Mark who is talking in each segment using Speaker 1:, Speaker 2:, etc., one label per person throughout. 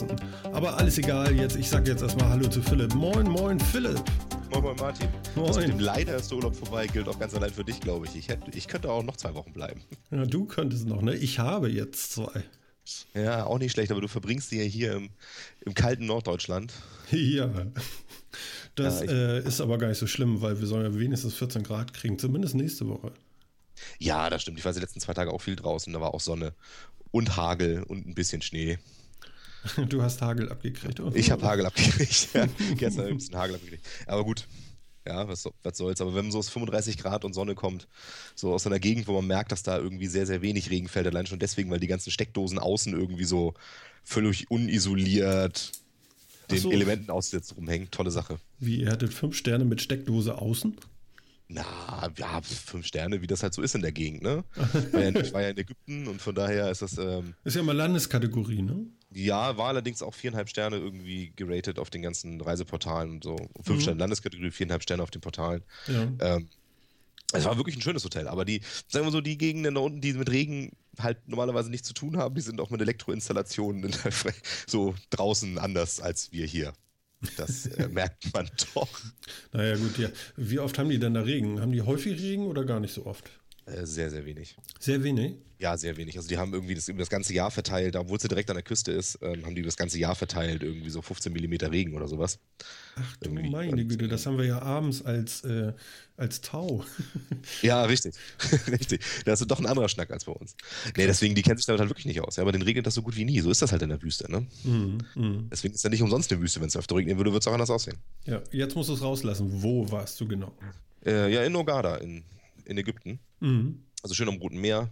Speaker 1: stützen. Aber alles egal, jetzt, ich sage jetzt erstmal Hallo zu Philipp. Moin, moin, Philipp.
Speaker 2: Moin, moin, Martin. Moin. Das mit dem Leider ist der Urlaub vorbei, gilt auch ganz allein für dich, glaube ich. Ich, hätte, ich könnte auch noch zwei Wochen bleiben.
Speaker 1: Ja, du könntest noch, ne? Ich habe jetzt zwei.
Speaker 2: Ja, auch nicht schlecht, aber du verbringst die ja hier im, im kalten Norddeutschland.
Speaker 1: Ja. Das ja, äh, ist aber gar nicht so schlimm, weil wir sollen ja wenigstens 14 Grad kriegen, zumindest nächste Woche.
Speaker 2: Ja, das stimmt. Ich war die letzten zwei Tage auch viel draußen. Da war auch Sonne und Hagel und ein bisschen Schnee.
Speaker 1: Du hast Hagel abgekriegt,
Speaker 2: oder? Ich habe Hagel abgekriegt. Ja. Gestern ein bisschen Hagel abgekriegt. Aber gut, ja, was, was soll's. Aber wenn man so aus 35 Grad und Sonne kommt, so aus einer Gegend, wo man merkt, dass da irgendwie sehr, sehr wenig Regen fällt, allein schon deswegen, weil die ganzen Steckdosen außen irgendwie so völlig unisoliert den so. Elementen ausgesetzt rumhängen. Tolle Sache.
Speaker 1: Wie, ihr hattet fünf Sterne mit Steckdose außen?
Speaker 2: Na, ja, fünf Sterne, wie das halt so ist in der Gegend, ne? ich war ja in Ägypten und von daher ist das. Ähm,
Speaker 1: ist ja mal Landeskategorie, ne?
Speaker 2: Ja, war allerdings auch viereinhalb Sterne irgendwie geratet auf den ganzen Reiseportalen und so. Fünf mhm. Sterne Landeskategorie, viereinhalb Sterne auf den Portalen. Ja. Ähm, es war wirklich ein schönes Hotel, aber die, sagen wir so, die Gegenden da unten, die mit Regen halt normalerweise nichts zu tun haben, die sind auch mit Elektroinstallationen so draußen anders als wir hier. Das äh, merkt man doch.
Speaker 1: Naja, gut, ja. Wie oft haben die denn da Regen? Haben die häufig Regen oder gar nicht so oft?
Speaker 2: Äh, sehr, sehr wenig.
Speaker 1: Sehr wenig?
Speaker 2: Ja, sehr wenig. Also die haben irgendwie das das ganze Jahr verteilt, obwohl sie direkt an der Küste ist, ähm, haben die das ganze Jahr verteilt, irgendwie so 15 Millimeter Regen oder sowas.
Speaker 1: Ach du irgendwie. meine Güte, das haben wir ja abends als, äh, als Tau.
Speaker 2: ja, richtig. richtig. Das ist doch ein anderer Schnack als bei uns. Nee, deswegen, die kennen sich damit halt wirklich nicht aus. Ja, aber den regnet das so gut wie nie. So ist das halt in der Wüste, ne? Mm, mm. Deswegen ist ja nicht umsonst eine Wüste. Wenn es öfter regnen würde, würde es auch anders aussehen.
Speaker 1: Ja, jetzt musst du es rauslassen. Wo warst du genau?
Speaker 2: Äh, ja, in Nogada, in, in Ägypten. Mhm. Also schön am Roten Meer.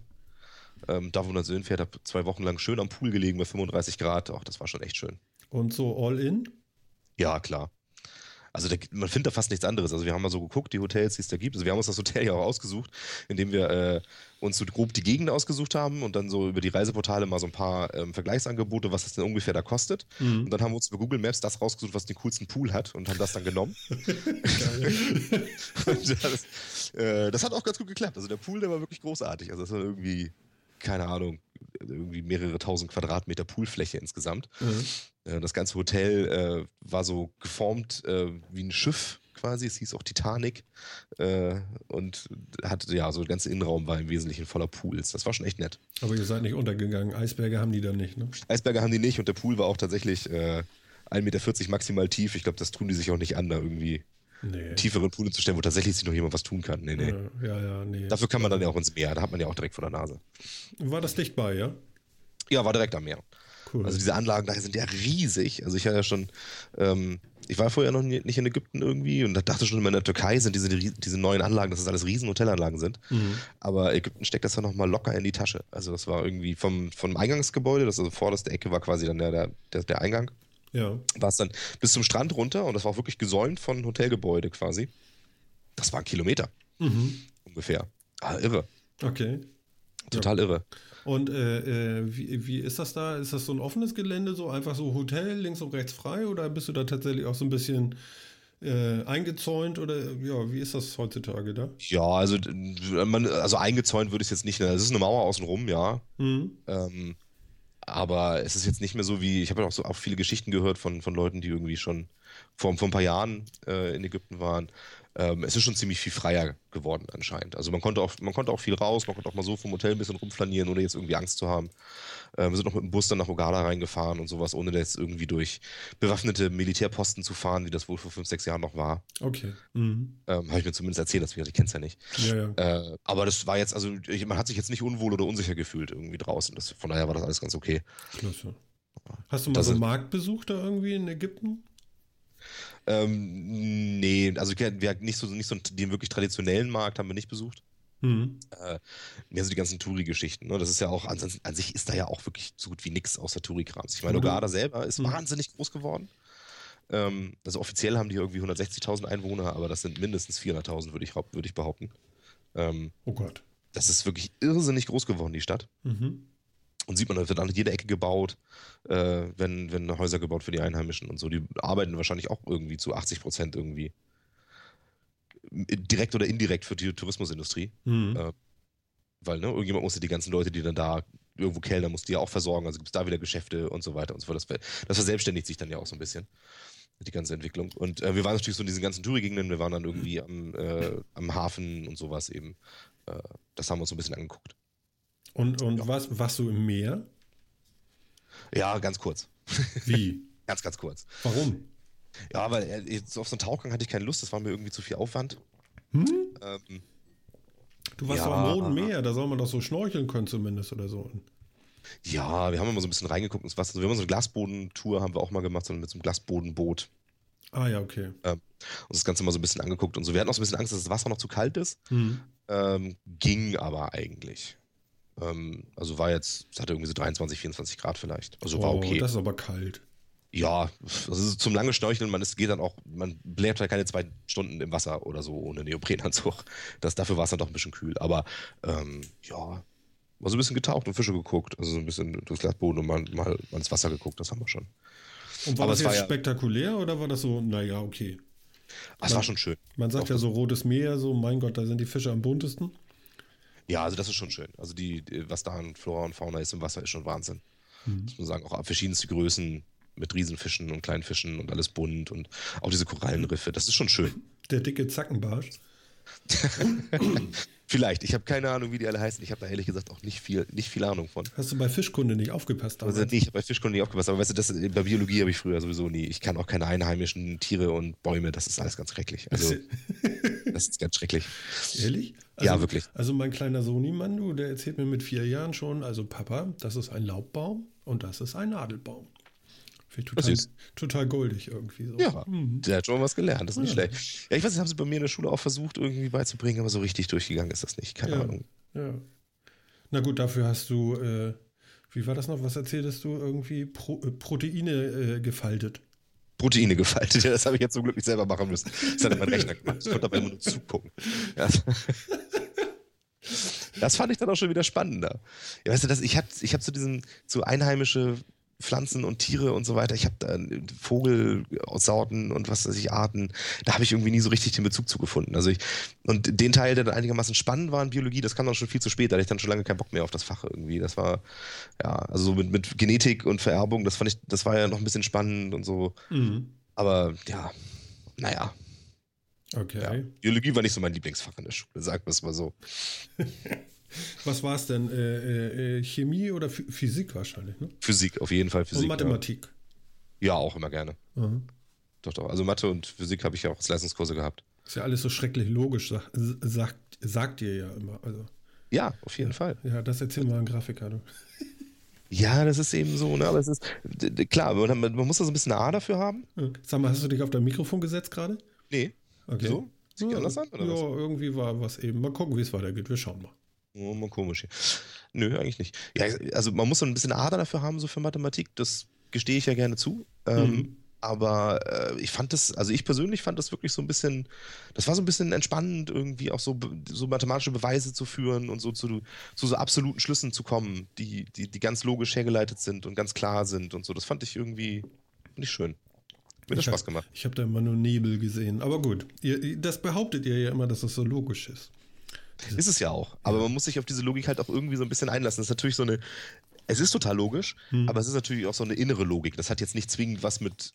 Speaker 2: Ähm, da, wo man Söhn fährt, habe zwei Wochen lang schön am Pool gelegen bei 35 Grad. Auch das war schon echt schön.
Speaker 1: Und so all in?
Speaker 2: Ja, klar. Also der, man findet da fast nichts anderes. Also wir haben mal so geguckt, die Hotels, die es da gibt. Also wir haben uns das Hotel ja auch ausgesucht, indem wir äh, uns so grob die Gegend ausgesucht haben und dann so über die Reiseportale mal so ein paar ähm, Vergleichsangebote, was das denn ungefähr da kostet. Mhm. Und dann haben wir uns über Google Maps das rausgesucht, was den coolsten Pool hat und haben das dann genommen. das, äh, das, hat auch ganz gut geklappt. Also der Pool, der war wirklich großartig. Also das war irgendwie, keine Ahnung, irgendwie mehrere tausend Quadratmeter Poolfläche insgesamt. Mhm. Äh, das ganze Hotel äh, war so geformt äh, wie ein Schiff quasi. Es hieß auch Titanic äh, und hatte ja so der ganze Innenraum war im Wesentlichen voller Pools. Das war schon echt nett.
Speaker 1: Aber ihr seid nicht untergegangen. Eisberge haben die dann nicht, ne?
Speaker 2: Eisberge haben die nicht und der Pool war auch tatsächlich äh, 1,40 Meter maximal tief. Ich glaube, das tun die sich auch nicht an, da irgendwie nee. tieferen Pool zu stellen, wo tatsächlich sich noch jemand was tun kann. Nee, nee. Ja, ja, nee. Dafür kann man dann ja auch ins Meer. Da hat man ja auch direkt vor der Nase.
Speaker 1: War das dicht bei, ja?
Speaker 2: Ja, war direkt am Meer. Cool. Also diese Anlagen da sind ja riesig. Also ich hatte ja schon, ähm, ich war vorher noch nicht in Ägypten irgendwie und dachte schon immer in der Türkei sind diese, diese neuen Anlagen, dass das alles riesen Hotelanlagen sind. Mhm. Aber Ägypten steckt das ja nochmal locker in die Tasche. Also das war irgendwie vom, vom Eingangsgebäude, das also vorderste Ecke war quasi dann der, der, der Eingang. Ja. War es dann bis zum Strand runter und das war auch wirklich gesäumt von Hotelgebäude quasi. Das war ein Kilometer. Mhm. Ungefähr. Ah, irre.
Speaker 1: Okay.
Speaker 2: Total ja. irre.
Speaker 1: Und äh, äh, wie, wie ist das da? Ist das so ein offenes Gelände, so einfach so Hotel, links und rechts frei? Oder bist du da tatsächlich auch so ein bisschen äh, eingezäunt? Oder ja, wie ist das heutzutage da?
Speaker 2: Ja, also, man, also eingezäunt würde ich es jetzt nicht nennen. Es ist eine Mauer außenrum, ja. Mhm. Ähm, aber es ist jetzt nicht mehr so wie, ich habe ja auch so auch viele Geschichten gehört von, von Leuten, die irgendwie schon vor, vor ein paar Jahren äh, in Ägypten waren, ähm, es ist schon ziemlich viel freier geworden anscheinend. Also man konnte auch, man konnte auch viel raus, man konnte auch mal so vom Hotel ein bisschen rumflanieren, ohne jetzt irgendwie Angst zu haben. Ähm, wir sind noch mit dem Bus dann nach Ogada reingefahren und sowas, ohne jetzt irgendwie durch bewaffnete Militärposten zu fahren, wie das wohl vor fünf, sechs Jahren noch war.
Speaker 1: Okay. Mhm.
Speaker 2: Ähm, Habe ich mir zumindest erzählt, dass ich kenne es ja nicht. Ja, ja. Äh, aber das war jetzt, also ich, man hat sich jetzt nicht unwohl oder unsicher gefühlt irgendwie draußen. Das, von daher war das alles ganz okay. Klasse.
Speaker 1: Hast du mal das so einen Markt besucht da irgendwie in Ägypten?
Speaker 2: Ähm, nee, also wir nicht so, nicht so den wirklich traditionellen Markt haben wir nicht besucht. Mhm. Äh, mehr so die ganzen Touri-Geschichten. Ne? Das ist ja auch, an, an, sich ist da ja auch wirklich so gut wie nichts außer Touri-Krams. Ich meine, mhm. Ogada selber ist mhm. wahnsinnig groß geworden. Ähm, also offiziell haben die irgendwie 160.000 Einwohner, aber das sind mindestens 400.000, würde ich, würd ich behaupten. Ähm,
Speaker 1: oh Gott.
Speaker 2: Das ist wirklich irrsinnig groß geworden, die Stadt. Mhm. Und sieht man, da wird an jeder Ecke gebaut, äh, wenn, wenn Häuser gebaut für die Einheimischen und so. Die arbeiten wahrscheinlich auch irgendwie zu 80 Prozent irgendwie. Direkt oder indirekt für die Tourismusindustrie. Mhm. Äh, weil, ne, irgendjemand musste die ganzen Leute, die dann da irgendwo kellner, muss die ja auch versorgen. Also gibt es da wieder Geschäfte und so weiter und so fort. Das, das verselbstständigt sich dann ja auch so ein bisschen die ganze Entwicklung. Und äh, wir waren natürlich so in diesen ganzen Touri-Gegenden, wir waren dann irgendwie am, äh, am Hafen und sowas eben. Äh, das haben wir uns so ein bisschen angeguckt.
Speaker 1: Und, und ja. was, warst du im Meer?
Speaker 2: Ja, ganz kurz.
Speaker 1: Wie?
Speaker 2: ganz, ganz kurz.
Speaker 1: Warum?
Speaker 2: Ja, weil äh, jetzt auf so einen Tauchgang hatte ich keine Lust, das war mir irgendwie zu viel Aufwand.
Speaker 1: Hm? Ähm, du warst ja, doch am Roten Meer, da soll man doch so schnorcheln können zumindest oder so.
Speaker 2: Ja, wir haben immer so ein bisschen reingeguckt ins Wasser. Also wir haben so eine Glasbodentour, haben wir auch mal gemacht, sondern mit so einem Glasbodenboot.
Speaker 1: Ah ja, okay.
Speaker 2: Ähm, uns das Ganze mal so ein bisschen angeguckt und so. Wir hatten auch so ein bisschen Angst, dass das Wasser noch zu kalt ist. Mhm. Ähm, ging aber eigentlich. Ähm, also war jetzt, es hatte irgendwie so 23, 24 Grad vielleicht. Also war okay.
Speaker 1: Das ist aber kalt.
Speaker 2: Ja, also zum lange Schnorcheln, man ist, geht dann auch, man bleibt halt keine zwei Stunden im Wasser oder so ohne Neoprenanzug. Das, dafür war es dann doch ein bisschen kühl. Aber ähm, ja, mal so ein bisschen getaucht und Fische geguckt, also so ein bisschen durchs Glasboden und mal, mal ins Wasser geguckt, das haben wir schon.
Speaker 1: Und war Aber das jetzt war spektakulär oder war das so, naja, okay?
Speaker 2: Es war schon schön.
Speaker 1: Man sagt Doch, ja so rotes Meer, so, mein Gott, da sind die Fische am buntesten.
Speaker 2: Ja, also das ist schon schön. Also die, was da an Flora und Fauna ist im Wasser, ist schon Wahnsinn. Mhm. Muss man sagen, auch verschiedenste Größen mit Riesenfischen und kleinen Fischen und alles bunt und auch diese Korallenriffe, das ist schon schön.
Speaker 1: Der dicke Zackenbarsch.
Speaker 2: Vielleicht. Ich habe keine Ahnung, wie die alle heißen. Ich habe da ehrlich gesagt auch nicht viel, nicht viel Ahnung von.
Speaker 1: Hast du bei Fischkunde nicht aufgepasst?
Speaker 2: Also, nee, ich habe bei Fischkunde nicht aufgepasst. Aber weißt du, das, bei Biologie habe ich früher sowieso nie. Ich kann auch keine einheimischen Tiere und Bäume. Das ist alles ganz schrecklich. Also, das ist ganz schrecklich.
Speaker 1: Ehrlich?
Speaker 2: Also, ja, wirklich.
Speaker 1: Also mein kleiner Soni-Mann, du, der erzählt mir mit vier Jahren schon, also Papa, das ist ein Laubbaum und das ist ein Nadelbaum. Total, total goldig irgendwie. So.
Speaker 2: Ja, mhm. der hat schon was gelernt, das ist nicht ja. schlecht. Ja, ich weiß, das haben sie bei mir in der Schule auch versucht, irgendwie beizubringen, aber so richtig durchgegangen ist das nicht. Keine
Speaker 1: ja.
Speaker 2: Ahnung.
Speaker 1: Ja. Na gut, dafür hast du, äh, wie war das noch? Was erzähltest du? Irgendwie Pro, äh, Proteine äh, gefaltet.
Speaker 2: Proteine gefaltet, ja, das habe ich jetzt zum Glück nicht selber machen müssen. Das hat mein Rechner gemacht. Ich konnte aber immer nur zugucken. Ja. Das fand ich dann auch schon wieder spannender. Ja, weißt du, das, ich habe ich hab so diesen, so einheimische Pflanzen und Tiere und so weiter. Ich habe da Vogelsorten und was weiß ich, Arten. Da habe ich irgendwie nie so richtig den Bezug zu gefunden. Also ich, und den Teil, der dann einigermaßen spannend war in Biologie, das kam dann schon viel zu spät. Da hatte ich dann schon lange keinen Bock mehr auf das Fach irgendwie. Das war, ja, also so mit, mit Genetik und Vererbung, das fand ich, das war ja noch ein bisschen spannend und so. Mhm. Aber ja, naja.
Speaker 1: Okay. Ja.
Speaker 2: Biologie war nicht so mein Lieblingsfach in der Schule, sagen wir es mal so.
Speaker 1: Was war es denn? Äh, äh, äh, Chemie oder F Physik wahrscheinlich, ne?
Speaker 2: Physik, auf jeden Fall Physik. Und
Speaker 1: Mathematik.
Speaker 2: Ja, ja auch immer gerne. Mhm. Doch, doch. Also Mathe und Physik habe ich ja auch als Leistungskurse gehabt.
Speaker 1: Ist ja alles so schrecklich logisch, sagt, sagt, sagt ihr ja immer. Also.
Speaker 2: Ja, auf jeden
Speaker 1: ja,
Speaker 2: Fall.
Speaker 1: Ja, das erzähl mal ein Grafiker. Du.
Speaker 2: Ja, das ist eben so, ne? Aber es ist klar, man, man muss da so ein bisschen eine A dafür haben.
Speaker 1: Sag mal, hast du dich auf dein Mikrofon gesetzt gerade?
Speaker 2: Nee.
Speaker 1: Okay.
Speaker 2: So? Sieht ja, anders an,
Speaker 1: oder ja, was? irgendwie war was eben. Mal gucken, wie es weitergeht. Wir schauen mal.
Speaker 2: Mal komisch hier. Nö, eigentlich nicht. Ja, also man muss so ein bisschen Ader dafür haben, so für Mathematik. Das gestehe ich ja gerne zu. Ähm, mhm. Aber äh, ich fand das, also ich persönlich fand das wirklich so ein bisschen, das war so ein bisschen entspannend, irgendwie auch so, so mathematische Beweise zu führen und so zu, zu so absoluten Schlüssen zu kommen, die, die, die ganz logisch hergeleitet sind und ganz klar sind und so. Das fand ich irgendwie nicht schön. Mir hat Spaß gemacht.
Speaker 1: Ich habe da immer nur Nebel gesehen. Aber gut, ihr, das behauptet ihr ja immer, dass das so logisch ist.
Speaker 2: Ist es ja auch. Aber man muss sich auf diese Logik halt auch irgendwie so ein bisschen einlassen. Das ist natürlich so eine. Es ist total logisch, hm. aber es ist natürlich auch so eine innere Logik. Das hat jetzt nicht zwingend was mit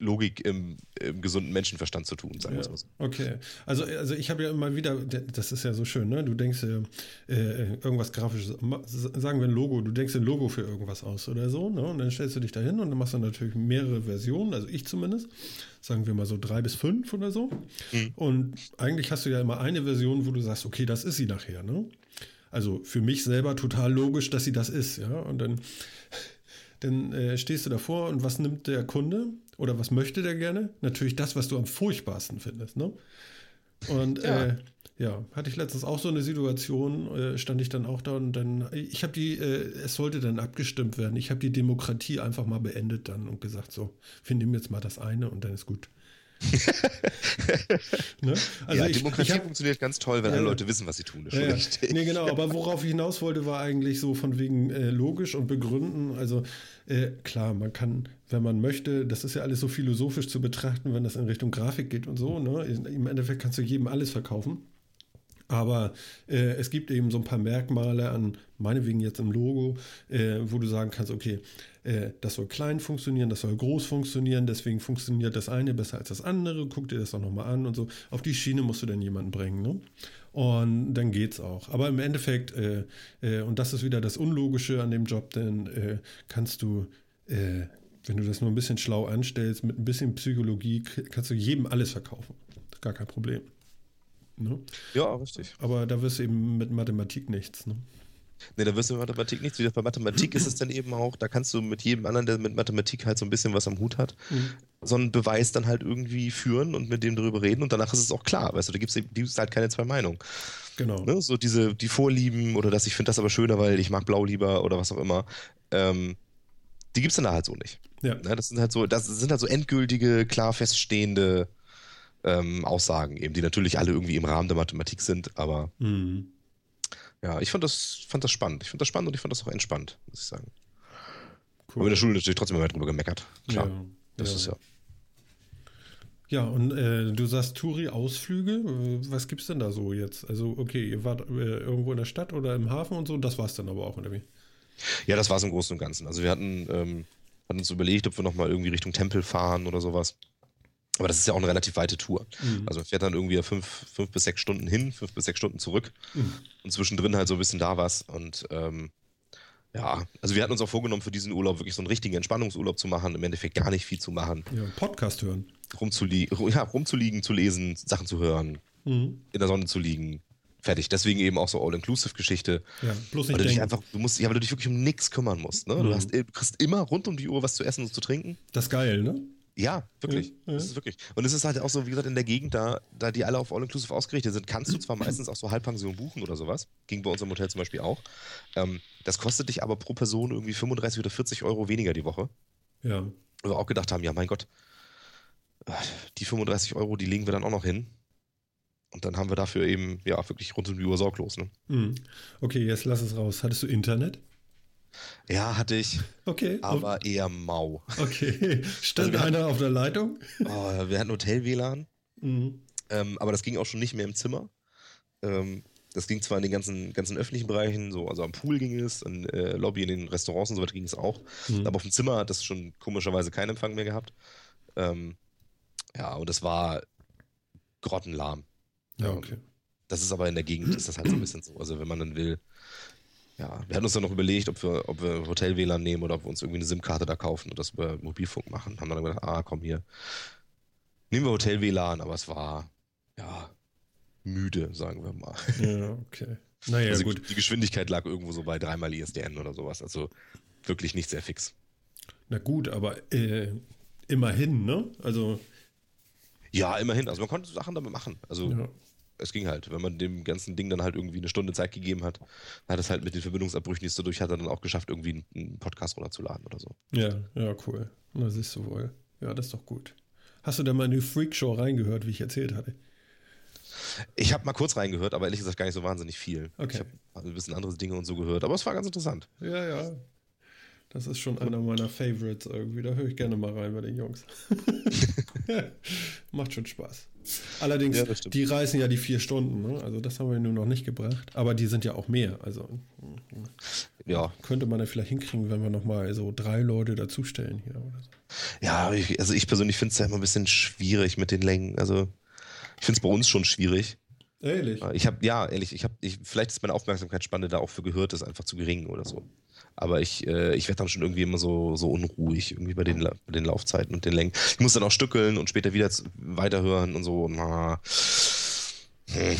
Speaker 2: Logik im, im, gesunden Menschenverstand zu tun, sagen wir
Speaker 1: ja,
Speaker 2: mal so.
Speaker 1: Okay, also, also ich habe ja immer wieder, das ist ja so schön, ne? Du denkst äh, irgendwas Grafisches, sagen wir ein Logo, du denkst ein Logo für irgendwas aus oder so, ne? Und dann stellst du dich da hin und dann machst du natürlich mehrere Versionen, also ich zumindest, sagen wir mal so drei bis fünf oder so. Mhm. Und eigentlich hast du ja immer eine Version, wo du sagst, okay, das ist sie nachher, ne? Also für mich selber total logisch, dass sie das ist, ja. Und dann dann äh, stehst du davor und was nimmt der Kunde oder was möchte der gerne? Natürlich das, was du am furchtbarsten findest. Ne? Und ja. Äh, ja, hatte ich letztens auch so eine Situation, äh, stand ich dann auch da und dann, ich habe die, äh, es sollte dann abgestimmt werden. Ich habe die Demokratie einfach mal beendet dann und gesagt, so, wir nehmen jetzt mal das eine und dann ist gut.
Speaker 2: ne? also ja, ich, Demokratie ich hab, funktioniert ganz toll, wenn ja, alle Leute wissen, was sie tun.
Speaker 1: Das ja, Nee, genau, aber worauf ich hinaus wollte, war eigentlich so von wegen äh, logisch und begründen. Also äh, klar, man kann, wenn man möchte, das ist ja alles so philosophisch zu betrachten, wenn das in Richtung Grafik geht und so. Ne? Im Endeffekt kannst du jedem alles verkaufen. Aber äh, es gibt eben so ein paar Merkmale an, meinetwegen jetzt im Logo, äh, wo du sagen kannst, okay, äh, das soll klein funktionieren, das soll groß funktionieren, deswegen funktioniert das eine besser als das andere, guck dir das doch nochmal an und so. Auf die Schiene musst du dann jemanden bringen, ne? Und dann geht's auch. Aber im Endeffekt, äh, äh, und das ist wieder das Unlogische an dem Job, denn äh, kannst du wenn du das nur ein bisschen schlau anstellst, mit ein bisschen Psychologie, kannst du jedem alles verkaufen. Gar kein Problem.
Speaker 2: Ne? Ja, richtig.
Speaker 1: Aber da wirst du eben mit Mathematik nichts. Ne?
Speaker 2: Nee, da wirst du mit Mathematik nichts. Wieder bei Mathematik ist es dann eben auch, da kannst du mit jedem anderen, der mit Mathematik halt so ein bisschen was am Hut hat, mhm. so einen Beweis dann halt irgendwie führen und mit dem darüber reden und danach ist es auch klar. Weißt du, da gibt es halt keine zwei Meinungen.
Speaker 1: Genau.
Speaker 2: Ne? So diese, die Vorlieben oder dass ich finde das aber schöner, weil ich mag Blau lieber oder was auch immer. Ähm, die gibt es dann da halt so nicht.
Speaker 1: Ja. Ne?
Speaker 2: Das sind halt so, das sind halt so endgültige, klar feststehende ähm, Aussagen eben, die natürlich alle irgendwie im Rahmen der Mathematik sind, aber mhm. Ja, ich fand das, fand das spannend. Ich fand das spannend und ich fand das auch entspannt, muss ich sagen. Cool. Aber in der Schule natürlich trotzdem immer drüber gemeckert. Klar. Ja, das ja. ist ja.
Speaker 1: Ja, und äh, du sagst Touri-Ausflüge. Was gibt's denn da so jetzt? Also, okay, ihr wart äh, irgendwo in der Stadt oder im Hafen und so, das war's dann aber auch, oder wie?
Speaker 2: Ja, das war's im Großen und Ganzen. Also wir hatten, ähm, hatten uns überlegt, ob wir nochmal irgendwie Richtung Tempel fahren oder sowas. Aber das ist ja auch eine relativ weite Tour. Mhm. Also man fährt dann irgendwie fünf, fünf bis sechs Stunden hin, fünf bis sechs Stunden zurück mhm. und zwischendrin halt so ein bisschen da was. Und ähm, ja, also wir hatten uns auch vorgenommen, für diesen Urlaub wirklich so einen richtigen Entspannungsurlaub zu machen, im Endeffekt gar nicht viel zu machen.
Speaker 1: Ja, Podcast hören.
Speaker 2: Rumzuliegen, ja, rumzuliegen, zu lesen, Sachen zu hören, mhm. in der Sonne zu liegen. Fertig. Deswegen eben auch so All-Inclusive-Geschichte.
Speaker 1: Ja, bloß nicht
Speaker 2: weil du dich einfach, du musst, ja, weil du dich wirklich um nichts kümmern musst. Ne? Du, mhm. hast, du kriegst immer rund um die Uhr was zu essen und zu trinken.
Speaker 1: Das ist geil, ne?
Speaker 2: Ja, wirklich. Ja, ja. Das ist wirklich. Und es ist halt auch so, wie gesagt, in der Gegend, da, da die alle auf All-Inclusive ausgerichtet sind, kannst du zwar meistens auch so Halbpension buchen oder sowas. Ging bei uns im Hotel zum Beispiel auch. Ähm, das kostet dich aber pro Person irgendwie 35 oder 40 Euro weniger die Woche.
Speaker 1: Ja.
Speaker 2: Wo wir auch gedacht haben, ja, mein Gott, die 35 Euro, die legen wir dann auch noch hin. Und dann haben wir dafür eben, ja, wirklich rund um die Uhr sorglos. Ne?
Speaker 1: Mhm. Okay, jetzt lass es raus. Hattest du Internet?
Speaker 2: Ja, hatte ich.
Speaker 1: Okay.
Speaker 2: Aber eher mau.
Speaker 1: Okay. Stand also einer auf der Leitung?
Speaker 2: Oh, wir hatten Hotel-WLAN. Mhm. Ähm, aber das ging auch schon nicht mehr im Zimmer. Ähm, das ging zwar in den ganzen, ganzen öffentlichen Bereichen, so, also am Pool ging es, in äh, Lobby, in den Restaurants und so weiter ging es auch. Mhm. Aber auf dem Zimmer hat das schon komischerweise keinen Empfang mehr gehabt. Ähm, ja, und das war grottenlahm.
Speaker 1: Ja, okay.
Speaker 2: Das ist aber in der Gegend, ist das halt so ein bisschen so. Also wenn man dann will, ja, wir hatten uns dann noch überlegt, ob wir, ob wir Hotel-WLAN nehmen oder ob wir uns irgendwie eine SIM-Karte da kaufen und das über Mobilfunk machen. Haben dann gedacht, ah, komm hier. Nehmen wir Hotel-WLAN, aber es war, ja, müde, sagen wir mal.
Speaker 1: Ja, okay. Naja,
Speaker 2: also
Speaker 1: gut.
Speaker 2: Die Geschwindigkeit lag irgendwo so bei dreimal ISDN oder sowas. Also wirklich nicht sehr fix.
Speaker 1: Na gut, aber äh, immerhin, ne? Also.
Speaker 2: Ja, immerhin. Also man konnte Sachen damit machen. Also ja es ging halt. Wenn man dem ganzen Ding dann halt irgendwie eine Stunde Zeit gegeben hat, hat es halt mit den Verbindungsabbrüchen, die es dadurch hat, dann auch geschafft, irgendwie einen Podcast runterzuladen oder so.
Speaker 1: Ja, ja, cool. Na, siehst du wohl. Ja, das ist doch gut. Hast du da mal in die Freakshow reingehört, wie ich erzählt hatte?
Speaker 2: Ich habe mal kurz reingehört, aber ehrlich gesagt gar nicht so wahnsinnig viel.
Speaker 1: Okay.
Speaker 2: Ich habe ein bisschen andere Dinge und so gehört, aber es war ganz interessant.
Speaker 1: Ja, ja. Das ist schon einer meiner Favorites irgendwie. Da höre ich gerne mal rein bei den Jungs. Macht schon Spaß. Allerdings, ja, die reisen ja die vier Stunden, ne? also das haben wir nur noch nicht gebracht. Aber die sind ja auch mehr. Also
Speaker 2: ja.
Speaker 1: könnte man ja vielleicht hinkriegen, wenn wir nochmal so drei Leute dazustellen hier oder so.
Speaker 2: Ja, ich, also ich persönlich finde es ja immer ein bisschen schwierig mit den Längen. Also ich finde es bei uns schon schwierig.
Speaker 1: Ehrlich?
Speaker 2: Ich habe, ja, ehrlich, ich habe, ich, vielleicht ist meine Aufmerksamkeitsspanne da auch für gehört, ist einfach zu gering oder so. Aber ich, äh, ich werde dann schon irgendwie immer so, so unruhig, irgendwie bei den, bei den Laufzeiten und den Längen. Ich muss dann auch stückeln und später wieder weiterhören und so. Na, hm.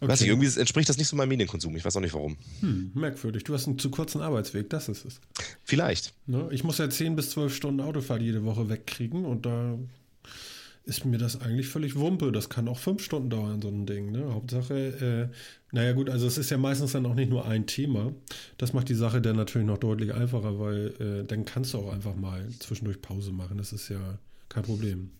Speaker 2: Okay. Weiß ich, irgendwie entspricht das nicht so meinem Medienkonsum. Ich weiß auch nicht warum.
Speaker 1: Hm, merkwürdig. Du hast einen zu kurzen Arbeitsweg, das ist es.
Speaker 2: Vielleicht.
Speaker 1: Ne? Ich muss ja 10 bis 12 Stunden Autofahrt jede Woche wegkriegen und da ist mir das eigentlich völlig Wumpe. Das kann auch fünf Stunden dauern, so ein Ding. Ne? Hauptsache, äh, naja gut, also es ist ja meistens dann auch nicht nur ein Thema. Das macht die Sache dann natürlich noch deutlich einfacher, weil äh, dann kannst du auch einfach mal zwischendurch Pause machen. Das ist ja kein Problem.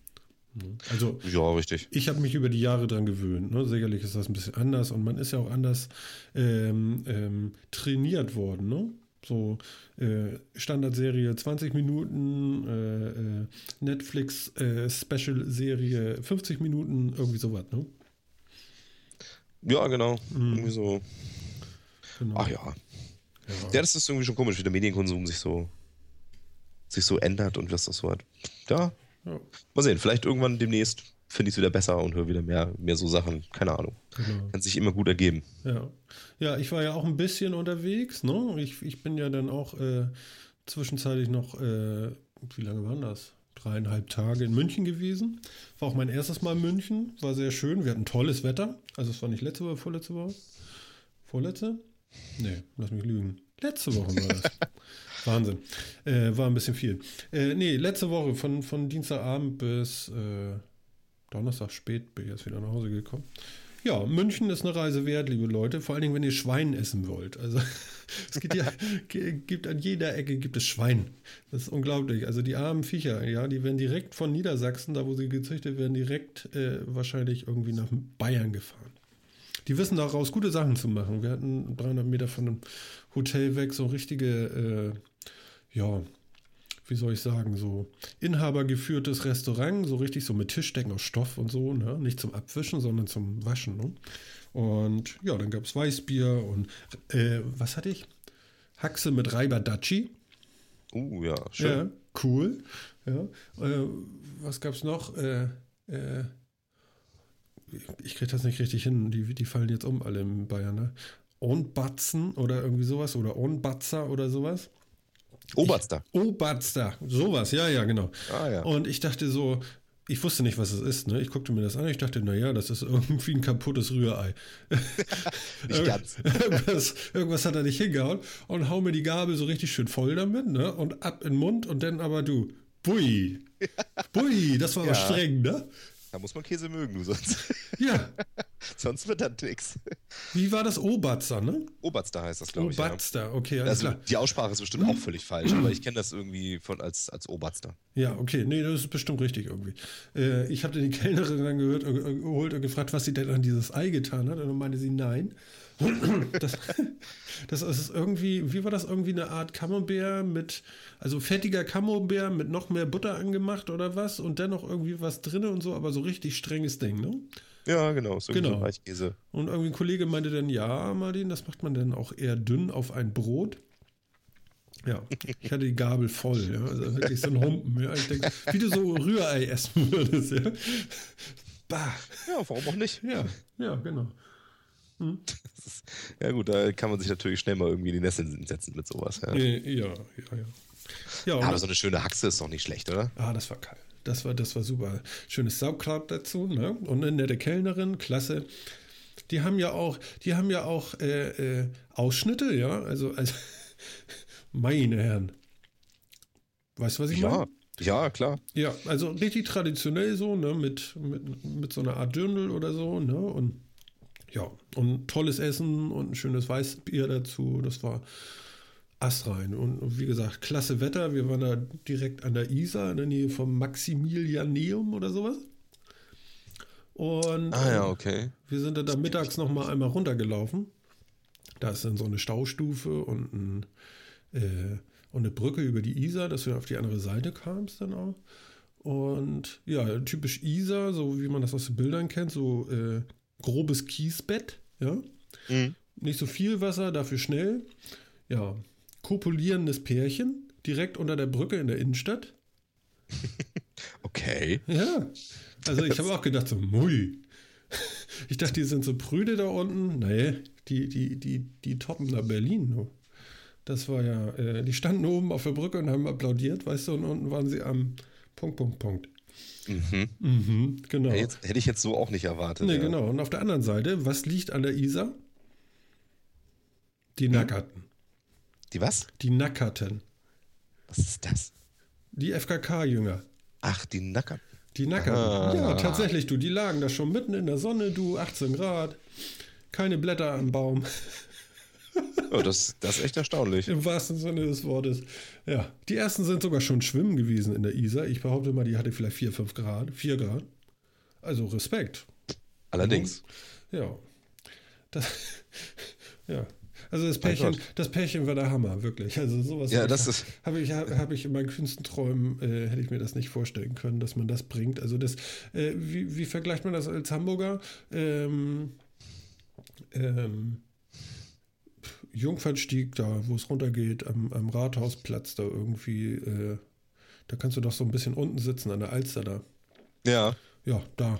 Speaker 1: Also,
Speaker 2: ja, richtig.
Speaker 1: Ich habe mich über die Jahre dran gewöhnt. Ne? Sicherlich ist das ein bisschen anders und man ist ja auch anders ähm, ähm, trainiert worden. Ne? So äh, Standardserie 20 Minuten, äh, äh, Netflix äh, Special Serie 50 Minuten, irgendwie sowas, ne?
Speaker 2: Ja, genau. Mhm. Irgendwie so. Genau. Ach ja. ja. Ja, das ist irgendwie schon komisch, wie der Medienkonsum sich so sich so ändert und was das so hat. Ja. ja. Mal sehen, vielleicht irgendwann demnächst finde ich es wieder besser und höre wieder mehr, mehr so Sachen. Keine Ahnung. Genau. Kann sich immer gut ergeben.
Speaker 1: Ja. Ja, ich war ja auch ein bisschen unterwegs, ne? Ich, ich bin ja dann auch äh, zwischenzeitlich noch, äh, wie lange waren das? Dreieinhalb Tage in München gewesen. War auch mein erstes Mal in München. War sehr schön. Wir hatten tolles Wetter. Also es war nicht letzte Woche, vorletzte Woche. Vorletzte? Nee, lass mich lügen. Letzte Woche war das. Wahnsinn. Äh, war ein bisschen viel. Äh, nee, letzte Woche von, von Dienstagabend bis äh, Donnerstag spät bin ich jetzt wieder nach Hause gekommen. Ja, München ist eine Reise wert, liebe Leute. Vor allen Dingen, wenn ihr Schwein essen wollt. Also es gibt ja gibt an jeder Ecke gibt es Schwein. Das ist unglaublich. Also die armen Viecher, ja, die werden direkt von Niedersachsen, da wo sie gezüchtet werden, direkt äh, wahrscheinlich irgendwie nach Bayern gefahren. Die wissen daraus gute Sachen zu machen. Wir hatten 300 Meter von einem Hotel weg so richtige, äh, ja, wie soll ich sagen, so inhabergeführtes Restaurant, so richtig so mit Tischdecken aus Stoff und so, ne? nicht zum Abwischen, sondern zum Waschen. Ne? Und ja, dann gab es Weißbier und äh, was hatte ich? Haxe mit Reiber-Dachi.
Speaker 2: Uh, ja, schön. Ja,
Speaker 1: cool. Ja. Äh, was gab es noch? Äh, äh, ich kriege das nicht richtig hin. Die, die fallen jetzt um alle in Bayern. Ne? Ohnbatzen oder irgendwie sowas oder Ohnbatzer oder sowas.
Speaker 2: Oberster.
Speaker 1: Ich, Oberster, sowas, ja, ja, genau.
Speaker 2: Ah, ja.
Speaker 1: Und ich dachte so, ich wusste nicht, was es ist. Ne? Ich guckte mir das an. Ich dachte, naja, das ist irgendwie ein kaputtes Rührei.
Speaker 2: nicht ganz.
Speaker 1: irgendwas, irgendwas, hat er nicht hingehauen. Und hau mir die Gabel so richtig schön voll damit. Ne? Und ab in den Mund. Und dann aber du, bui. Bui, das war ja. aber streng, ne?
Speaker 2: Da muss man Käse mögen, du sonst.
Speaker 1: Ja.
Speaker 2: sonst wird das nix.
Speaker 1: Wie war das? Obatzer, ne?
Speaker 2: Obatzer heißt das, glaube
Speaker 1: ich. Obatzer, ja. okay, alles
Speaker 2: also,
Speaker 1: klar.
Speaker 2: Die Aussprache ist bestimmt auch völlig falsch, aber ich kenne das irgendwie von, als, als Obatzer.
Speaker 1: Ja, okay, nee, das ist bestimmt richtig irgendwie. Äh, ich habe die Kellnerin dann gehört, äh, geholt und gefragt, was sie denn an dieses Ei getan hat. Und dann meinte sie, nein. Das, das ist irgendwie, wie war das irgendwie eine Art Camembert mit, also fettiger Camembert mit noch mehr Butter angemacht oder was und dennoch irgendwie was drin und so, aber so richtig strenges Ding, ne?
Speaker 2: Ja, genau, so
Speaker 1: genau. Weichkäse. Und irgendwie ein Kollege meinte dann, ja, Martin, das macht man dann auch eher dünn auf ein Brot. Ja, ich hatte die Gabel voll, ja. Also wirklich so ein Humpen, ja. Ich denke, wie du so Rührei essen würdest, ja.
Speaker 2: Bah. Ja, warum auch nicht?
Speaker 1: Ja, ja, genau.
Speaker 2: Hm? Ist, ja, gut, da kann man sich natürlich schnell mal irgendwie in die Nesseln setzen mit sowas. Ja,
Speaker 1: ja, ja. ja.
Speaker 2: ja aber so eine schöne Haxe ist doch nicht schlecht, oder?
Speaker 1: Ah, das war kalt. Das war, das war super. Schönes Sauerkraut dazu, ne? Und eine nette Kellnerin, klasse. Die haben ja auch, die haben ja auch äh, äh, Ausschnitte, ja. Also, also meine Herren. Weißt du, was ich
Speaker 2: ja.
Speaker 1: meine?
Speaker 2: Ja, klar.
Speaker 1: Ja, also richtig traditionell so, ne, mit, mit, mit so einer Art Dirndl oder so, ne, und ja, und tolles Essen und ein schönes Weißbier dazu. Das war astrein. Und wie gesagt, klasse Wetter. Wir waren da direkt an der Isar in der Nähe vom Maximilianeum oder sowas. Und
Speaker 2: ah, ja, okay.
Speaker 1: wir sind dann da mittags noch mal einmal runtergelaufen. Da ist dann so eine Staustufe und, ein, äh, und eine Brücke über die Isar, dass du auf die andere Seite kamst dann auch. Und ja, typisch Isar, so wie man das aus den Bildern kennt, so äh, grobes Kiesbett, ja. Mhm. Nicht so viel Wasser, dafür schnell. Ja, kopulierendes Pärchen direkt unter der Brücke in der Innenstadt.
Speaker 2: okay.
Speaker 1: Ja. Also ich habe auch gedacht, so, mui. Ich dachte, die sind so prüde da unten. Nee, die, die, die, die toppen da Berlin. Das war ja, äh, die standen oben auf der Brücke und haben applaudiert, weißt du, und unten waren sie am Punkt, Punkt, Punkt.
Speaker 2: Mhm.
Speaker 1: Mhm, genau.
Speaker 2: Jetzt, hätte ich jetzt so auch nicht erwartet.
Speaker 1: Nee, ja. genau. Und auf der anderen Seite, was liegt an der Isar? Die hm? Nackerten.
Speaker 2: Die was?
Speaker 1: Die Nackerten.
Speaker 2: Was ist das?
Speaker 1: Die FKK-Jünger.
Speaker 2: Ach, die Nackerten.
Speaker 1: Die Nackerten. Ah. Ja, tatsächlich, du. Die lagen da schon mitten in der Sonne, du, 18 Grad. Keine Blätter am Baum.
Speaker 2: Ja, das, das ist echt erstaunlich.
Speaker 1: Im wahrsten Sinne des Wortes. Ja, die ersten sind sogar schon schwimmen gewesen in der Isar. Ich behaupte mal, die hatte vielleicht 4, 5 Grad, 4 Grad. Also Respekt.
Speaker 2: Allerdings.
Speaker 1: Ja. Das, ja. Also das Pärchen, das Pärchen war der Hammer, wirklich. Also sowas
Speaker 2: ja, das ist
Speaker 1: habe ich, hab ich in meinen kühnsten Träumen äh, hätte ich mir das nicht vorstellen können, dass man das bringt. Also das, äh, wie, wie vergleicht man das als Hamburger? Ähm, ähm, Jungfernstieg da, wo es runtergeht, am, am Rathausplatz da irgendwie, äh, da kannst du doch so ein bisschen unten sitzen, an der Alster da.
Speaker 2: Ja.
Speaker 1: Ja, da.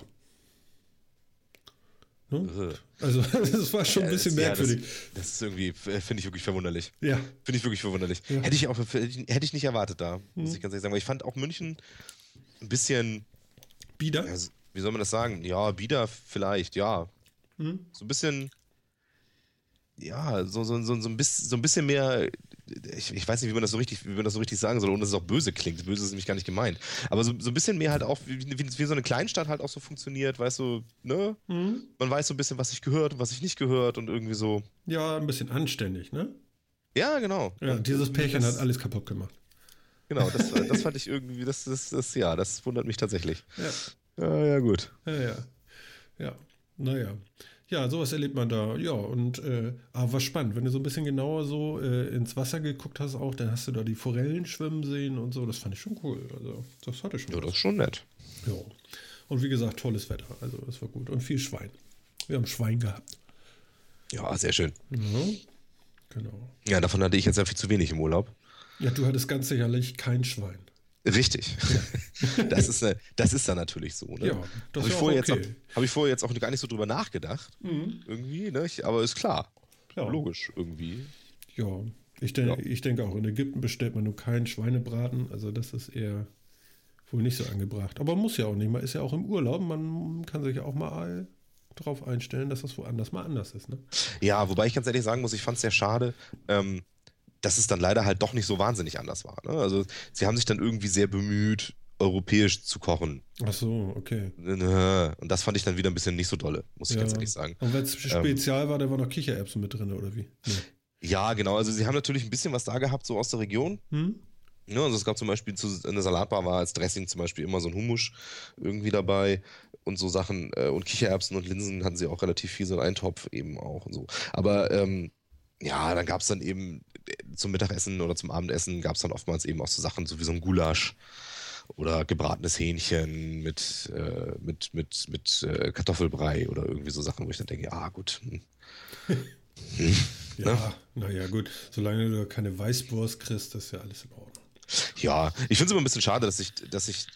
Speaker 1: Ne? Also, das war schon ein bisschen ja, merkwürdig.
Speaker 2: Ja, das, das, ist irgendwie, äh, finde ich wirklich verwunderlich.
Speaker 1: Ja.
Speaker 2: Finde ich wirklich verwunderlich. Ja. Hätte ich auch hätte ich nicht erwartet da, muss mhm. ich ganz ehrlich sagen. Weil ich fand auch München ein bisschen.
Speaker 1: Bieder?
Speaker 2: Ja, wie soll man das sagen? Ja, Bieder vielleicht, ja. Mhm. So ein bisschen. Ja, so, so, so, so, ein bisschen, so ein bisschen mehr ich, ich, weiß nicht, wie man das so richtig, wie man das so richtig sagen soll, ohne dass es auch böse klingt. Böse ist nämlich gar nicht gemeint. Aber so, so ein bisschen mehr halt auch, wie, wie, wie, so eine Kleinstadt halt auch so funktioniert, weißt du, ne? Mhm. Man weiß so ein bisschen, was sich gehört und was sich nicht gehört und irgendwie so.
Speaker 1: Ja, ein bisschen anständig, ne?
Speaker 2: Ja, genau.
Speaker 1: Ja, dieses Pärchen das, hat alles kaputt gemacht.
Speaker 2: Genau, das, das fand ich irgendwie, das, das, das, ja, das wundert mich tatsächlich. Ja. Ja, ja gut.
Speaker 1: Ja, ja. Ja, naja. Ja, sowas erlebt man da. Ja, und äh, aber war spannend. Wenn du so ein bisschen genauer so äh, ins Wasser geguckt hast, auch, dann hast du da die Forellen schwimmen sehen und so. Das fand ich schon cool. Also, das hatte schon.
Speaker 2: Ja,
Speaker 1: was.
Speaker 2: das ist schon nett.
Speaker 1: Ja. Und wie gesagt, tolles Wetter. Also, das war gut. Und viel Schwein. Wir haben Schwein gehabt.
Speaker 2: Ja, sehr schön.
Speaker 1: Ja, genau.
Speaker 2: Ja, davon hatte ich jetzt ja viel zu wenig im Urlaub.
Speaker 1: Ja, du hattest ganz sicherlich kein Schwein.
Speaker 2: Richtig. Das ist, eine, das ist dann natürlich so. Ne?
Speaker 1: Ja,
Speaker 2: das Habe ich, vorher okay. hab ich vorher jetzt auch gar nicht so drüber nachgedacht. Mhm. Irgendwie, ne? Aber ist klar. Ja. Logisch irgendwie.
Speaker 1: Ja, ich, denk, ja. ich denke auch, in Ägypten bestellt man nur keinen Schweinebraten. Also das ist eher wohl nicht so angebracht. Aber muss ja auch nicht. Man ist ja auch im Urlaub. Man kann sich ja auch mal darauf einstellen, dass das woanders mal anders ist. Ne?
Speaker 2: Ja, wobei ich ganz ehrlich sagen muss, ich fand es sehr schade. Ähm, dass es dann leider halt doch nicht so wahnsinnig anders war. Ne? Also sie haben sich dann irgendwie sehr bemüht, europäisch zu kochen.
Speaker 1: Ach so, okay.
Speaker 2: Und das fand ich dann wieder ein bisschen nicht so dolle, muss ich ja. ganz ehrlich sagen.
Speaker 1: Und wenn es spezial ähm, war, da war noch Kichererbsen mit drin, oder wie?
Speaker 2: Nee. Ja, genau. Also sie haben natürlich ein bisschen was da gehabt, so aus der Region. Hm? Ja, ne, also es gab zum Beispiel zu, in der Salatbar war als Dressing zum Beispiel immer so ein Hummus irgendwie dabei und so Sachen äh, und Kichererbsen und Linsen hatten sie auch relativ viel, so ein Eintopf eben auch und so. Aber ähm, ja, dann gab es dann eben zum Mittagessen oder zum Abendessen gab es dann oftmals eben auch so Sachen, so wie so ein Gulasch oder gebratenes Hähnchen mit, äh, mit, mit, mit äh, Kartoffelbrei oder irgendwie so Sachen, wo ich dann denke, ah gut. Hm.
Speaker 1: ja, ne? naja, gut. Solange du keine Weißwurst kriegst, ist ja alles in Ordnung.
Speaker 2: Ja, ich finde es immer ein bisschen schade, dass ich, dass ich,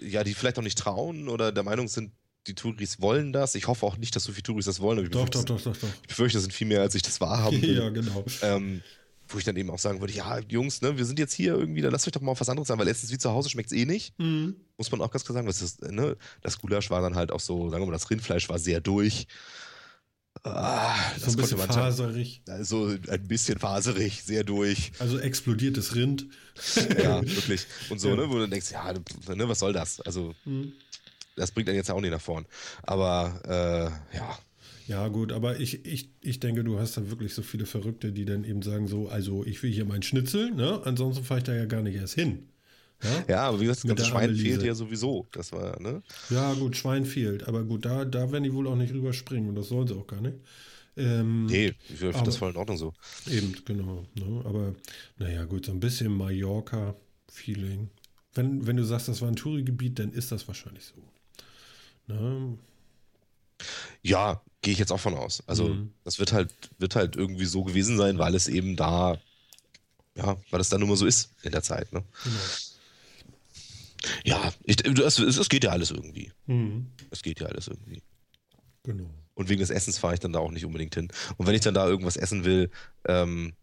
Speaker 2: ja, die vielleicht auch nicht trauen oder der Meinung sind, die Touris wollen das. Ich hoffe auch nicht, dass so viele Touris das wollen.
Speaker 1: doch, doch, doch, doch, doch.
Speaker 2: Ich befürchte, das sind viel mehr, als ich das wahrhaben
Speaker 1: will. ja, genau.
Speaker 2: Ähm, wo ich dann eben auch sagen würde, ja, Jungs, ne, wir sind jetzt hier irgendwie, dann lasst euch doch mal auf was anderes sagen, weil letztens wie zu Hause schmeckt es eh nicht. Mhm. Muss man auch ganz klar sagen. Das, ist, ne, das Gulasch war dann halt auch so, sagen wir mal, das Rindfleisch war sehr durch.
Speaker 1: Ah, so ein bisschen faserig.
Speaker 2: Also ein bisschen faserig, sehr durch.
Speaker 1: Also explodiertes Rind.
Speaker 2: ja, wirklich. Und so, ja. ne, wo du denkst, ja, ne, was soll das? Also, mhm das bringt dann jetzt auch nicht nach vorn. Aber äh, ja.
Speaker 1: Ja, gut, aber ich, ich, ich denke, du hast da wirklich so viele Verrückte, die dann eben sagen: so, also ich will hier meinen Schnitzel, ne? Ansonsten fahre ich da ja gar nicht erst hin.
Speaker 2: Ja, ja aber wie gesagt, das ganze Schwein Anneliese. fehlt ja sowieso. Das war, ne?
Speaker 1: Ja, gut, Schwein fehlt. Aber gut, da, da werden die wohl auch nicht rüberspringen und das sollen sie auch gar nicht. Ähm,
Speaker 2: nee, ich finde das voll in Ordnung so.
Speaker 1: Eben, genau. Ne? Aber naja, gut, so ein bisschen Mallorca-Feeling. Wenn, wenn du sagst, das war ein Touri-Gebiet, dann ist das wahrscheinlich so. Ne?
Speaker 2: Ja, gehe ich jetzt auch von aus. Also mhm. das wird halt, wird halt irgendwie so gewesen sein, weil es eben da, ja, weil es da nun mal so ist in der Zeit. Ne? Genau. Ja, ich, es, es, geht ja alles irgendwie. Mhm. Es geht ja alles irgendwie.
Speaker 1: Genau.
Speaker 2: Und wegen des Essens fahre ich dann da auch nicht unbedingt hin. Und wenn ich dann da irgendwas essen will, ähm,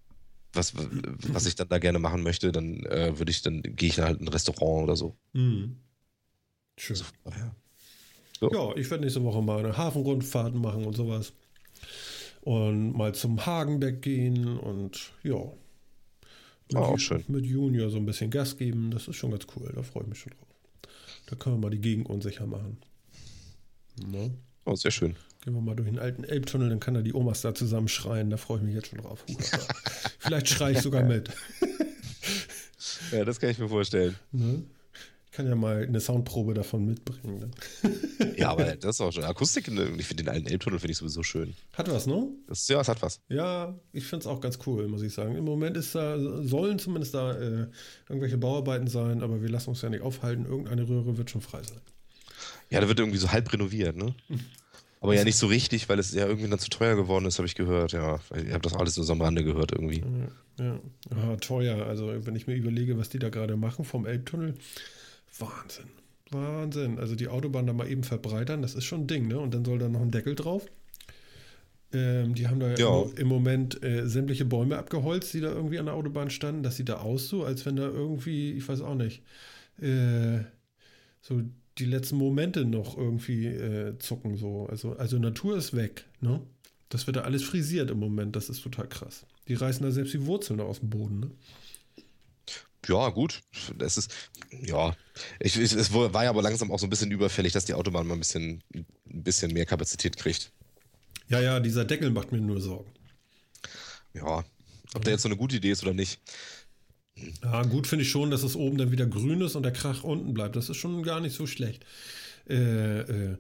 Speaker 2: was, was ich dann da gerne machen möchte, dann äh, würde ich, dann gehe ich dann halt in ein Restaurant oder so.
Speaker 1: Mhm. Schön. Also, ja. So. Ja, ich werde nächste Woche mal eine Hafenrundfahrt machen und sowas. Und mal zum Hagenbeck gehen und ja.
Speaker 2: Mit, oh, schön.
Speaker 1: mit Junior so ein bisschen Gas geben. Das ist schon ganz cool. Da freue ich mich schon drauf. Da können wir mal die Gegend unsicher machen.
Speaker 2: Ne? Oh, sehr schön.
Speaker 1: Gehen wir mal durch den alten Elbtunnel, dann kann er die Omas da zusammen schreien. Da freue ich mich jetzt schon drauf. Vielleicht schreie ich sogar mit.
Speaker 2: ja, das kann ich mir vorstellen. Ne?
Speaker 1: Ich kann ja mal eine Soundprobe davon mitbringen.
Speaker 2: Ne? ja, aber das ist auch schon Akustik. Ich finde den alten Elbtunnel finde ich sowieso schön.
Speaker 1: Hat was, ne?
Speaker 2: Das, ja, es hat was.
Speaker 1: Ja, ich finde es auch ganz cool, muss ich sagen. Im Moment ist da, sollen zumindest da äh, irgendwelche Bauarbeiten sein, aber wir lassen uns ja nicht aufhalten. Irgendeine Röhre wird schon frei sein.
Speaker 2: Ja, da wird irgendwie so halb renoviert, ne? Aber ja nicht so richtig, weil es ja irgendwie dann zu teuer geworden ist, habe ich gehört. Ja, ich habe das alles nur so am Rande gehört irgendwie.
Speaker 1: Ja, ja. teuer. Also wenn ich mir überlege, was die da gerade machen vom Elbtunnel, Wahnsinn. Wahnsinn. Also die Autobahn da mal eben verbreitern, das ist schon ein Ding, ne? Und dann soll da noch ein Deckel drauf. Ähm, die haben da ja. im, Moment äh, sämtliche Bäume abgeholzt, die da irgendwie an der Autobahn standen. Das sieht da aus so, als wenn da irgendwie, ich weiß auch nicht, äh, so die letzten Momente noch irgendwie äh, zucken. So. Also, also Natur ist weg. Ne? Das wird da alles frisiert im Moment. Das ist total krass. Die reißen da selbst die Wurzeln aus dem Boden. Ne?
Speaker 2: Ja, gut. Das ist, ja. Ich, ich, es war ja aber langsam auch so ein bisschen überfällig, dass die Autobahn mal ein bisschen, ein bisschen mehr Kapazität kriegt.
Speaker 1: Ja, ja, dieser Deckel macht mir nur Sorgen.
Speaker 2: Ja, ob der jetzt so eine gute Idee ist oder nicht.
Speaker 1: Ja, gut finde ich schon, dass es oben dann wieder grün ist und der Krach unten bleibt. Das ist schon gar nicht so schlecht. Äh, äh,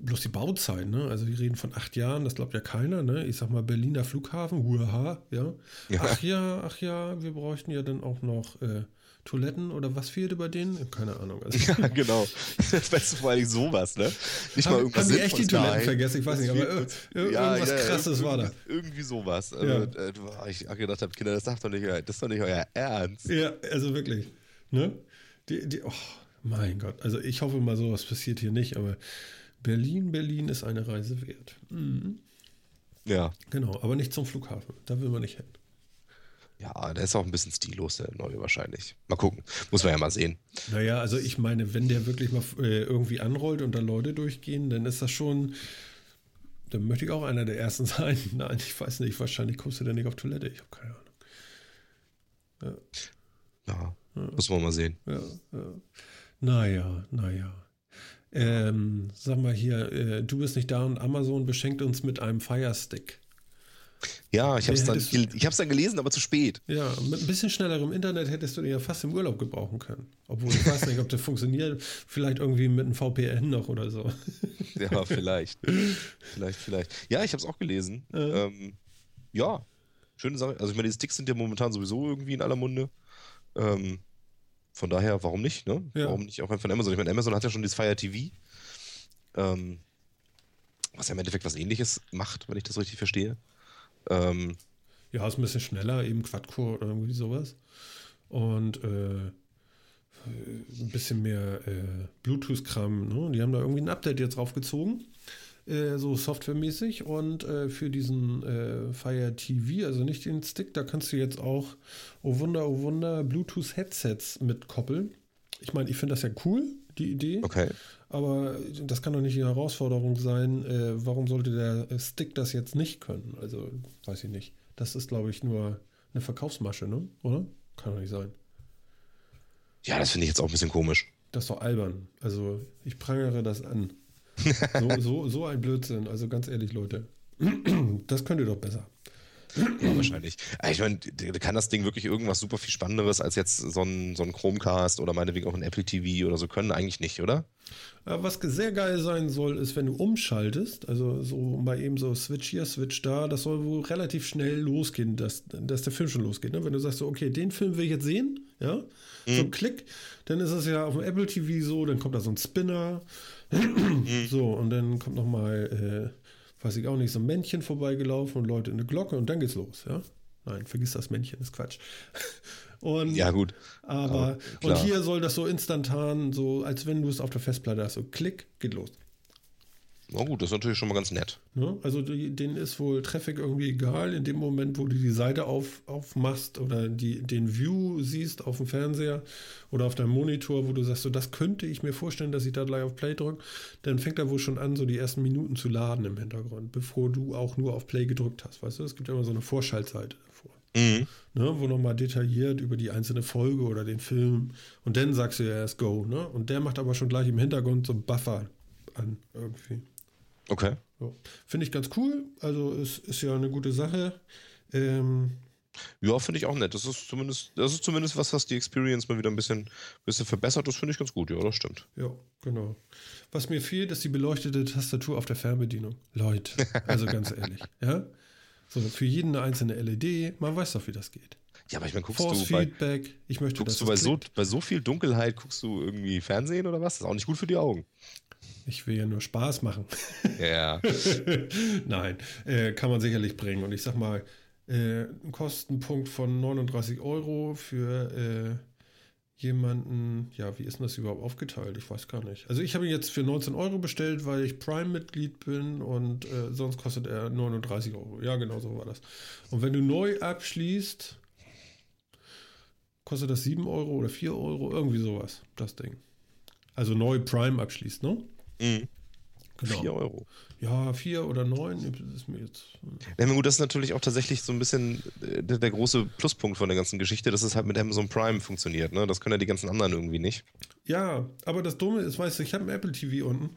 Speaker 1: bloß die Bauzeit, ne? Also wir reden von acht Jahren, das glaubt ja keiner, ne? Ich sag mal Berliner Flughafen, huaha, ja? ja. Ach ja, ach ja, wir bräuchten ja dann auch noch äh, Toiletten oder was fehlt über denen? Keine Ahnung.
Speaker 2: Also, ja, genau. Das weißt du vor allem sowas, ne?
Speaker 1: Nicht haben, mal irgendwas. Haben die echt die Toiletten vergessen? Ich weiß nicht, aber ir ja, irgendwas ja, krasses war da.
Speaker 2: Irgendwie sowas. Also, ja. äh, ich gedacht habe, Kinder, das, doch nicht, das ist doch nicht euer Ernst.
Speaker 1: Ja, also wirklich. Ne? Die, die, oh, mein Gott. Also ich hoffe mal, sowas passiert hier nicht, aber Berlin, Berlin ist eine Reise wert. Mhm.
Speaker 2: Ja.
Speaker 1: Genau, aber nicht zum Flughafen. Da will man nicht hin.
Speaker 2: Ja, der ist auch ein bisschen stillos, der neue wahrscheinlich. Mal gucken. Muss man ja mal sehen.
Speaker 1: Naja, also ich meine, wenn der wirklich mal äh, irgendwie anrollt und da Leute durchgehen, dann ist das schon. Dann möchte ich auch einer der ersten sein. Nein, ich weiß nicht. Wahrscheinlich kommst du da nicht auf Toilette. Ich habe keine
Speaker 2: Ahnung. Ja. ja. ja. Muss man mal sehen.
Speaker 1: Ja, ja. Naja, naja. Ähm, sag mal hier, äh, du bist nicht da und Amazon beschenkt uns mit einem Firestick.
Speaker 2: Ja, ich habe es dann, dann gelesen, aber zu spät.
Speaker 1: Ja, mit ein bisschen schnellerem Internet hättest du den ja fast im Urlaub gebrauchen können. Obwohl ich weiß nicht, ob der funktioniert. Vielleicht irgendwie mit einem VPN noch oder so.
Speaker 2: Ja, vielleicht. vielleicht, vielleicht. Ja, ich habe es auch gelesen. Äh. Ähm, ja, schöne Sache. Also ich meine, die Sticks sind ja momentan sowieso irgendwie in aller Munde. Ähm, von daher, warum nicht? Ne? Ja. Warum nicht auch von Amazon? Ich meine, Amazon hat ja schon dieses Fire TV. Ähm, was ja im Endeffekt was ähnliches macht, wenn ich das richtig verstehe. Ähm,
Speaker 1: ja, ist ein bisschen schneller, eben Quadcore oder irgendwie sowas. Und äh, ein bisschen mehr äh, Bluetooth-Kram. Ne? Die haben da irgendwie ein Update jetzt draufgezogen, äh, so softwaremäßig. Und äh, für diesen äh, Fire TV, also nicht den Stick, da kannst du jetzt auch, oh Wunder, oh Wunder, Bluetooth-Headsets mitkoppeln. Ich meine, ich finde das ja cool, die Idee.
Speaker 2: Okay.
Speaker 1: Aber das kann doch nicht die Herausforderung sein. Äh, warum sollte der Stick das jetzt nicht können? Also, weiß ich nicht. Das ist, glaube ich, nur eine Verkaufsmasche, ne? Oder? Kann doch nicht sein.
Speaker 2: Ja, das finde ich jetzt auch ein bisschen komisch.
Speaker 1: Das ist doch albern. Also, ich prangere das an. So, so, so ein Blödsinn. Also, ganz ehrlich, Leute. das könnt ihr doch besser.
Speaker 2: Ja, wahrscheinlich. Ich meine, kann das Ding wirklich irgendwas super viel Spannenderes als jetzt so ein, so ein Chromecast oder meinetwegen auch ein Apple TV oder so können? Eigentlich nicht, oder?
Speaker 1: Was sehr geil sein soll, ist, wenn du umschaltest, also so mal eben so Switch hier, Switch da, das soll wohl relativ schnell losgehen, dass, dass der Film schon losgeht. Ne? Wenn du sagst, so, okay, den Film will ich jetzt sehen, ja, mhm. so ein Klick, dann ist es ja auf dem Apple TV so, dann kommt da so ein Spinner, mhm. so, und dann kommt nochmal. Äh, weiß ich auch nicht, so ein Männchen vorbeigelaufen und Leute in eine Glocke und dann geht's los, ja. Nein, vergiss das Männchen, ist Quatsch.
Speaker 2: Und, ja, gut.
Speaker 1: Aber, aber und hier soll das so instantan, so als wenn du es auf der Festplatte hast, so klick, geht los.
Speaker 2: Na gut, das ist natürlich schon mal ganz nett.
Speaker 1: Ne? Also die, denen ist wohl Traffic irgendwie egal. In dem Moment, wo du die Seite auf, aufmachst oder die, den View siehst auf dem Fernseher oder auf deinem Monitor, wo du sagst, so das könnte ich mir vorstellen, dass ich da gleich auf Play drücke, dann fängt er wohl schon an, so die ersten Minuten zu laden im Hintergrund, bevor du auch nur auf Play gedrückt hast. Weißt du, es gibt ja immer so eine Vorschaltseite davor. Mhm. Ne, wo nochmal detailliert über die einzelne Folge oder den Film und dann sagst du ja erst Go, ne? Und der macht aber schon gleich im Hintergrund so einen Buffer an irgendwie.
Speaker 2: Okay.
Speaker 1: So. Finde ich ganz cool. Also es ist ja eine gute Sache. Ähm,
Speaker 2: ja, finde ich auch nett. Das ist zumindest, das ist zumindest was, was die Experience mal wieder ein bisschen, bisschen verbessert. Das finde ich ganz gut, ja, das stimmt.
Speaker 1: Ja, genau. Was mir fehlt, ist die beleuchtete Tastatur auf der Fernbedienung. Leute, also ganz ehrlich, ja. So, für jeden eine einzelne LED, man weiß doch, wie das geht.
Speaker 2: Ja, aber ich meine, guckst
Speaker 1: Force
Speaker 2: du bei,
Speaker 1: Feedback, ich möchte,
Speaker 2: guckst du bei so, bei so viel Dunkelheit, guckst du irgendwie Fernsehen oder was? Das ist auch nicht gut für die Augen.
Speaker 1: Ich will ja nur Spaß machen.
Speaker 2: Ja.
Speaker 1: Nein, äh, kann man sicherlich bringen. Und ich sag mal, äh, ein Kostenpunkt von 39 Euro für äh, jemanden, ja, wie ist denn das überhaupt aufgeteilt? Ich weiß gar nicht. Also ich habe ihn jetzt für 19 Euro bestellt, weil ich Prime-Mitglied bin und äh, sonst kostet er 39 Euro. Ja, genau so war das. Und wenn du neu abschließt, kostet das 7 Euro oder 4 Euro, irgendwie sowas, das Ding. Also neu Prime abschließt, ne?
Speaker 2: Mhm.
Speaker 1: Genau.
Speaker 2: 4 Euro.
Speaker 1: Ja, vier oder neun, das ist mir jetzt.
Speaker 2: Ja, gut, das ist natürlich auch tatsächlich so ein bisschen äh, der, der große Pluspunkt von der ganzen Geschichte, dass es halt mit Amazon Prime funktioniert. Ne? Das können ja die ganzen anderen irgendwie nicht.
Speaker 1: Ja, aber das Dumme ist, weißt du, ich habe ein Apple TV unten.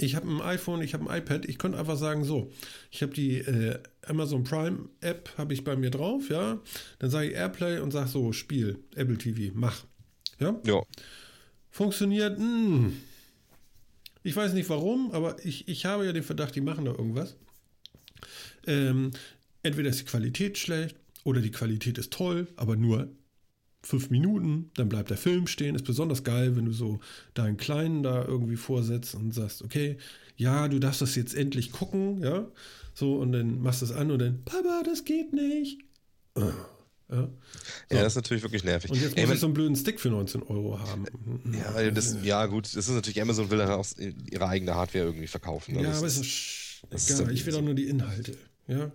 Speaker 1: Ich habe ein iPhone, ich habe ein iPad. Ich könnte einfach sagen, so, ich habe die äh, Amazon Prime App, habe ich bei mir drauf, ja. Dann sage ich Airplay und sage so, Spiel, Apple TV, mach. Ja,
Speaker 2: Ja.
Speaker 1: funktioniert, mh. Ich weiß nicht warum, aber ich, ich habe ja den Verdacht, die machen da irgendwas. Ähm, entweder ist die Qualität schlecht oder die Qualität ist toll, aber nur fünf Minuten, dann bleibt der Film stehen. Ist besonders geil, wenn du so deinen Kleinen da irgendwie vorsetzt und sagst, okay, ja, du darfst das jetzt endlich gucken, ja. So, und dann machst du es an und dann, Papa, das geht nicht. Ja.
Speaker 2: Ja, das ist natürlich wirklich nervig.
Speaker 1: Und jetzt
Speaker 2: Ey,
Speaker 1: muss
Speaker 2: man-
Speaker 1: ich so einen blöden Stick für 19 Euro haben.
Speaker 2: ja, das, ja, gut, das ist natürlich, Amazon will dann auch ihre eigene Hardware irgendwie verkaufen. ne?
Speaker 1: Ja,
Speaker 2: das
Speaker 1: aber
Speaker 2: ist,
Speaker 1: ist egal. Ich will
Speaker 2: so.
Speaker 1: doch nur die Inhalte. Ja,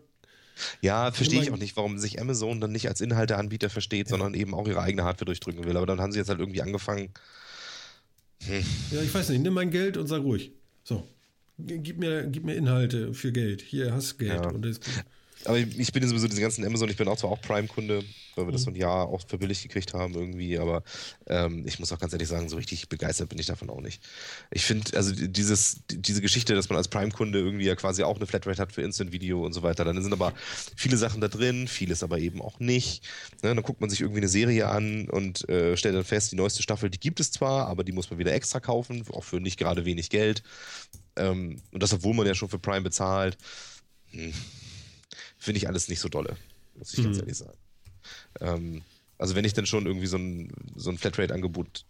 Speaker 2: ja verstehe ich auch nicht, warum sich Amazon dann nicht als Inhalteanbieter versteht, sondern eben auch ihre eigene Hardware durchdrücken will. Aber dann haben sie jetzt halt irgendwie angefangen.
Speaker 1: ja, ich weiß nicht. Nimm mein Geld und sei ruhig. So. Gib mir, gib mir Inhalte für Geld. Hier hast du Geld.
Speaker 2: Ja.
Speaker 1: Das,
Speaker 2: Aber ich ich bin ja sowieso diese ganzen Amazon, ich bin auch zwar auch Prime-Kunde, weil wir das
Speaker 1: Mhm.
Speaker 2: so ein Jahr auch verbilligt gekriegt haben irgendwie, aber ähm, ich muss auch ganz ehrlich sagen, so richtig begeistert bin ich davon auch nicht. Ich finde, also die- dieses, die- diese Geschichte, dass man als Prime-Kunde irgendwie ja quasi auch eine Flatrate hat für Instant-Video und so weiter, dann sind aber viele Sachen da drin, vieles aber eben auch nicht. Ne, dann guckt man sich irgendwie eine Serie an und äh, stellt dann fest, die neueste Staffel, die gibt es zwar, aber die muss man wieder extra kaufen, auch für nicht gerade wenig Geld. Ähm, und das, obwohl man ja schon für Prime bezahlt. Hm finde ich alles nicht so dolle, muss ich ganz
Speaker 1: Mhm.
Speaker 2: ehrlich sagen. Ähm, also wenn ich dann schon irgendwie so ein, so ein Flatrate-Angebot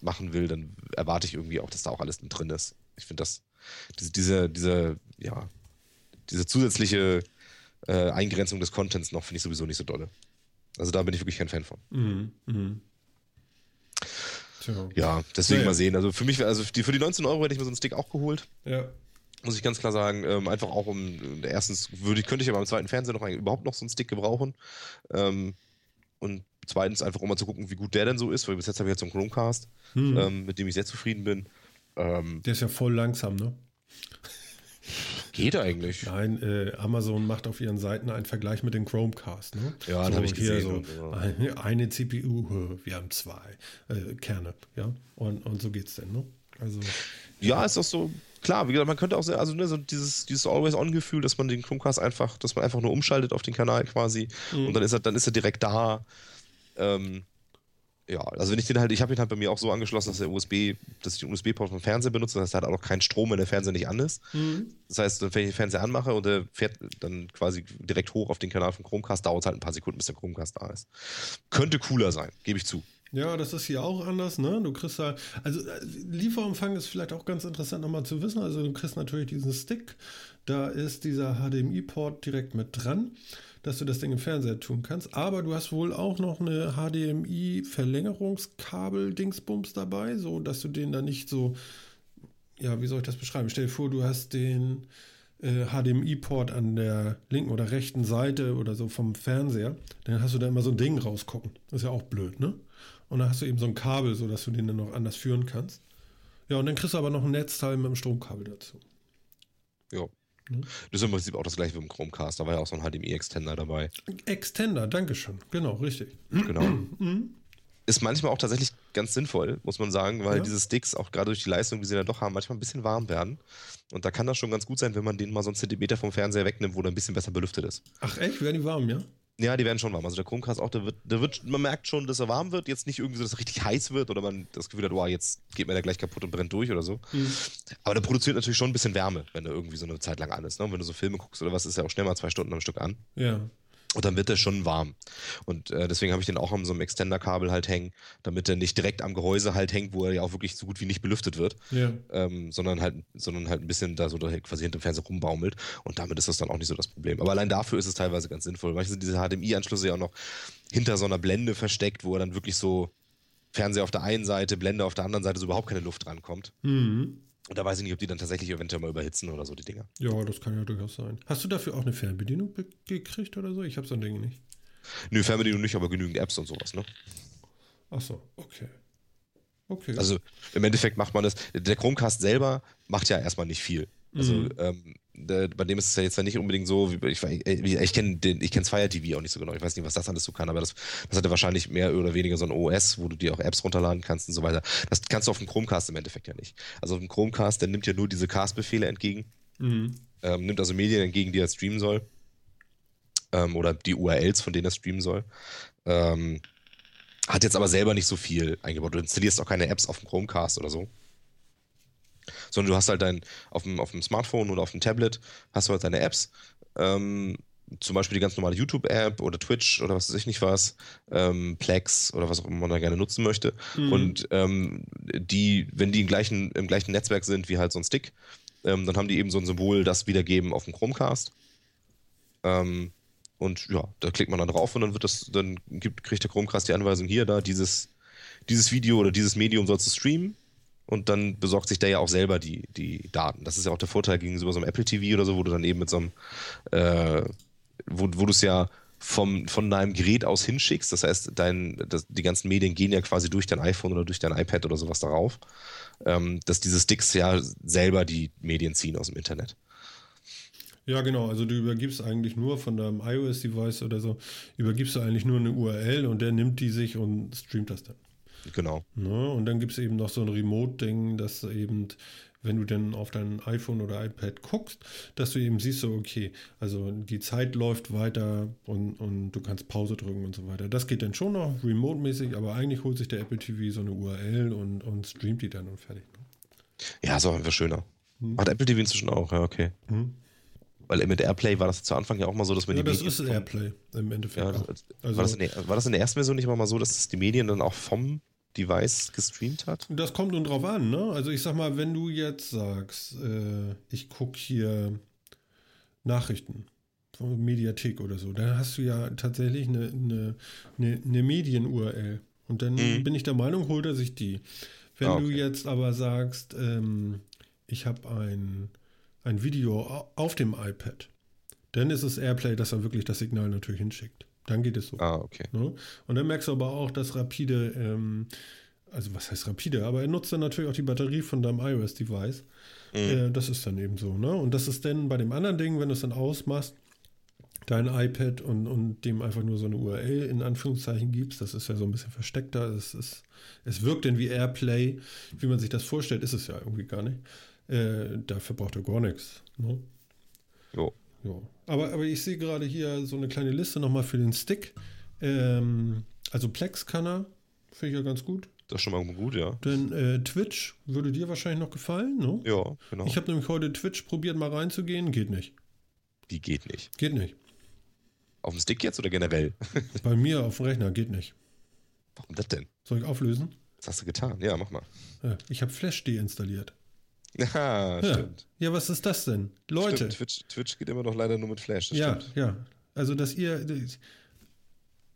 Speaker 2: machen will, dann erwarte ich irgendwie auch, dass da auch alles mit drin ist. Ich finde das, diese, diese, diese, ja, diese zusätzliche äh, Eingrenzung des Contents noch finde ich sowieso nicht so dolle. Also da bin ich wirklich kein Fan von.
Speaker 1: mhm. Mhm.
Speaker 2: Ja, deswegen
Speaker 1: Ja, ja.
Speaker 2: mal sehen. Also für mich, also die, für die 19 Euro hätte ich mir so einen Stick auch geholt.
Speaker 1: Ja.
Speaker 2: Muss ich ganz klar sagen. Ähm, einfach auch um, erstens würde ich, könnte ich aber am zweiten Fernseher noch überhaupt noch so einen Stick gebrauchen. Ähm, und zweitens einfach, um mal zu gucken, wie gut der denn so ist, weil bis jetzt habe ich jetzt so einen Chromecast,
Speaker 1: Mhm.
Speaker 2: ähm, mit dem ich sehr zufrieden bin. Ähm,
Speaker 1: Der ist ja voll langsam, ne?
Speaker 2: geht eigentlich.
Speaker 1: Nein, äh, Amazon macht auf ihren Seiten einen Vergleich mit dem Chromecast. Ne?
Speaker 2: Ja, den hab ich
Speaker 1: hier
Speaker 2: gesehen
Speaker 1: So
Speaker 2: so.
Speaker 1: eine, eine CPU, äh, wir haben zwei äh, Kerne, ja. Und, und so geht's denn, ne? Also,
Speaker 2: Ja, ist doch so. Klar, wie gesagt, man könnte auch sehr, also ne, so dieses, dieses Always-On-Gefühl, dass man den Chromecast einfach, dass man einfach nur umschaltet auf den Kanal quasi
Speaker 1: Mhm.
Speaker 2: und dann ist er, dann ist er direkt da. Ähm, ja, also wenn ich den halt, ich habe ihn halt bei mir auch so angeschlossen, dass der USB, dass ich den USB-Port vom Fernseher benutze, das heißt, er hat auch noch keinen Strom, wenn der Fernseher nicht an ist.
Speaker 1: Mhm.
Speaker 2: Das heißt, wenn ich den Fernseher anmache und der fährt dann quasi direkt hoch auf den Kanal vom Chromecast, dauert es halt ein paar Sekunden, bis der Chromecast da ist. Könnte cooler sein, gebe ich zu.
Speaker 1: Ja, das ist hier auch anders, ne? Du kriegst da, also äh, Lieferumfang ist vielleicht auch ganz interessant nochmal zu wissen. Also du kriegst natürlich diesen Stick, da ist dieser HDMI-Port direkt mit dran, dass du das Ding im Fernseher tun kannst. Aber du hast wohl auch noch eine HDMI-Verlängerungskabel-Dingsbums dabei, so dass du den da nicht so, ja, wie soll ich das beschreiben? Stell dir vor, du hast den äh, HDMI-Port an der linken oder rechten Seite oder so vom Fernseher, dann hast du da immer so ein Ding rausgucken. Das ist ja auch blöd, ne? Und dann hast du eben so ein Kabel, so dass du den dann noch anders führen kannst. Ja, und dann kriegst du aber noch ein Netzteil mit dem Stromkabel dazu.
Speaker 2: Ja.
Speaker 1: Mhm.
Speaker 2: Das ist im Prinzip auch das gleiche wie im Chromecast. Da war ja auch so ein HDMI-Extender dabei.
Speaker 1: Extender, Dankeschön. Genau, richtig.
Speaker 2: Genau. ist manchmal auch tatsächlich ganz sinnvoll, muss man sagen, weil ja. diese Sticks auch gerade durch die Leistung, die sie da doch haben, manchmal ein bisschen warm werden. Und da kann das schon ganz gut sein, wenn man den mal so einen Zentimeter vom Fernseher wegnimmt, wo der ein bisschen besser belüftet ist.
Speaker 1: Ach echt? Werden die warm, ja?
Speaker 2: Ja, die werden schon warm. Also der Chromecast auch, der wird, der wird, man merkt schon, dass er warm wird. Jetzt nicht irgendwie so, dass er richtig heiß wird oder man das Gefühl hat, wow, jetzt geht mir der gleich kaputt und brennt durch oder so. Mhm. Aber der produziert natürlich schon ein bisschen Wärme, wenn er irgendwie so eine Zeit lang an ist. Ne? Und wenn du so Filme guckst oder was, ist er auch schnell mal zwei Stunden am Stück an.
Speaker 1: Ja.
Speaker 2: Und dann wird der schon warm. Und äh, deswegen habe ich den auch an so einem Extender-Kabel halt hängen, damit der nicht direkt am Gehäuse halt hängt, wo er ja auch wirklich so gut wie nicht belüftet wird,
Speaker 1: ja.
Speaker 2: ähm, sondern halt, sondern halt ein bisschen da so quasi hinter dem Fernseher rumbaumelt. Und damit ist das dann auch nicht so das Problem. Aber allein dafür ist es teilweise ganz sinnvoll. Manchmal sind diese HDMI-Anschlüsse ja auch noch hinter so einer Blende versteckt, wo er dann wirklich so Fernseher auf der einen Seite, Blende auf der anderen Seite so überhaupt keine Luft rankommt.
Speaker 1: Mhm.
Speaker 2: Und da weiß ich nicht, ob die dann tatsächlich eventuell mal überhitzen oder so, die Dinger.
Speaker 1: Ja, das kann ja durchaus sein. Hast du dafür auch eine Fernbedienung gekriegt oder so? Ich habe so ein Ding nicht.
Speaker 2: Nö, Fernbedienung nicht, aber genügend Apps und sowas, ne?
Speaker 1: Ach so, okay. Okay.
Speaker 2: Also im Endeffekt macht man das. Der Chromecast selber macht ja erstmal nicht viel. Also mhm. ähm, der, bei dem ist es ja jetzt ja nicht unbedingt so, wie, ich, ich kenne ich kenne Fire TV auch nicht so genau. Ich weiß nicht, was das alles so kann, aber das, das hat ja wahrscheinlich mehr oder weniger so ein OS, wo du dir auch Apps runterladen kannst und so weiter. Das kannst du auf dem Chromecast im Endeffekt ja nicht. Also auf dem Chromecast, der nimmt ja nur diese Cast-Befehle entgegen,
Speaker 1: mhm.
Speaker 2: ähm, nimmt also Medien entgegen, die er streamen soll. Ähm, oder die URLs, von denen er streamen soll. Ähm, hat jetzt aber selber nicht so viel eingebaut. Du installierst auch keine Apps auf dem Chromecast oder so sondern du hast halt dein, auf dem, auf dem Smartphone oder auf dem Tablet hast du halt deine Apps, ähm, zum Beispiel die ganz normale YouTube-App oder Twitch oder was weiß ich nicht was, ähm, Plex oder was auch immer man da gerne nutzen möchte. Mhm. Und ähm, die, wenn die im gleichen, im gleichen Netzwerk sind wie halt so ein Stick, ähm, dann haben die eben so ein Symbol, das wiedergeben auf dem Chromecast. Ähm, und ja, da klickt man dann drauf und dann wird das, dann gibt, kriegt der Chromecast die Anweisung hier, da, dieses, dieses Video oder dieses Medium sollst du streamen und dann besorgt sich der ja auch selber die, die Daten. Das ist ja auch der Vorteil gegenüber so einem Apple TV oder so, wo du dann eben mit so einem, äh, wo, wo du es ja vom, von deinem Gerät aus hinschickst. Das heißt, dein, das, die ganzen Medien gehen ja quasi durch dein iPhone oder durch dein iPad oder sowas darauf, ähm, dass diese Sticks ja selber die Medien ziehen aus dem Internet.
Speaker 1: Ja, genau. Also du übergibst eigentlich nur von deinem iOS-Device oder so, übergibst du eigentlich nur eine URL und der nimmt die sich und streamt das dann.
Speaker 2: Genau.
Speaker 1: Ne? Und dann gibt es eben noch so ein Remote-Ding, dass eben, wenn du dann auf dein iPhone oder iPad guckst, dass du eben siehst, so, okay, also die Zeit läuft weiter und, und du kannst Pause drücken und so weiter. Das geht dann schon noch remote-mäßig, aber eigentlich holt sich der Apple TV so eine URL und, und streamt die dann und fertig. Ne?
Speaker 2: Ja, ist auch einfach schöner. Hm. Hat Apple TV inzwischen auch, ja, okay. Hm. Weil mit Airplay war das zu Anfang ja auch mal so, dass man
Speaker 1: ja,
Speaker 2: die
Speaker 1: das Medien. ist Airplay im Endeffekt. Ja,
Speaker 2: also, war, das der, war, das in der, ersten Version nicht mal so, dass die Medien dann auch vom Device gestreamt hat?
Speaker 1: Das kommt nun drauf an, ne? Also ich sag mal, wenn du jetzt sagst, äh, ich gucke hier Nachrichten von Mediathek oder so, dann hast du ja tatsächlich eine, eine, eine, eine Medien-URL. Und dann mhm. bin ich der Meinung, holt er sich die. Wenn ah, okay. du jetzt aber sagst, ähm, ich habe ein, ein Video auf dem iPad, dann ist es Airplay, dass er wirklich das Signal natürlich hinschickt. Dann geht es so.
Speaker 2: Ah, okay.
Speaker 1: Ne? Und dann merkst du aber auch, dass rapide, ähm, also was heißt rapide, aber er nutzt dann natürlich auch die Batterie von deinem iOS-Device. Mhm. Äh, das ist dann eben so. Ne? Und das ist dann bei dem anderen Ding, wenn du es dann ausmachst, dein iPad und, und dem einfach nur so eine URL in Anführungszeichen gibst, das ist ja so ein bisschen versteckter. Es, ist, es wirkt dann wie Airplay, wie man sich das vorstellt, ist es ja irgendwie gar nicht. Äh, dafür braucht er gar nichts. Ne?
Speaker 2: Jo.
Speaker 1: Ja. Aber, aber ich sehe gerade hier so eine kleine Liste nochmal für den Stick. Ähm, also Plex kann er, finde ich ja ganz gut.
Speaker 2: Das ist schon mal gut, ja.
Speaker 1: Denn äh, Twitch würde dir wahrscheinlich noch gefallen, ne?
Speaker 2: Ja, genau.
Speaker 1: Ich habe nämlich heute Twitch probiert, mal reinzugehen. Geht nicht.
Speaker 2: Die geht nicht.
Speaker 1: Geht nicht.
Speaker 2: Auf dem Stick jetzt oder generell?
Speaker 1: Bei mir auf dem Rechner geht nicht.
Speaker 2: Warum das denn?
Speaker 1: Soll ich auflösen?
Speaker 2: Was hast du getan? Ja, mach mal.
Speaker 1: Ja, ich habe Flash deinstalliert.
Speaker 2: Ja, stimmt.
Speaker 1: Ja, was ist das denn? Leute. Stimmt,
Speaker 2: Twitch, Twitch geht immer noch leider nur mit Flash.
Speaker 1: ja, stimmt. ja. Also, dass ihr.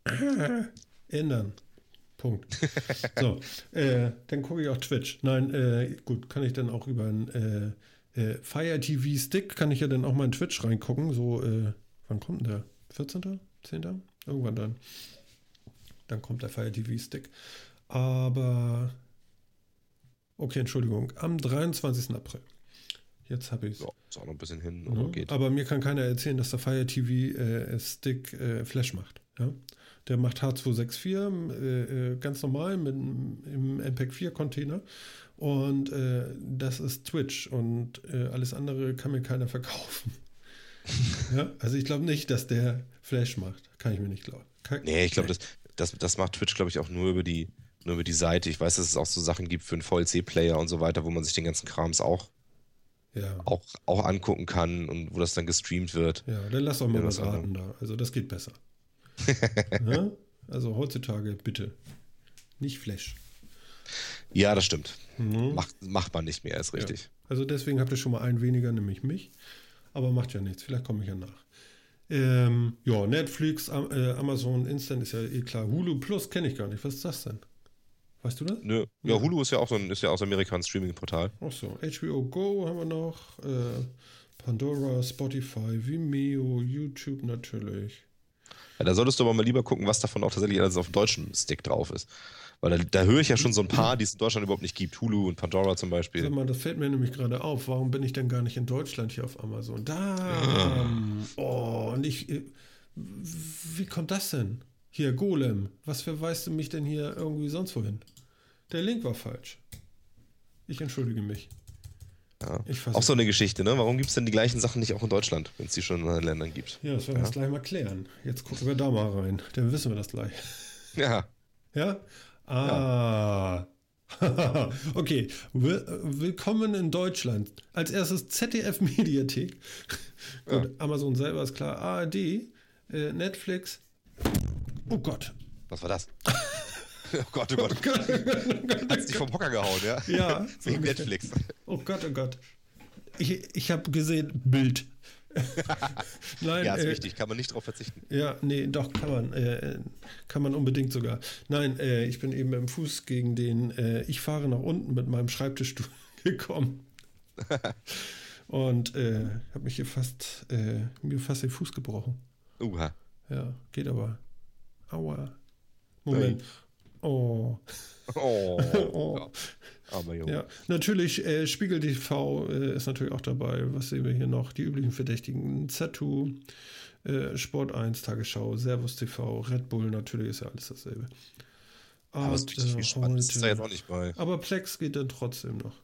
Speaker 1: ändern. Punkt. So, äh, dann gucke ich auch Twitch. Nein, äh, gut, kann ich dann auch über ein äh, äh Fire TV Stick, kann ich ja dann auch mal in Twitch reingucken. So, äh, wann kommt denn der? 14., 10.? Irgendwann dann. Dann kommt der Fire TV Stick. Aber Okay, Entschuldigung, am 23. April. Jetzt habe ich es.
Speaker 2: Ja, ist auch noch ein bisschen hin,
Speaker 1: aber mhm. geht. Aber mir kann keiner erzählen, dass der Fire TV äh, Stick äh, Flash macht. Ja? Der macht H264 äh, äh, ganz normal mit, im MPEG 4 Container. Und äh, das ist Twitch und äh, alles andere kann mir keiner verkaufen. ja, also ich glaube nicht, dass der Flash macht. Kann ich mir nicht glauben. Kann,
Speaker 2: nee, ich glaube, das, das, das macht Twitch, glaube ich, auch nur über die, nur über die Seite. Ich weiß, dass es auch so Sachen gibt für einen VLC-Player und so weiter, wo man sich den ganzen Krams auch, ja. auch, auch angucken kann und wo das dann gestreamt wird.
Speaker 1: Ja, dann lass doch mal ja, was raten da. Also das geht besser. ja? Also heutzutage bitte. Nicht Flash.
Speaker 2: Ja, das stimmt. Mhm. Macht, macht man nicht mehr, ist richtig.
Speaker 1: Also deswegen habt ihr schon mal einen weniger, nämlich mich. Aber macht ja nichts, vielleicht komme ich ja nach. Ähm, ja, Netflix, äh, Amazon Instant ist ja eh klar. Hulu Plus kenne ich gar nicht. Was ist das denn? Weißt du das?
Speaker 2: Nö. Ja, Hulu ist ja auch so ein, ist ja aus Amerika ein Streaming-Portal.
Speaker 1: Ach so. HBO Go haben wir noch. Äh, Pandora, Spotify, Vimeo, YouTube natürlich.
Speaker 2: Ja, da solltest du aber mal lieber gucken, was davon auch tatsächlich alles auf dem deutschen Stick drauf ist. Weil da, da höre ich ja schon so ein paar, die es in Deutschland überhaupt nicht gibt. Hulu und Pandora zum Beispiel.
Speaker 1: Sag mal, das fällt mir nämlich gerade auf. Warum bin ich denn gar nicht in Deutschland hier auf Amazon? Da. Ja. Oh, und ich. Äh, wie kommt das denn? Hier, Golem. Was verweist du mich denn hier irgendwie sonst wohin? Der Link war falsch. Ich entschuldige mich.
Speaker 2: Ja. Auch so eine Geschichte, ne? Warum gibt es denn die gleichen Sachen nicht auch in Deutschland, wenn es die schon in anderen Ländern gibt?
Speaker 1: Ja, das werden wir jetzt gleich mal klären. Jetzt gucken wir da mal rein. Dann wissen wir das gleich.
Speaker 2: Ja.
Speaker 1: Ja? Ah. Ja. okay, willkommen in Deutschland. Als erstes ZDF Mediathek. Gut. Amazon selber ist klar. ARD, äh, Netflix. Oh Gott.
Speaker 2: Was war das? oh Gott, oh Gott. Oh Gott. Hat's dich vom Hocker gehauen, ja?
Speaker 1: Ja.
Speaker 2: Wegen Netflix.
Speaker 1: Oh Gott, oh Gott. Ich, ich habe gesehen, Bild.
Speaker 2: Nein, ja, ist äh, wichtig, kann man nicht darauf verzichten.
Speaker 1: Ja, nee, doch, kann man. Äh, kann man unbedingt sogar. Nein, äh, ich bin eben im Fuß gegen den äh, Ich fahre nach unten mit meinem Schreibtischstuhl gekommen. Und äh, habe mich hier fast, äh, mir fast den Fuß gebrochen.
Speaker 2: Uha.
Speaker 1: Ja, geht aber. Aua. Moment. Nein. Oh.
Speaker 2: Oh. oh.
Speaker 1: Aber jo. Ja, natürlich, äh, Spiegel TV äh, ist natürlich auch dabei. Was sehen wir hier noch? Die üblichen Verdächtigen. Z2, äh, Sport 1, Tagesschau, Servus TV, Red Bull, natürlich ist ja alles dasselbe.
Speaker 2: Aber viel spannend ist da jetzt auch nicht bei.
Speaker 1: Aber Plex geht dann trotzdem noch.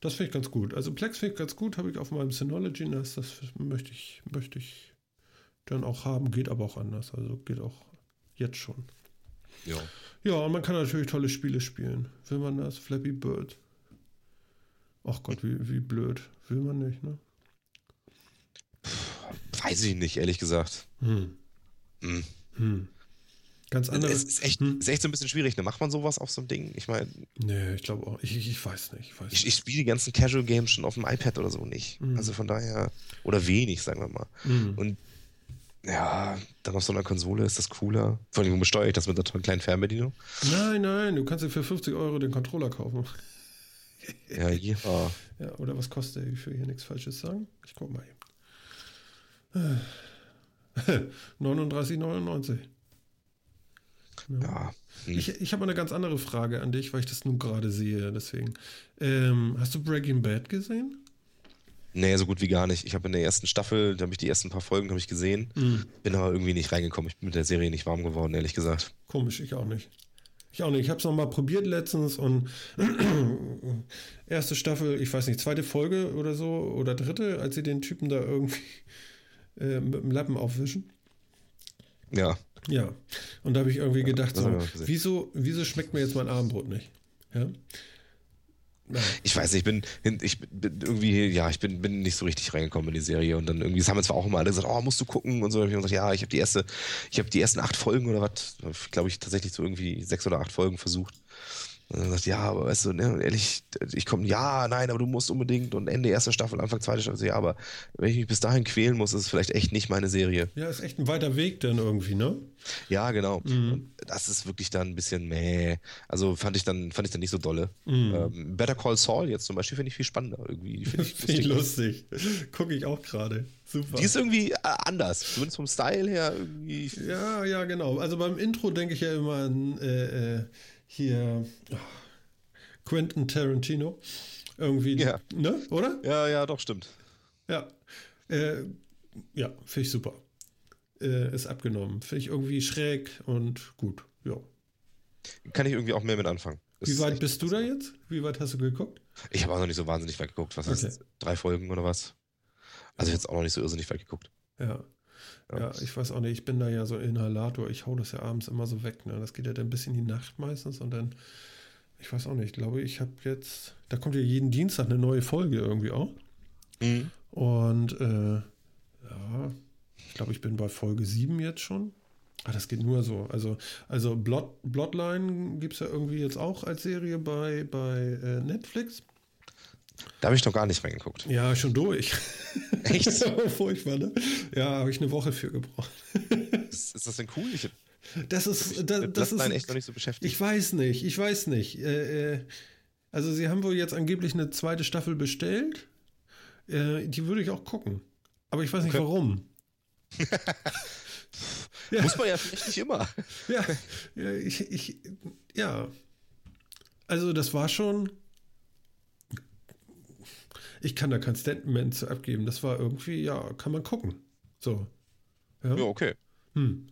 Speaker 1: Das finde ich ganz gut. Also Plex finde ich ganz gut, habe ich auf meinem Synology NAS. Das möchte ich, möchte ich dann auch haben, geht aber auch anders. Also geht auch jetzt schon.
Speaker 2: Ja.
Speaker 1: Ja, und man kann natürlich tolle Spiele spielen. Will man das? Flappy Bird. Ach Gott, wie, wie blöd. Will man nicht, ne?
Speaker 2: Weiß ich nicht, ehrlich gesagt.
Speaker 1: Hm. Hm. Hm. Ganz andere.
Speaker 2: Es ist echt, hm. ist echt so ein bisschen schwierig, ne? Macht man sowas auf so einem Ding? Ich meine.
Speaker 1: Nee, ich glaube auch. Ich, ich, weiß nicht. Ich, weiß
Speaker 2: ich, ich spiele die ganzen Casual Games schon auf dem iPad oder so nicht. Hm. Also von daher. Oder wenig, sagen wir mal.
Speaker 1: Hm.
Speaker 2: Und ja, dann auf so einer Konsole ist das cooler. Vor allem, besteuere ich das mit einer kleinen Fernbedienung?
Speaker 1: Nein, nein, du kannst dir für 50 Euro den Controller kaufen.
Speaker 2: Ja, ja.
Speaker 1: Ja, oder was kostet der? Ich will hier nichts Falsches sagen. Ich guck mal eben. 39,99.
Speaker 2: Ja. ja.
Speaker 1: Hm. Ich, ich habe eine ganz andere Frage an dich, weil ich das nun gerade sehe. Deswegen. Ähm, hast du Breaking Bad gesehen?
Speaker 2: Nee, so gut wie gar nicht. Ich habe in der ersten Staffel, da habe ich die ersten paar Folgen ich gesehen, mhm. bin aber irgendwie nicht reingekommen. Ich bin mit der Serie nicht warm geworden, ehrlich gesagt.
Speaker 1: Komisch, ich auch nicht. Ich auch nicht. Ich habe es nochmal probiert letztens und erste Staffel, ich weiß nicht, zweite Folge oder so oder dritte, als sie den Typen da irgendwie äh, mit dem Lappen aufwischen.
Speaker 2: Ja.
Speaker 1: Ja. Und da habe ich irgendwie ja, gedacht, so, wieso, wieso schmeckt mir jetzt mein Abendbrot nicht? Ja.
Speaker 2: Ich weiß nicht, ich bin, ich bin irgendwie, ja, ich bin, bin nicht so richtig reingekommen in die Serie und dann irgendwie, das haben jetzt zwar auch immer alle gesagt, oh, musst du gucken und so. Und ich gesagt, ja, ich habe die erste, ich habe die ersten acht Folgen oder was, glaube ich, tatsächlich so irgendwie sechs oder acht Folgen versucht. Und dann sagt, ja, aber weißt du, ne, ehrlich, ich komme, ja, nein, aber du musst unbedingt und Ende erster Staffel, Anfang zweiter Staffel, ja, aber wenn ich mich bis dahin quälen muss, ist es vielleicht echt nicht meine Serie.
Speaker 1: Ja, ist echt ein weiter Weg dann irgendwie, ne?
Speaker 2: Ja, genau. Mhm. Das ist wirklich dann ein bisschen meh. Also fand ich dann, fand ich dann nicht so dolle. Mhm. Ähm, Better Call Saul jetzt zum Beispiel finde ich viel spannender irgendwie. Finde ich
Speaker 1: lustig. Gucke ich auch gerade. Super.
Speaker 2: Die ist irgendwie äh, anders, zumindest vom Style her irgendwie.
Speaker 1: Ja, ja, genau. Also beim Intro denke ich ja immer an äh, äh, hier Quentin Tarantino. Irgendwie,
Speaker 2: ja.
Speaker 1: ne? Oder?
Speaker 2: Ja, ja, doch, stimmt.
Speaker 1: Ja. Äh, ja, finde ich super. äh, ist abgenommen. Finde ich irgendwie schräg und gut. Ja.
Speaker 2: Kann ich irgendwie auch mehr mit anfangen.
Speaker 1: Das Wie weit bist du da jetzt? Wie weit hast du geguckt?
Speaker 2: Ich habe auch noch nicht so wahnsinnig weit geguckt. Was okay. ist? Drei Folgen oder was? Also jetzt auch noch nicht so irrsinnig weit geguckt.
Speaker 1: Ja. Ja. Ich weiß auch nicht, ich bin da ja so Inhalator, ich hau das ja abends immer so weg. Ne? Das geht ja dann bis in die Nacht meistens und dann, ich weiß auch nicht, ich glaube, ich habe jetzt, da kommt ja jeden Dienstag eine neue Folge irgendwie auch. Mhm. Und äh, ja, ich glaube, ich bin bei Folge 7 jetzt schon. Ah, das geht nur so. Also, also Blood, Bloodline gibt es ja irgendwie jetzt auch als Serie bei, bei äh, Netflix.
Speaker 2: Da habe ich noch gar nicht reingeguckt.
Speaker 1: Ja, schon durch.
Speaker 2: Echt?
Speaker 1: Furchtbar, ne? Ja, habe ich eine Woche für gebraucht.
Speaker 2: ist, ist das denn cool? Ich,
Speaker 1: das ist, da, das ist
Speaker 2: echt noch nicht so beschäftigt.
Speaker 1: Ich weiß nicht, ich weiß nicht. Äh, äh, also sie haben wohl jetzt angeblich eine zweite Staffel bestellt. Äh, die würde ich auch gucken. Aber ich weiß nicht okay. warum.
Speaker 2: ja. Muss man ja vielleicht nicht immer.
Speaker 1: ja, ja, ich, ich, ja. Also das war schon. Ich kann da kein Statement zu abgeben. Das war irgendwie, ja, kann man gucken. So.
Speaker 2: Ja, ja okay. Hm.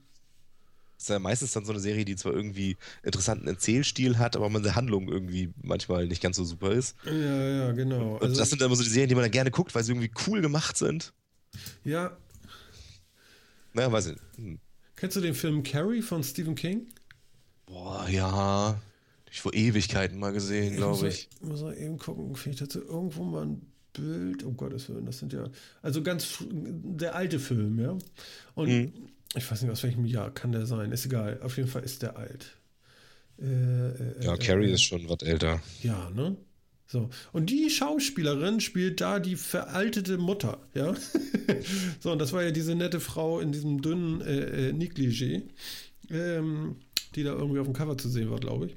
Speaker 2: Das ist ja meistens dann so eine Serie, die zwar irgendwie interessanten Erzählstil hat, aber man der Handlung irgendwie manchmal nicht ganz so super ist.
Speaker 1: Ja, ja, genau.
Speaker 2: Und also, das sind dann immer so die Serien, die man dann gerne guckt, weil sie irgendwie cool gemacht sind.
Speaker 1: Ja.
Speaker 2: Naja, weiß ich. Hm.
Speaker 1: Kennst du den Film Carrie von Stephen King?
Speaker 2: Boah, ja. Ich vor Ewigkeiten mal gesehen, glaube ich.
Speaker 1: Ich muss mal eben gucken, finde ich dazu irgendwo mal ein Bild. Um Gottes Willen, das sind ja. Also ganz der alte Film, ja. Und mhm. ich weiß nicht, aus welchem Jahr kann der sein. Ist egal. Auf jeden Fall ist der alt.
Speaker 2: Äh, äh, ja, Carrie äh, ist schon was älter.
Speaker 1: Ja, ne? So. Und die Schauspielerin spielt da die veraltete Mutter, ja. so, und das war ja diese nette Frau in diesem dünnen äh, äh, Negligé, ähm, die da irgendwie auf dem Cover zu sehen war, glaube ich.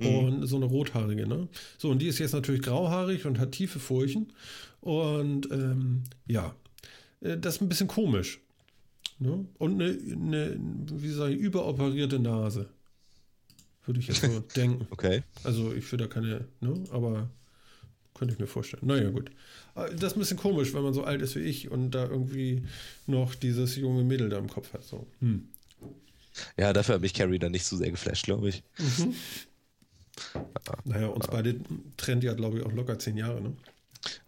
Speaker 1: Mhm. Und so eine rothaarige, ne? So, und die ist jetzt natürlich grauhaarig und hat tiefe Furchen. Und ähm, ja, äh, das ist ein bisschen komisch. Ne? Und eine, eine, wie sage ich, überoperierte Nase. Würde ich jetzt so denken.
Speaker 2: Okay.
Speaker 1: Also ich würde da keine, ne, aber könnte ich mir vorstellen. Naja, gut. Äh, das ist ein bisschen komisch, wenn man so alt ist wie ich und da irgendwie noch dieses junge Mädel da im Kopf hat. So. Hm.
Speaker 2: Ja, dafür habe ich Carrie dann nicht so sehr geflasht, glaube ich. Mhm.
Speaker 1: Naja, uns ja. beide trennt ja, glaube ich, auch locker zehn Jahre, ne?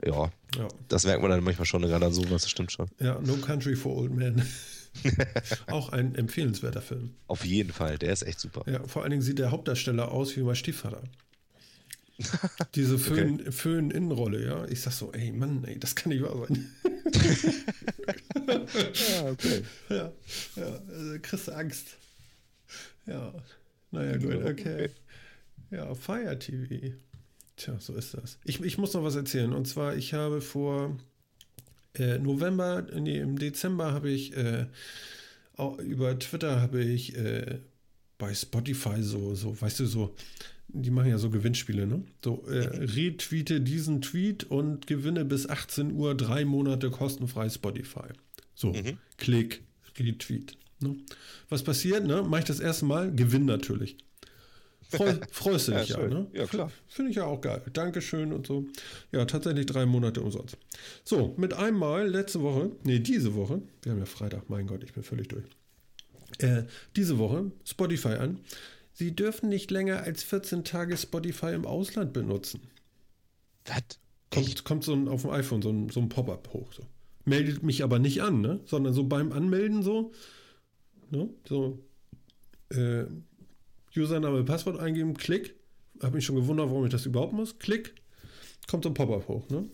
Speaker 2: Ja, ja. Das merkt man dann manchmal schon gerade an sowas, das stimmt schon.
Speaker 1: Ja, No Country for Old Men. auch ein empfehlenswerter Film.
Speaker 2: Auf jeden Fall, der ist echt super.
Speaker 1: Ja, vor allen Dingen sieht der Hauptdarsteller aus wie mein Stiefvater. Diese Föhn-Innenrolle, okay. ja. Ich sag so, ey Mann, ey, das kann nicht wahr sein. ja, okay. Ja, ja also kriegst du Angst. Ja, naja, gut, okay. okay. Ja, Fire TV. Tja, so ist das. Ich, ich muss noch was erzählen. Und zwar, ich habe vor äh, November, nee, im Dezember habe ich äh, über Twitter habe ich äh, bei Spotify so, so, weißt du, so, die machen ja so Gewinnspiele, ne? So, äh, retweete diesen Tweet und gewinne bis 18 Uhr drei Monate kostenfrei Spotify. So, mhm. Klick, Retweet. Ne? Was passiert, ne? Mache ich das erste Mal, gewinn natürlich. Freu, freust du dich ja, ja ne?
Speaker 2: Ja, klar.
Speaker 1: Finde ich ja auch geil. Dankeschön und so. Ja, tatsächlich drei Monate umsonst. So, mit einmal letzte Woche, nee, diese Woche, wir haben ja Freitag, mein Gott, ich bin völlig durch. Äh, diese Woche Spotify an. Sie dürfen nicht länger als 14 Tage Spotify im Ausland benutzen.
Speaker 2: Was?
Speaker 1: Kommt, kommt so ein, auf dem iPhone so ein, so ein Pop-up hoch. So. Meldet mich aber nicht an, ne? sondern so beim Anmelden so. Ne? So. Äh, Username, Passwort eingeben, klick. Habe mich schon gewundert, warum ich das überhaupt muss. Klick. Kommt so ein Pop-up hoch, ne?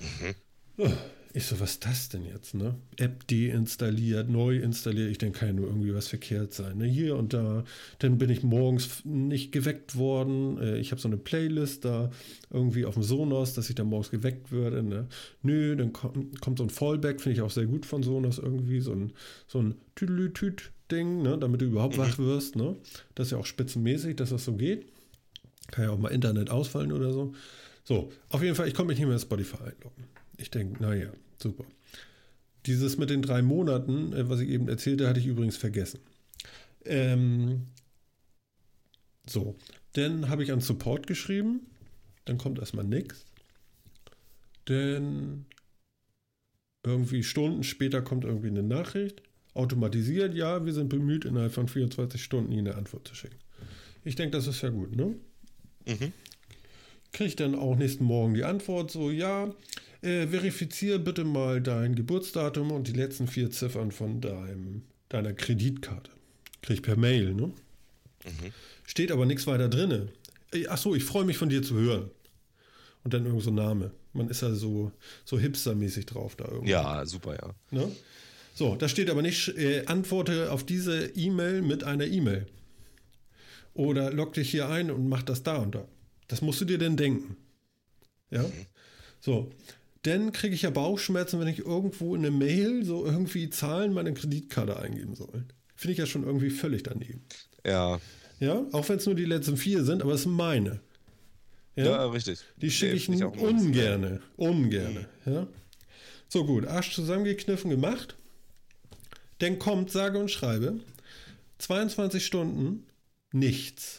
Speaker 1: Mhm. Ich so, was ist das denn jetzt, ne? App deinstalliert, neu installiert. Ich denke, kann ja nur irgendwie was verkehrt sein. Ne? Hier und da. Dann bin ich morgens nicht geweckt worden. Äh, ich habe so eine Playlist da irgendwie auf dem Sonos, dass ich dann morgens geweckt würde. Ne? Nö, dann kommt, kommt so ein Fallback, finde ich auch sehr gut von Sonos irgendwie. So ein, so ein Tüdelütüt Ding, ne, damit du überhaupt wach mhm. wirst. Ne? Das ist ja auch spitzenmäßig, dass das so geht. Kann ja auch mal Internet ausfallen oder so. So, auf jeden Fall, ich konnte mich nicht mehr in Spotify einloggen. Ich denke, naja, super. Dieses mit den drei Monaten, äh, was ich eben erzählte, hatte ich übrigens vergessen. Ähm, so, dann habe ich an Support geschrieben. Dann kommt erstmal nichts. Denn irgendwie Stunden später kommt irgendwie eine Nachricht Automatisiert, ja, wir sind bemüht, innerhalb von 24 Stunden Ihnen eine Antwort zu schicken. Ich denke, das ist ja gut, ne? Mhm. Kriege dann auch nächsten Morgen die Antwort, so, ja, äh, verifiziere bitte mal dein Geburtsdatum und die letzten vier Ziffern von deinem, deiner Kreditkarte. Kriege ich per Mail, ne? Mhm. Steht aber nichts weiter drin. Achso, ich freue mich von dir zu hören. Und dann irgend so ein Name. Man ist ja so, so hipstermäßig drauf da irgendwie.
Speaker 2: Ja, super, ja.
Speaker 1: Ne? So, da steht aber nicht, äh, antworte auf diese E-Mail mit einer E-Mail. Oder log dich hier ein und mach das da und da. Das musst du dir denn denken. Ja? Mhm. So. Dann kriege ich ja Bauchschmerzen, wenn ich irgendwo in eine Mail so irgendwie Zahlen meiner Kreditkarte eingeben soll. Finde ich ja schon irgendwie völlig daneben.
Speaker 2: Ja.
Speaker 1: Ja, auch wenn es nur die letzten vier sind, aber es sind meine.
Speaker 2: Ja, ja richtig.
Speaker 1: Die schicke ich, ich ungerne. Ungerne. Ja. So gut, Arsch zusammengekniffen gemacht. Dann kommt, sage und schreibe, 22 Stunden nichts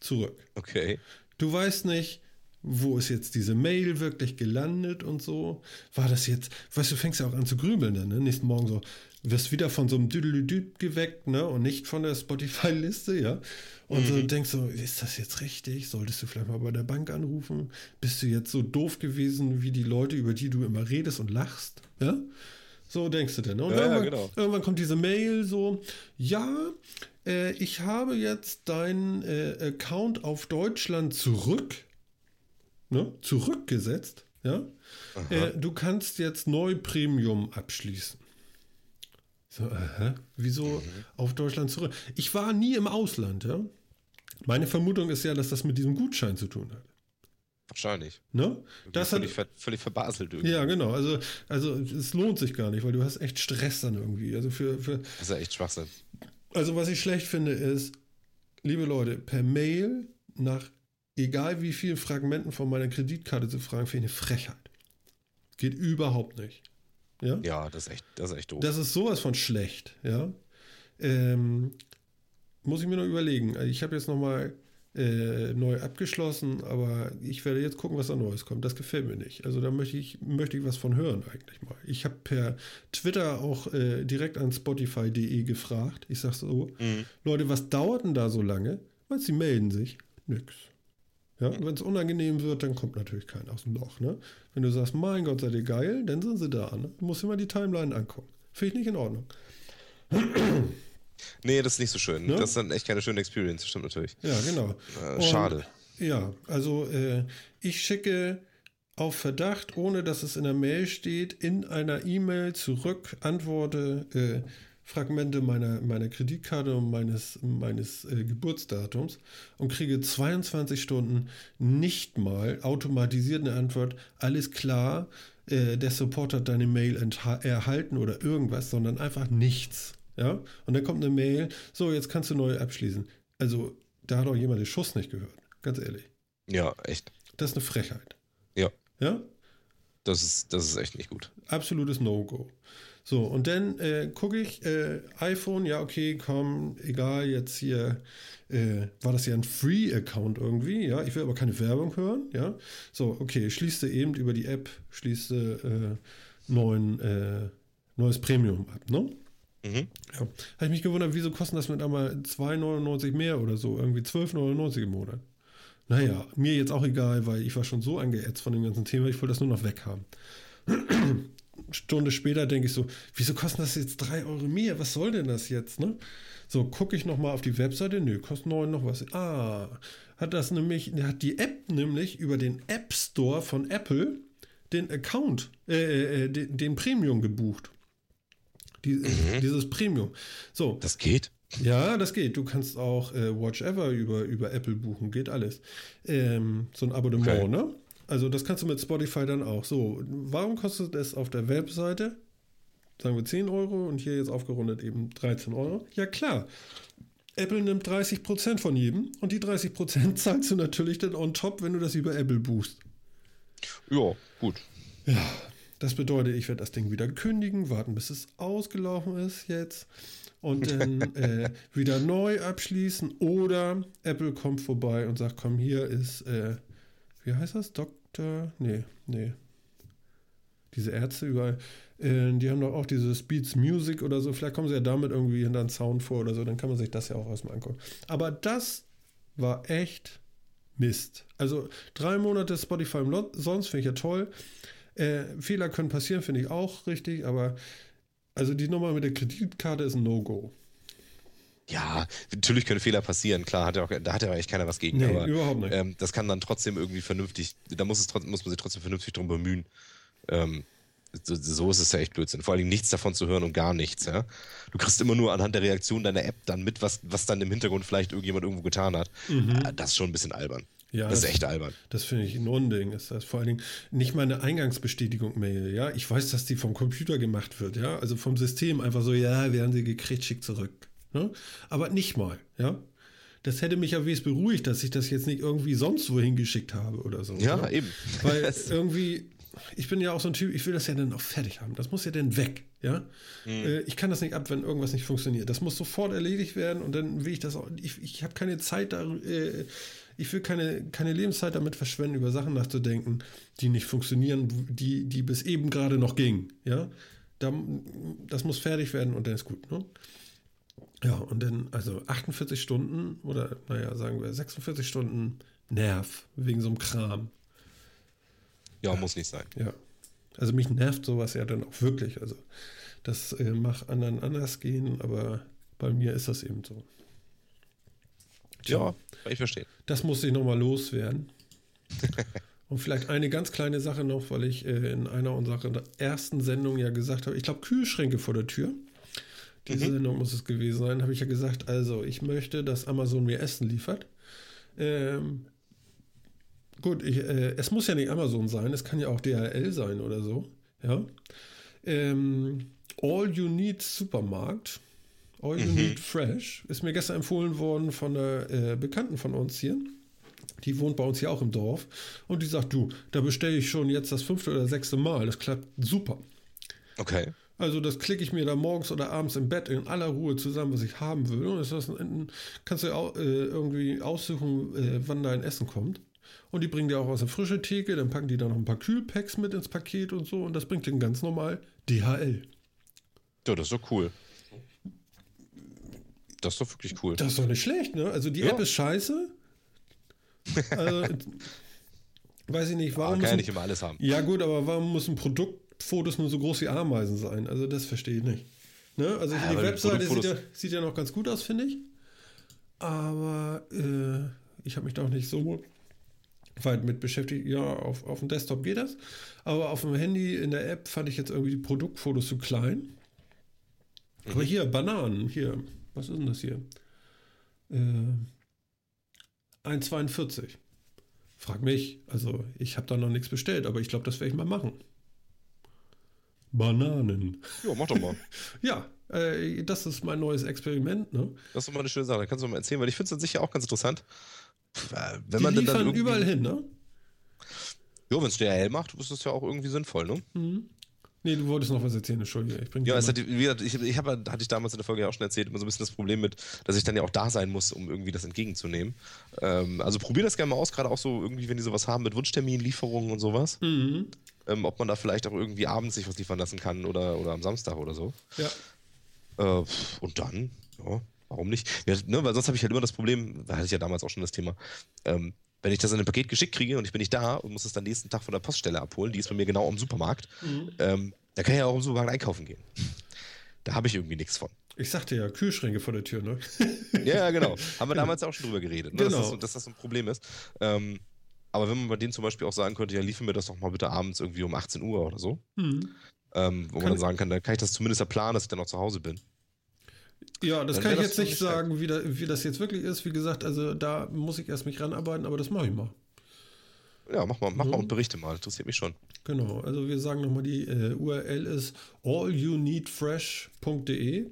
Speaker 1: zurück.
Speaker 2: Okay.
Speaker 1: Du weißt nicht, wo ist jetzt diese Mail wirklich gelandet und so? War das jetzt, weißt du, fängst ja auch an zu grübeln dann, ne? Nächsten Morgen so, wirst wieder von so einem Düdelüdüd geweckt, ne? Und nicht von der Spotify-Liste, ja? Und mhm. so denkst so, ist das jetzt richtig? Solltest du vielleicht mal bei der Bank anrufen? Bist du jetzt so doof gewesen wie die Leute, über die du immer redest und lachst? Ja? So denkst du denn. Ne? Und ja, irgendwann, genau. irgendwann kommt diese Mail so, ja, äh, ich habe jetzt deinen äh, Account auf Deutschland zurück, ne? zurückgesetzt. Ja? Äh, du kannst jetzt neu Premium abschließen. So, aha, wieso mhm. auf Deutschland zurück? Ich war nie im Ausland, ja. Meine Vermutung ist ja, dass das mit diesem Gutschein zu tun hat.
Speaker 2: Wahrscheinlich.
Speaker 1: Ne?
Speaker 2: Das völlig, hat, völlig verbaselt
Speaker 1: irgendwie. Ja, genau. Also, also es lohnt sich gar nicht, weil du hast echt Stress dann irgendwie. Also für, für
Speaker 2: das ist ja echt Schwachsinn.
Speaker 1: Also was ich schlecht finde ist, liebe Leute, per Mail nach egal wie vielen Fragmenten von meiner Kreditkarte zu fragen, finde ich eine Frechheit. Geht überhaupt nicht. Ja,
Speaker 2: ja das, ist echt, das ist echt doof.
Speaker 1: Das ist sowas von schlecht, ja. Ähm, muss ich mir noch überlegen. Also ich habe jetzt nochmal äh, neu abgeschlossen, aber ich werde jetzt gucken, was da Neues kommt. Das gefällt mir nicht. Also da möchte ich, möchte ich was von hören eigentlich mal. Ich habe per Twitter auch äh, direkt an Spotify.de gefragt. Ich sage so, mhm. Leute, was dauert denn da so lange? Weil sie melden sich. Nix. Ja, und wenn es unangenehm wird, dann kommt natürlich keiner aus dem Loch. Ne? Wenn du sagst, mein Gott, seid ihr geil, dann sind sie da. Ne? Du musst immer die Timeline angucken. Finde ich nicht in Ordnung.
Speaker 2: Nee, das ist nicht so schön. Ne? Das ist dann echt keine schöne Experience, stimmt natürlich.
Speaker 1: Ja, genau.
Speaker 2: Äh, schade.
Speaker 1: Und, ja, also äh, ich schicke auf Verdacht, ohne dass es in der Mail steht, in einer E-Mail zurück, antworte äh, Fragmente meiner, meiner Kreditkarte und meines, meines äh, Geburtsdatums und kriege 22 Stunden nicht mal automatisiert eine Antwort, alles klar, äh, der Support hat deine Mail erhalten oder irgendwas, sondern einfach nichts. Ja? Und dann kommt eine Mail, so, jetzt kannst du neu abschließen. Also, da hat auch jemand den Schuss nicht gehört. Ganz ehrlich.
Speaker 2: Ja, echt.
Speaker 1: Das ist eine Frechheit.
Speaker 2: Ja.
Speaker 1: Ja?
Speaker 2: Das ist, das ist echt nicht gut.
Speaker 1: Absolutes No-Go. So, und dann äh, gucke ich, äh, iPhone, ja, okay, komm, egal, jetzt hier, äh, war das ja ein Free-Account irgendwie, ja, ich will aber keine Werbung hören, ja. So, okay, schließe eben über die App, schließe äh, neuen, äh, neues Premium ab, ne? Mhm. Ja. Habe ich mich gewundert, wieso kosten das mit einmal 2,99 mehr oder so? Irgendwie 12,99 im Monat. Naja, mir jetzt auch egal, weil ich war schon so angeätzt von dem ganzen Thema, ich wollte das nur noch weghaben. Stunde später denke ich so, wieso kosten das jetzt 3 Euro mehr? Was soll denn das jetzt, ne? So, gucke ich nochmal auf die Webseite, nö, kostet 9 noch was. Ah, hat das nämlich, hat die App nämlich über den App Store von Apple den Account, äh, äh, äh den, den Premium gebucht. Die, mhm. Dieses Premium. So.
Speaker 2: Das geht?
Speaker 1: Ja, das geht. Du kannst auch äh, Watch Ever über, über Apple buchen, geht alles. Ähm, so ein Abonnement, okay. ne? Also das kannst du mit Spotify dann auch. So, warum kostet es auf der Webseite, sagen wir 10 Euro und hier jetzt aufgerundet eben 13 Euro? Ja klar. Apple nimmt 30% von jedem und die 30% zahlst du natürlich dann on top, wenn du das über Apple buchst.
Speaker 2: Ja, gut.
Speaker 1: Ja, das bedeutet, ich werde das Ding wieder kündigen, warten, bis es ausgelaufen ist jetzt und dann äh, wieder neu abschließen oder Apple kommt vorbei und sagt, komm, hier ist, äh, wie heißt das? Dr. Nee, nee. diese Ärzte überall, äh, die haben doch auch diese Speeds Music oder so. Vielleicht kommen sie ja damit irgendwie hinter den Sound vor oder so. Dann kann man sich das ja auch erstmal angucken. Aber das war echt Mist. Also drei Monate Spotify sonst finde ich ja toll. Äh, Fehler können passieren, finde ich auch richtig. Aber also die Nummer mit der Kreditkarte ist ein No-Go.
Speaker 2: Ja, natürlich können Fehler passieren, klar, hat ja auch, da hat ja eigentlich keiner was gegen.
Speaker 1: Nee,
Speaker 2: aber
Speaker 1: überhaupt nicht.
Speaker 2: Ähm, das kann dann trotzdem irgendwie vernünftig, da muss, es, muss man sich trotzdem vernünftig drum bemühen. Ähm, so, so, ist es ja echt Blödsinn. Vor allen Dingen nichts davon zu hören und gar nichts. Ja? Du kriegst immer nur anhand der Reaktion deiner App dann mit, was, was dann im Hintergrund vielleicht irgendjemand irgendwo getan hat. Mhm. Das ist schon ein bisschen albern. Ja, das ist echt albern.
Speaker 1: Das finde ich ein Unding. Ist das vor allen Dingen nicht mal eine Eingangsbestätigung-Mail. Ja, ich weiß, dass die vom Computer gemacht wird. Ja, also vom System einfach so, ja, werden sie gekriegt, schick zurück. Ne? Aber nicht mal. Ja, das hätte mich ja wenigstens beruhigt, dass ich das jetzt nicht irgendwie sonst wohin geschickt habe oder so.
Speaker 2: Ja, ne? eben.
Speaker 1: Weil irgendwie, ich bin ja auch so ein Typ, ich will das ja dann auch fertig haben. Das muss ja dann weg. Ja, mhm. ich kann das nicht ab, wenn irgendwas nicht funktioniert. Das muss sofort erledigt werden und dann will ich das auch. Ich, ich habe keine Zeit da. Äh, ich will keine, keine Lebenszeit damit verschwenden, über Sachen nachzudenken, die nicht funktionieren, die, die bis eben gerade noch gingen. Ja, da, das muss fertig werden und dann ist gut. Ne? Ja, und dann, also 48 Stunden oder, naja, sagen wir 46 Stunden Nerv wegen so einem Kram.
Speaker 2: Ja, muss nicht sein.
Speaker 1: Ja. Also mich nervt sowas ja dann auch wirklich. Also das äh, mag anderen anders gehen, aber bei mir ist das eben so.
Speaker 2: Tja, ja, ich verstehe.
Speaker 1: Das muss ich nochmal loswerden. Und vielleicht eine ganz kleine Sache noch, weil ich äh, in einer unserer ersten Sendungen ja gesagt habe, ich glaube Kühlschränke vor der Tür. Diese mhm. Sendung muss es gewesen sein, habe ich ja gesagt, also ich möchte, dass Amazon mir Essen liefert. Ähm, gut, ich, äh, es muss ja nicht Amazon sein, es kann ja auch DHL sein oder so. Ja. Ähm, All You Need Supermarkt, All You mhm. Need Fresh, ist mir gestern empfohlen worden von einer äh, Bekannten von uns hier. Die wohnt bei uns hier auch im Dorf. Und die sagt, du, da bestelle ich schon jetzt das fünfte oder sechste Mal. Das klappt super.
Speaker 2: Okay.
Speaker 1: Also das klicke ich mir da morgens oder abends im Bett in aller Ruhe zusammen, was ich haben will. Und das kannst du auch, äh, irgendwie aussuchen, äh, wann dein Essen kommt. Und die bringen dir auch aus der frischen Theke, dann packen die da noch ein paar Kühlpacks mit ins Paket und so. Und das bringt den ganz normal DHL.
Speaker 2: Ja, das ist doch cool. Das ist doch wirklich cool.
Speaker 1: Das ist doch nicht schlecht, ne? Also die ja. App ist scheiße. Also, weiß ich nicht, warum.
Speaker 2: Aber kann ja nicht immer alles haben.
Speaker 1: Ja, gut, aber warum muss ein Produktfotos nur so groß wie Ameisen sein? Also, das verstehe ich nicht. Ne? Also, ja, die Webseite sieht ja, sieht ja, noch ganz gut aus, finde ich. Aber äh, ich habe mich da auch nicht so weit mit beschäftigt. Ja, auf, auf dem Desktop geht das. Aber auf dem Handy in der App fand ich jetzt irgendwie die Produktfotos zu klein. Mhm. Aber hier, Bananen, hier. Was ist denn das hier? Äh, 1,42. Frag mich. Also, ich habe da noch nichts bestellt, aber ich glaube, das werde ich mal machen. Bananen.
Speaker 2: Ja, mach doch mal.
Speaker 1: ja, äh, das ist mein neues Experiment. Ne?
Speaker 2: Das ist doch mal eine schöne Sache. Da kannst du mal erzählen, weil ich finde es sicher auch ganz interessant.
Speaker 1: Äh, wenn Die man liefern dann überall hin, ne?
Speaker 2: Ja, wenn es DHL macht, ist das ja auch irgendwie sinnvoll, ne?
Speaker 1: Mhm. Nee, du wolltest noch was erzählen, Entschuldige.
Speaker 2: Ich ja, es hat, wie gesagt, ich, ich hab, hatte ich damals in der Folge ja auch schon erzählt, immer so ein bisschen das Problem mit, dass ich dann ja auch da sein muss, um irgendwie das entgegenzunehmen. Ähm, also probier das gerne mal aus, gerade auch so irgendwie, wenn die sowas haben mit Wunschtermin, Lieferungen und sowas. Mhm. Ähm, ob man da vielleicht auch irgendwie abends sich was liefern lassen kann oder, oder am Samstag oder so.
Speaker 1: Ja.
Speaker 2: Äh, und dann, ja, warum nicht? Ja, ne, weil sonst habe ich halt immer das Problem, da hatte ich ja damals auch schon das Thema, ähm, wenn ich das in ein Paket geschickt kriege und ich bin nicht da und muss es dann nächsten Tag von der Poststelle abholen, die ist bei mir genau am Supermarkt, mhm. ähm, da kann ich ja auch im Supermarkt einkaufen gehen. Da habe ich irgendwie nichts von.
Speaker 1: Ich sagte ja, Kühlschränke vor der Tür, ne?
Speaker 2: ja, genau. Haben wir damals auch schon drüber geredet, ne? genau. dass, das, dass das so ein Problem ist. Ähm, aber wenn man bei denen zum Beispiel auch sagen könnte, ja, liefern mir das doch mal bitte abends irgendwie um 18 Uhr oder so, mhm. ähm, wo kann man dann sagen kann, dann kann ich das zumindest planen, dass ich dann noch zu Hause bin.
Speaker 1: Ja, das kann ich jetzt nicht sagen, wie, da, wie das jetzt wirklich ist. Wie gesagt, also da muss ich erst mich ranarbeiten, aber das mache ich mal.
Speaker 2: Ja, mach mal, mach mhm. mal und berichte mal. Interessiert mich schon.
Speaker 1: Genau, also wir sagen nochmal, die äh, URL ist allyouneedfresh.de.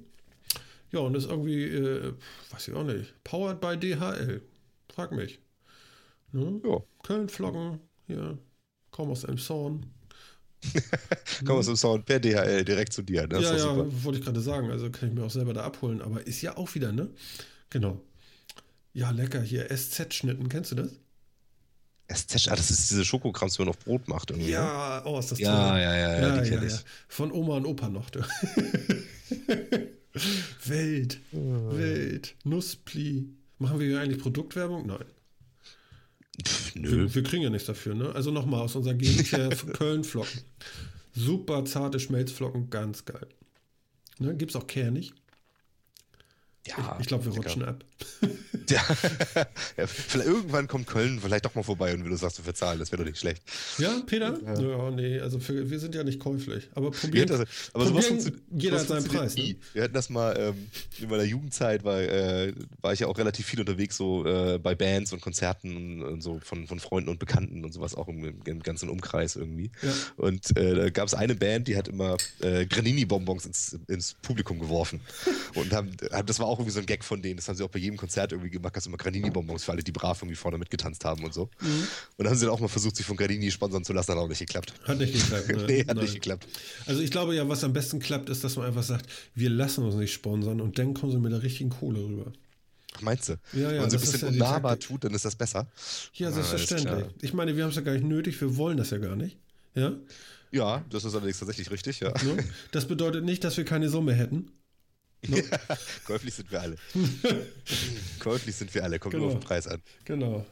Speaker 1: Ja, und das ist irgendwie, äh, weiß ich auch nicht, powered by DHL. Frag mich. Ne? Ja. Köln-Flocken, hier, komm aus Elmshorn.
Speaker 2: komm aus Elmshorn per DHL direkt zu dir.
Speaker 1: Ne? Ja, ja, wollte ich gerade sagen. Also kann ich mir auch selber da abholen. Aber ist ja auch wieder, ne? Genau. Ja, lecker. Hier SZ-Schnitten, kennst du das?
Speaker 2: Estetsch, ah, das ist diese Schokokrams, die man auf Brot macht. Irgendwie,
Speaker 1: ja, oh, ist das
Speaker 2: ja, toll. Ja, ja, ja, ja, die ja,
Speaker 1: ja. Von Oma und Opa noch. Welt, Welt, Nusspli. Machen wir hier eigentlich Produktwerbung? Nein.
Speaker 2: Pff, nö.
Speaker 1: Wir, wir, kriegen ja nichts dafür, ne? Also nochmal aus unserer Gegend her Köln-Flocken. Super zarte Schmelzflocken, ganz geil. Ne? Gibt es auch kernig? Ja, ich, ich glaube, wir rutschen ab.
Speaker 2: Ja. vielleicht irgendwann kommt Köln vielleicht doch mal vorbei und will du sagst, du verzahlen, das wäre doch nicht schlecht.
Speaker 1: Ja, Peter? Ja, ja nee, also für, wir sind ja nicht käuflich. Aber probieren,
Speaker 2: ja, das, aber
Speaker 1: probieren sowas jeder hat seinen Preis.
Speaker 2: Ne? Wir hatten das mal ähm, in meiner Jugendzeit, war, äh, war ich ja auch relativ viel unterwegs, so äh, bei Bands und Konzerten und, und, so von, von Freunden und Bekannten und sowas auch im, im ganzen Umkreis irgendwie. Ja. Und äh, da gab es eine Band, die hat immer äh, Granini-Bonbons ins, ins Publikum geworfen. und haben, das war auch irgendwie so ein Gag von denen. Das haben sie auch bei jedem Konzert irgendwie gemacht, dass immer Granini-Bonbons für alle, die brav irgendwie vorne mitgetanzt haben und so. Mhm. Und dann haben sie dann auch mal versucht, sich von Granini sponsern zu lassen, hat auch nicht geklappt.
Speaker 1: Hat nicht geklappt.
Speaker 2: Ne? nee, hat Nein. nicht geklappt.
Speaker 1: Also ich glaube ja, was am besten klappt, ist, dass man einfach sagt, wir lassen uns nicht sponsern und dann kommen sie mit der richtigen Kohle rüber.
Speaker 2: Ach, meinst du?
Speaker 1: Ja, ja,
Speaker 2: Wenn man so ein bisschen ja unnahbar tut, dann ist das besser.
Speaker 1: Ja, ah, selbstverständlich. Ah, ich meine, wir haben es ja gar nicht nötig, wir wollen das ja gar nicht. Ja?
Speaker 2: Ja, das ist allerdings tatsächlich richtig, ja.
Speaker 1: Ne? Das bedeutet nicht, dass wir keine Summe hätten.
Speaker 2: Ja, käuflich sind wir alle. käuflich sind wir alle, kommt genau. nur auf den Preis an.
Speaker 1: Genau.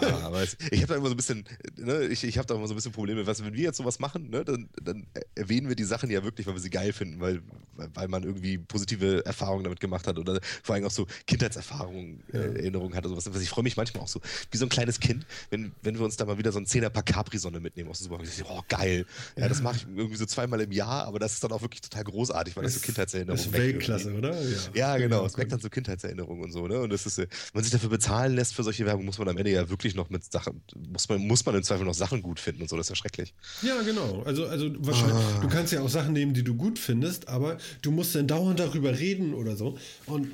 Speaker 2: Ja, aber ich habe da immer so ein bisschen, ne, ich, ich habe da immer so ein bisschen Probleme, was, wenn wir jetzt sowas machen, ne, dann, dann erwähnen wir die Sachen ja wirklich, weil wir sie geil finden, weil, weil man irgendwie positive Erfahrungen damit gemacht hat oder vor allem auch so Kindheitserfahrungen, ja. äh, Erinnerungen hat oder sowas. Also ich freue mich manchmal auch so, wie so ein kleines Kind, wenn, wenn wir uns da mal wieder so ein Zehner Pack Capri-Sonne mitnehmen aus dem Supermarkt. Ich oh, geil. Ja, ja. das mache ich irgendwie so zweimal im Jahr, aber das ist dann auch wirklich total großartig, weil das, das so Kindheitserinnerungen
Speaker 1: Das ist Weltklasse, irgendwie. oder?
Speaker 2: Ja, ja genau. Es weckt dann so Kindheitserinnerungen und so, ne? Und das ist, wenn man sich dafür bezahlen lässt für solche Werbung, muss man am Ende ja wirklich noch mit Sachen, muss man, muss man im Zweifel noch Sachen gut finden und so, das ist ja schrecklich.
Speaker 1: Ja, genau. Also, also wahrscheinlich, ah. du kannst ja auch Sachen nehmen, die du gut findest, aber du musst dann dauernd darüber reden oder so. Und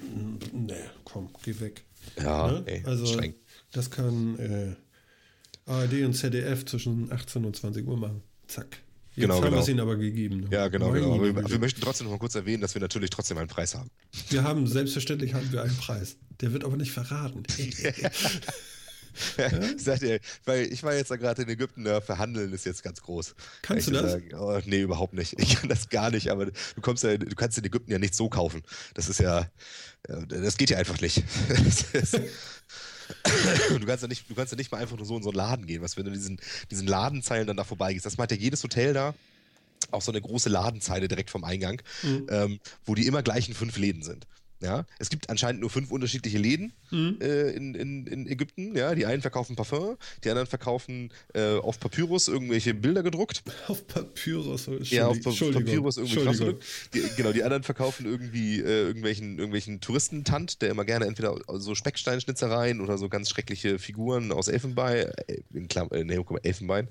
Speaker 1: ne, komm, geh weg.
Speaker 2: Ja, ne? ey,
Speaker 1: also streng. das kann äh, ARD und ZDF zwischen 18 und 20 Uhr machen. Zack. Jetzt
Speaker 2: genau,
Speaker 1: haben
Speaker 2: genau.
Speaker 1: wir es ihnen aber gegeben.
Speaker 2: Ja, genau, genau. Aber wir, wir, möchten trotzdem noch mal kurz erwähnen, dass wir natürlich trotzdem einen Preis haben.
Speaker 1: Wir haben, selbstverständlich haben wir einen Preis. Der wird aber nicht verraten.
Speaker 2: Sagt ihr, weil ich war jetzt gerade in Ägypten, ja, verhandeln ist jetzt ganz groß.
Speaker 1: Kannst du das?
Speaker 2: Oh, nee, überhaupt nicht. Ich kann das gar nicht, aber du kommst ja, du kannst in Ägypten ja nicht so kaufen. Das ist ja, das geht ja einfach nicht. du kannst ja nicht, du kannst ja nicht mal einfach nur so in so einen Laden gehen, was wenn du diesen, diesen Ladenzeilen dann da vorbeigehst. Das meint ja jedes Hotel da auch so eine große Ladenzeile direkt vom Eingang, mhm. ähm, wo die immer gleichen fünf Läden sind. Ja, es gibt anscheinend nur fünf unterschiedliche Läden mhm. äh, in, in, in Ägypten. Ja, die einen verkaufen Parfum, die anderen verkaufen äh, auf Papyrus irgendwelche Bilder gedruckt.
Speaker 1: Auf Papyrus,
Speaker 2: ja, auf pa Papyrus irgendwie gedruckt. Die, genau, die anderen verkaufen irgendwie äh, irgendwelchen irgendwelchen Touristentant, der immer gerne entweder so Specksteinschnitzereien oder so ganz schreckliche Figuren aus Elfenbein, äh, in Klam äh, nee, Elfenbein.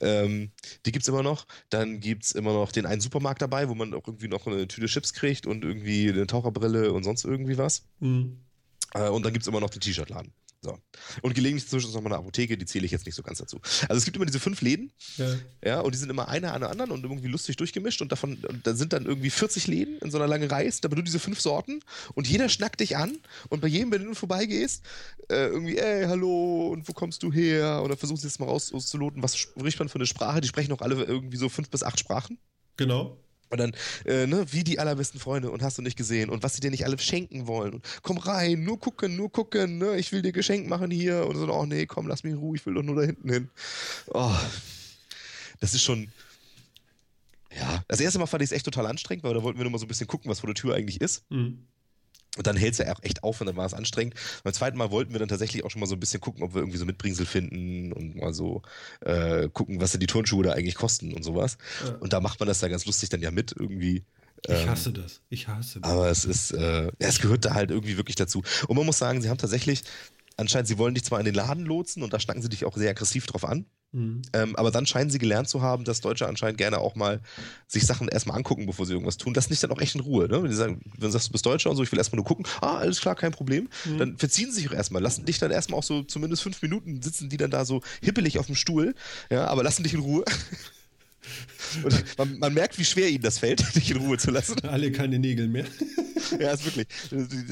Speaker 2: Ähm, die gibt's immer noch. Dann gibt's immer noch den einen Supermarkt dabei, wo man auch irgendwie noch eine Tüte Chips kriegt und irgendwie eine Taucherbrille und sonst irgendwie was. Mhm. Äh, und dann gibt es immer noch den T-Shirt-Laden. So. Und gelegentlich zwischen noch mal eine Apotheke, die zähle ich jetzt nicht so ganz dazu. Also es gibt immer diese fünf Läden, ja, ja und die sind immer einer an der anderen und irgendwie lustig durchgemischt und davon, und da sind dann irgendwie 40 Läden in so einer langen Reihe, aber nur diese fünf Sorten und jeder schnackt dich an und bei jedem, wenn du vorbeigehst, äh, irgendwie, ey, hallo, und wo kommst du her? Und dann versuchst du jetzt mal rauszuloten, was spricht man für eine Sprache? Die sprechen auch alle irgendwie so fünf bis acht Sprachen.
Speaker 1: Genau.
Speaker 2: Und dann, äh, ne, wie die allerbesten Freunde und hast du nicht gesehen und was sie dir nicht alle schenken wollen. Und komm rein, nur gucken, nur gucken, ne, ich will dir Geschenk machen hier. Und so, oh nee, komm, lass mich in Ruhe, ich will doch nur da hinten hin. Oh, das ist schon. Ja, das erste Mal fand ich es echt total anstrengend, weil da wollten wir nur mal so ein bisschen gucken, was vor der Tür eigentlich ist. Mhm. Und dann hält es ja auch echt auf und dann war es anstrengend. Beim zweiten Mal wollten wir dann tatsächlich auch schon mal so ein bisschen gucken, ob wir irgendwie so Mitbringsel finden und mal so äh, gucken, was denn die Turnschuhe da eigentlich kosten und sowas. Ja. Und da macht man das da ganz lustig dann ja mit irgendwie.
Speaker 1: Ich ähm, hasse das. Ich hasse das.
Speaker 2: Aber es ist, äh, es gehört da halt irgendwie wirklich dazu. Und man muss sagen, sie haben tatsächlich, anscheinend, sie wollen dich zwar in den Laden lotsen und da schnacken sie dich auch sehr aggressiv drauf an. Mhm. Ähm, aber dann scheinen sie gelernt zu haben, dass Deutsche anscheinend gerne auch mal sich Sachen erstmal angucken, bevor sie irgendwas tun. Das nicht dann auch echt in Ruhe. Ne? Wenn sie sagen, wenn du sagst, du bist Deutscher und so, ich will erstmal nur gucken, ah, alles klar, kein Problem. Mhm. Dann verziehen sie sich auch erstmal, lassen dich dann erstmal auch so zumindest fünf Minuten sitzen die dann da so hippelig auf dem Stuhl, ja, aber lassen dich in Ruhe. Und man, man, merkt, wie schwer ihnen das fällt, dich in Ruhe zu lassen.
Speaker 1: Alle keine Nägel mehr.
Speaker 2: ja, ist wirklich.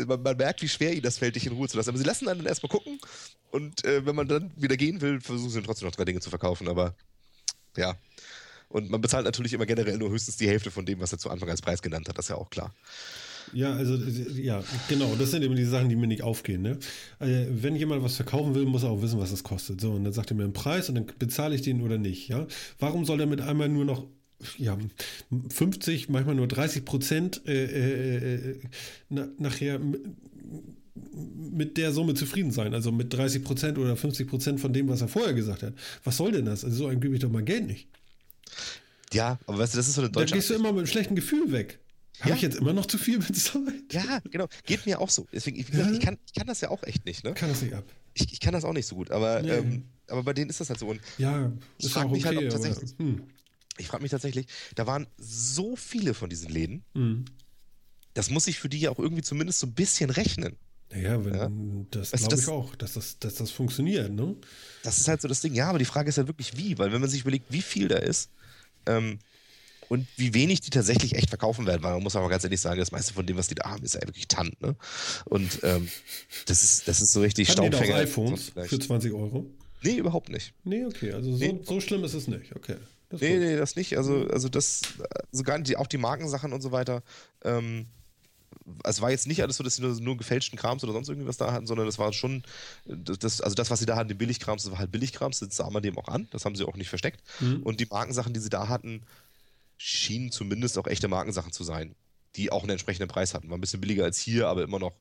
Speaker 2: Man, man, merkt, wie schwer ihnen das fällt, dich in Ruhe zu lassen. Aber sie lassen dann erstmal gucken und äh, wenn man dann wieder gehen will, versuchen sie trotzdem noch drei Dinge zu verkaufen. Aber ja. Und man bezahlt natürlich immer generell nur höchstens die Hälfte von dem, was er zu Anfang als Preis genannt hat. Das ist ja auch klar.
Speaker 1: Ja, also ja, genau, das sind eben die Sachen, die mir nicht aufgehen. Ne? Also, wenn jemand was verkaufen will, muss er auch wissen, was das kostet. So, und dann sagt er mir einen Preis und dann bezahle ich den oder nicht. Ja? Warum soll er mit einmal nur noch ja, 50, manchmal nur 30 Prozent äh, äh, äh, na, nachher mit der Summe zufrieden sein? Also mit 30 Prozent oder 50 Prozent von dem, was er vorher gesagt hat. Was soll denn das? Also so ein gebe ich doch mal Geld nicht.
Speaker 2: Ja, aber weißt du, das ist so eine deutsche.
Speaker 1: Da gehst du immer mit einem schlechten Gefühl weg. Habe ja. ich jetzt immer noch zu viel bezahlt?
Speaker 2: Ja, genau. Geht mir auch so. Deswegen, wie gesagt, ja. ich, kann, ich kann das ja auch echt nicht. Ne?
Speaker 1: Kann das nicht ab.
Speaker 2: Ich, ich kann das auch nicht so gut, aber, nee. ähm, aber bei denen ist das halt so. Und
Speaker 1: ja, ist ich auch okay, halt,
Speaker 2: tatsächlich, aber, hm. Ich frage mich tatsächlich, da waren so viele von diesen Läden,
Speaker 1: hm.
Speaker 2: das muss sich für die ja auch irgendwie zumindest so ein bisschen rechnen.
Speaker 1: Naja, wenn, ja? das glaube ich auch, dass das, dass das funktioniert, ne?
Speaker 2: Das ist halt so das Ding. Ja, aber die Frage ist ja wirklich wie, weil wenn man sich überlegt, wie viel da ist, ähm, und wie wenig die tatsächlich echt verkaufen werden, weil man muss aber ganz ehrlich sagen, das meiste von dem, was die da haben, ist ja wirklich Tant, ne? Und ähm, das, ist, das ist so richtig
Speaker 1: Haben Staubfänger. Die da iPhones für 20 Euro?
Speaker 2: Nee, überhaupt nicht.
Speaker 1: Nee, okay, also so, nee. so schlimm ist es nicht, okay.
Speaker 2: Das nee, nee, das nicht. Also, also das, sogar die, auch die Markensachen und so weiter. Ähm, es war jetzt nicht alles so, dass sie nur, nur gefälschten Krams oder sonst irgendwas da hatten, sondern das war schon, das, also das, was sie da hatten, den Billigkrams, das war halt Billigkrams, das sah man dem auch an, das haben sie auch nicht versteckt. Mhm. Und die Markensachen, die sie da hatten, schienen zumindest auch echte Markensachen zu sein, die auch einen entsprechenden Preis hatten. War ein bisschen billiger als hier, aber immer noch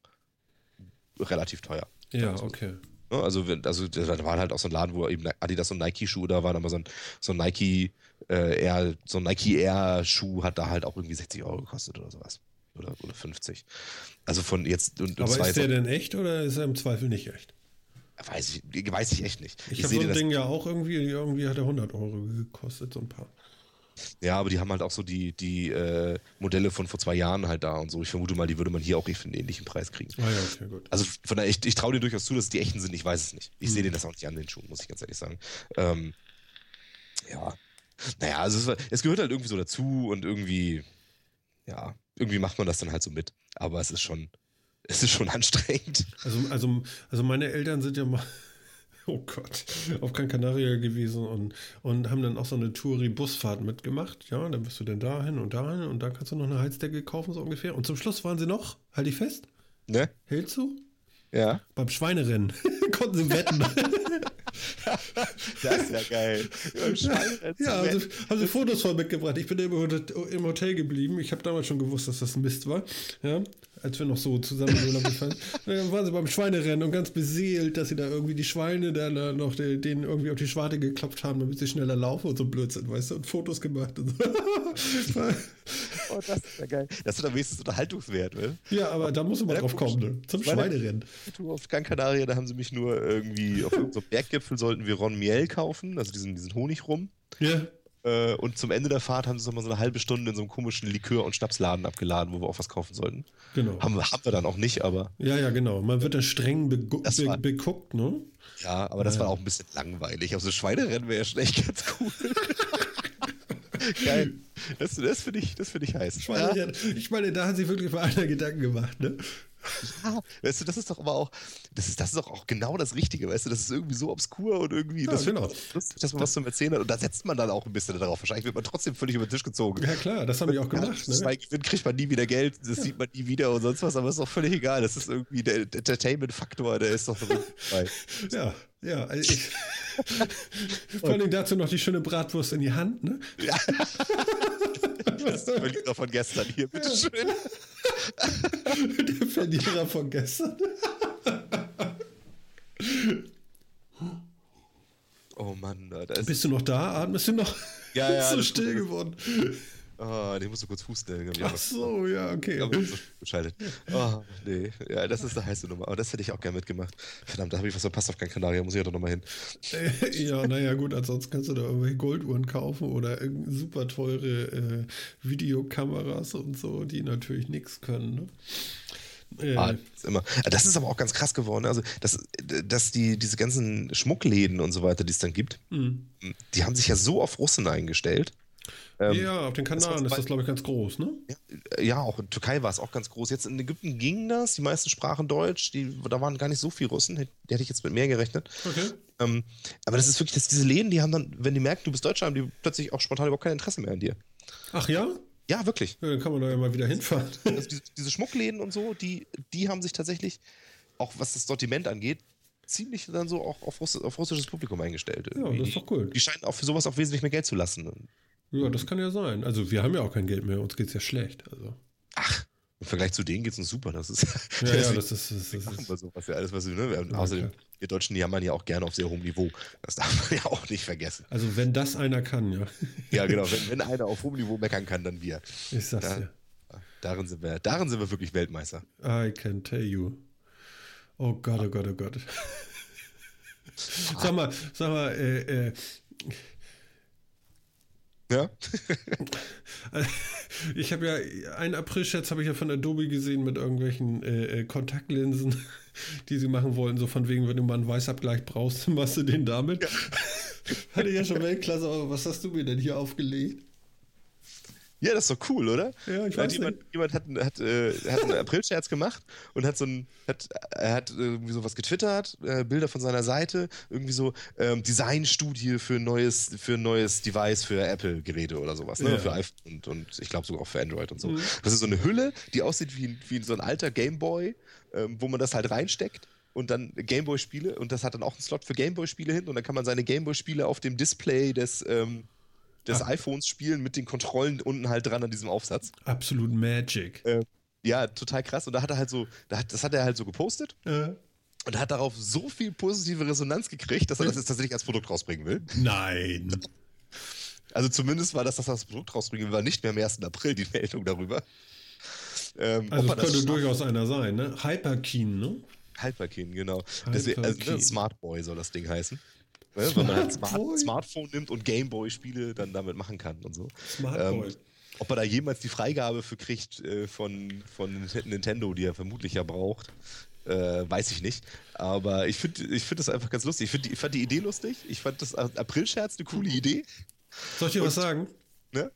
Speaker 2: relativ teuer.
Speaker 1: Ja, okay.
Speaker 2: Also, also da war halt auch so ein Laden, wo eben Adidas und Nike-Schuhe da waren, aber so ein, so ein Nike äh, Air, so ein Nike Air-Schuh hat da halt auch irgendwie 60 Euro gekostet oder sowas. Oder, oder 50. Also von jetzt
Speaker 1: und, und Aber ist der denn echt oder ist er im Zweifel nicht echt?
Speaker 2: Weiß ich, weiß ich echt nicht.
Speaker 1: Ich, ich habe so ein Ding ja auch irgendwie, irgendwie hat er 100 Euro gekostet, so ein paar.
Speaker 2: Ja, aber die haben halt auch so die, die äh, Modelle von vor zwei Jahren halt da und so. Ich vermute mal, die würde man hier auch für einen ähnlichen Preis kriegen.
Speaker 1: Ah ja, okay, gut.
Speaker 2: Also von daher, ich, ich traue dir durchaus zu, dass es die echten sind. Ich weiß es nicht. Ich hm. sehe denen das auch nicht an den Schuhen, muss ich ganz ehrlich sagen. Ähm, ja. Naja, also es, es gehört halt irgendwie so dazu und irgendwie, ja, irgendwie macht man das dann halt so mit. Aber es ist schon, es ist schon anstrengend.
Speaker 1: Also, also, also meine Eltern sind ja mal oh Gott, auf Gran Canaria gewesen und, und haben dann auch so eine Touri-Busfahrt mitgemacht. Ja, dann bist du dann dahin und dahin und da kannst du noch eine Heizdecke kaufen, so ungefähr. Und zum Schluss waren sie noch, halt dich fest.
Speaker 2: Ne?
Speaker 1: Hältst du?
Speaker 2: Ja.
Speaker 1: Beim Schweinerennen. Konnten sie wetten.
Speaker 2: das ist ja geil.
Speaker 1: ja, haben sie, haben sie Fotos von mitgebracht. Ich bin im Hotel geblieben. Ich habe damals schon gewusst, dass das ein Mist war. Ja, als wir noch so zusammen in Urlaub gefahren Dann waren sie beim Schweinerennen und ganz beseelt, dass sie da irgendwie die Schweine dann noch denen irgendwie auf die Schwarte geklopft haben, damit sie schneller laufen und so Blödsinn, weißt du, und Fotos gemacht und so.
Speaker 2: oh, das ist ja geil. Das ist doch wenigstens Unterhaltungswert, ne?
Speaker 1: Ja, aber da muss man drauf kommen, ne? Zum Schweinerennen.
Speaker 2: Auf Gran Canaria, da haben sie mich nur irgendwie auf irgendeinem Berggipfel sollten wir Ron Miel kaufen, also diesen, diesen Honig rum.
Speaker 1: Ja.
Speaker 2: Äh, und zum Ende der Fahrt haben sie nochmal so eine halbe Stunde in so einem komischen Likör- und Schnapsladen abgeladen, wo wir auch was kaufen sollten.
Speaker 1: Genau.
Speaker 2: Haben, haben wir dann auch nicht, aber.
Speaker 1: Ja, ja, genau. Man wird da streng be war, beguckt, ne?
Speaker 2: Ja, aber das ja. war auch ein bisschen langweilig. Also Schweinerennen wäre ja schon echt ganz cool. Geil. Das, das finde ich, find ich heiß.
Speaker 1: Ja. Ich meine, da hat sich wirklich mal einer Gedanken gemacht, ne?
Speaker 2: Ja, weißt du, das ist doch aber auch, das ist, das ist doch auch genau das Richtige, weißt du, das ist irgendwie so obskur und irgendwie,
Speaker 1: ja,
Speaker 2: das
Speaker 1: genau.
Speaker 2: lustig, dass man was zum Erzählen hat und da setzt man dann auch ein bisschen darauf. Wahrscheinlich wird man trotzdem völlig über den Tisch gezogen.
Speaker 1: Ja klar, das habe ich auch gemacht. Ja,
Speaker 2: ne? Gewinn kriegt man nie wieder Geld, das ja. sieht man nie wieder und sonst was, aber ist doch völlig egal. Das ist irgendwie der Entertainment-Faktor, der ist doch dabei.
Speaker 1: ja, ja. Ich, vor allem dazu noch die schöne Bratwurst in die Hand, ne? Ja.
Speaker 2: Das ist der Verlierer von gestern hier, bitteschön.
Speaker 1: Der Verlierer von gestern.
Speaker 2: Oh Mann, da
Speaker 1: ist Bist du noch da? Atmest du noch?
Speaker 2: Ja, ja.
Speaker 1: so still geworden.
Speaker 2: Oh, den musst du kurz husten.
Speaker 1: Ach so, ja, okay. Aber
Speaker 2: geschaltet. Oh, nee. Ja, das ist eine heiße Nummer. Aber das hätte ich auch gerne mitgemacht. Verdammt, da habe ich was verpasst auf Gran Canaria. Muss ich ja doch nochmal hin.
Speaker 1: ja, naja, gut. Ansonsten kannst du da irgendwelche Golduhren kaufen oder super teure äh, Videokameras und so, die natürlich nichts können. Ne?
Speaker 2: Ah, das, ist immer. das ist aber auch ganz krass geworden. Also, dass, dass die, diese ganzen Schmuckläden und so weiter, die es dann gibt,
Speaker 1: mhm.
Speaker 2: die haben sich ja so auf Russen eingestellt.
Speaker 1: Ähm, ja, auf den Kanaren ist das, glaube ich, ganz groß, ne?
Speaker 2: Ja, auch in Türkei war es auch ganz groß. Jetzt in Ägypten ging das, die meisten sprachen Deutsch, die, da waren gar nicht so viele Russen, die hätte ich jetzt mit mehr gerechnet. Okay. Ähm, aber das ist wirklich, dass diese Läden, die haben dann, wenn die merken, du bist Deutscher, haben die plötzlich auch spontan überhaupt kein Interesse mehr an dir.
Speaker 1: Ach ja?
Speaker 2: Ja, wirklich.
Speaker 1: Ja, dann kann man da ja mal wieder hinfahren.
Speaker 2: Also diese, diese Schmuckläden und so, die, die haben sich tatsächlich, auch was das Sortiment angeht, ziemlich dann so auch auf, Russ auf russisches Publikum eingestellt.
Speaker 1: Irgendwie. Ja, das ist doch cool.
Speaker 2: Die scheinen auch für sowas auch wesentlich mehr Geld zu lassen.
Speaker 1: Ja, das kann ja sein. Also wir haben ja auch kein Geld mehr, uns geht es ja schlecht. Also.
Speaker 2: Ach, im Vergleich zu denen geht es uns super. Das ist,
Speaker 1: ja, ja, das ist, das ist,
Speaker 2: wir so, was ja alles, was wir, ne? Und außerdem, klar. wir Deutschen, die jammern ja auch gerne auf sehr hohem Niveau. Das darf man ja auch nicht vergessen.
Speaker 1: Also wenn das einer kann, ja.
Speaker 2: Ja, genau. Wenn, wenn einer auf hohem Niveau meckern kann, dann wir.
Speaker 1: Ich sag's
Speaker 2: da,
Speaker 1: dir.
Speaker 2: Darin sind, wir, darin sind wir wirklich Weltmeister.
Speaker 1: I can tell you. Oh Gott, oh Gott, oh Gott. sag mal, sag mal, äh, äh,
Speaker 2: ja.
Speaker 1: ich habe ja einen April-Scherz habe ich ja von Adobe gesehen mit irgendwelchen äh, äh, Kontaktlinsen, die sie machen wollen. So von wegen, wenn du mal einen Weißabgleich brauchst, machst du den damit. Ja. Hatte ja schon Weltklasse, aber was hast du mir denn hier aufgelegt?
Speaker 2: Ja, das ist doch cool, oder?
Speaker 1: Ja, ich weiß
Speaker 2: jemand, jemand hat, hat, äh, hat einen April-Scherz gemacht und hat so ein, hat, er hat irgendwie sowas getwittert, äh, Bilder von seiner Seite, irgendwie so ähm, Designstudie für ein neues, für neues Device für Apple-Geräte oder sowas, ne? Ja. Für iPhone und, und ich glaube sogar auch für Android und so. Mhm. Das ist so eine Hülle, die aussieht wie, wie so ein alter Gameboy, ähm, wo man das halt reinsteckt und dann Gameboy-Spiele und das hat dann auch einen Slot für Gameboy-Spiele hin und dann kann man seine Gameboy-Spiele auf dem Display des ähm, des ah. iPhones spielen mit den Kontrollen unten halt dran an diesem Aufsatz.
Speaker 1: Absolut Magic.
Speaker 2: Äh, ja, total krass. Und da hat er halt so, da hat, das hat er halt so gepostet.
Speaker 1: Ja.
Speaker 2: Und hat darauf so viel positive Resonanz gekriegt, dass er das jetzt tatsächlich als Produkt rausbringen will.
Speaker 1: Nein.
Speaker 2: Also zumindest war das, dass er das Produkt rausbringen will, war nicht mehr am 1. April die Meldung darüber.
Speaker 1: Ähm, also das könnte das durchaus einer sein, ne? Hyperkeen, ne?
Speaker 2: Hyperkeen, genau. Deswegen, also, ne, Smart Boy soll das Ding heißen. Ne? Wenn man halt Smart, Smartphone nimmt und Gameboy-Spiele dann damit machen kann und so.
Speaker 1: Smartboy. Ähm,
Speaker 2: ob er da jemals die Freigabe für kriegt äh, von, von Nintendo, die er vermutlich ja braucht, äh, weiß ich nicht. Aber ich finde ich find das einfach ganz lustig. Ich, find, ich fand die Idee lustig. Ich fand das April-Scherz eine coole Idee.
Speaker 1: Soll ich dir und, was sagen?
Speaker 2: Ne?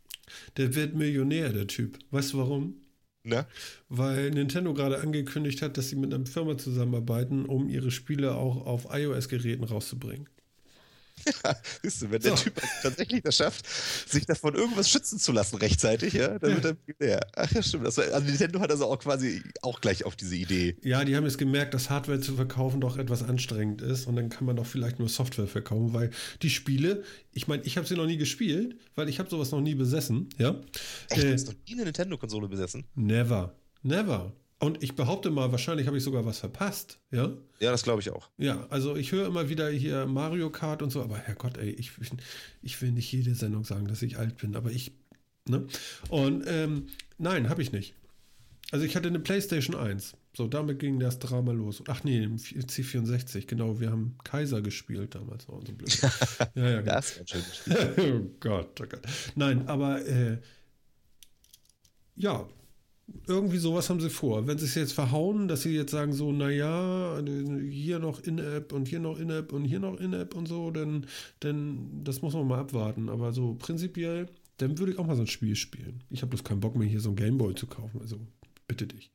Speaker 1: Der wird Millionär, der Typ. Weißt du warum?
Speaker 2: Ne?
Speaker 1: Weil Nintendo gerade angekündigt hat, dass sie mit einer Firma zusammenarbeiten, um ihre Spiele auch auf iOS-Geräten rauszubringen.
Speaker 2: Ja, siehst du, wenn so. der Typ tatsächlich das schafft, sich davon irgendwas schützen zu lassen rechtzeitig, ja, dann ja. wird er ja. Ach ja, stimmt. Das, also Nintendo hat also auch quasi auch gleich auf diese Idee.
Speaker 1: Ja, die haben jetzt gemerkt, dass Hardware zu verkaufen doch etwas anstrengend ist und dann kann man doch vielleicht nur Software verkaufen, weil die Spiele, ich meine, ich habe sie noch nie gespielt, weil ich habe sowas noch nie besessen, ja.
Speaker 2: Echt, äh, du hast noch nie eine Nintendo-Konsole besessen?
Speaker 1: Never. Never. Und ich behaupte mal, wahrscheinlich habe ich sogar was verpasst, ja?
Speaker 2: Ja, das glaube ich auch.
Speaker 1: Ja, also ich höre immer wieder hier Mario Kart und so, aber Herrgott, ey, ich, ich will nicht jede Sendung sagen, dass ich alt bin, aber ich, ne? Und ähm, nein, habe ich nicht. Also ich hatte eine Playstation 1. So, damit ging das Drama los. Ach nee, im C64, genau, wir haben Kaiser gespielt damals. Oh, so blöd.
Speaker 2: ja, ja, genau. Das ist ein schönes Spiel.
Speaker 1: oh Gott, oh Gott. Nein, aber äh, ja, irgendwie sowas haben sie vor. Wenn sie es jetzt verhauen, dass sie jetzt sagen so, naja, hier noch In-App und hier noch In-App und hier noch In-App und so, dann, dann das muss man mal abwarten. Aber so prinzipiell, dann würde ich auch mal so ein Spiel spielen. Ich habe bloß keinen Bock mehr, hier so ein Gameboy zu kaufen. Also bitte dich.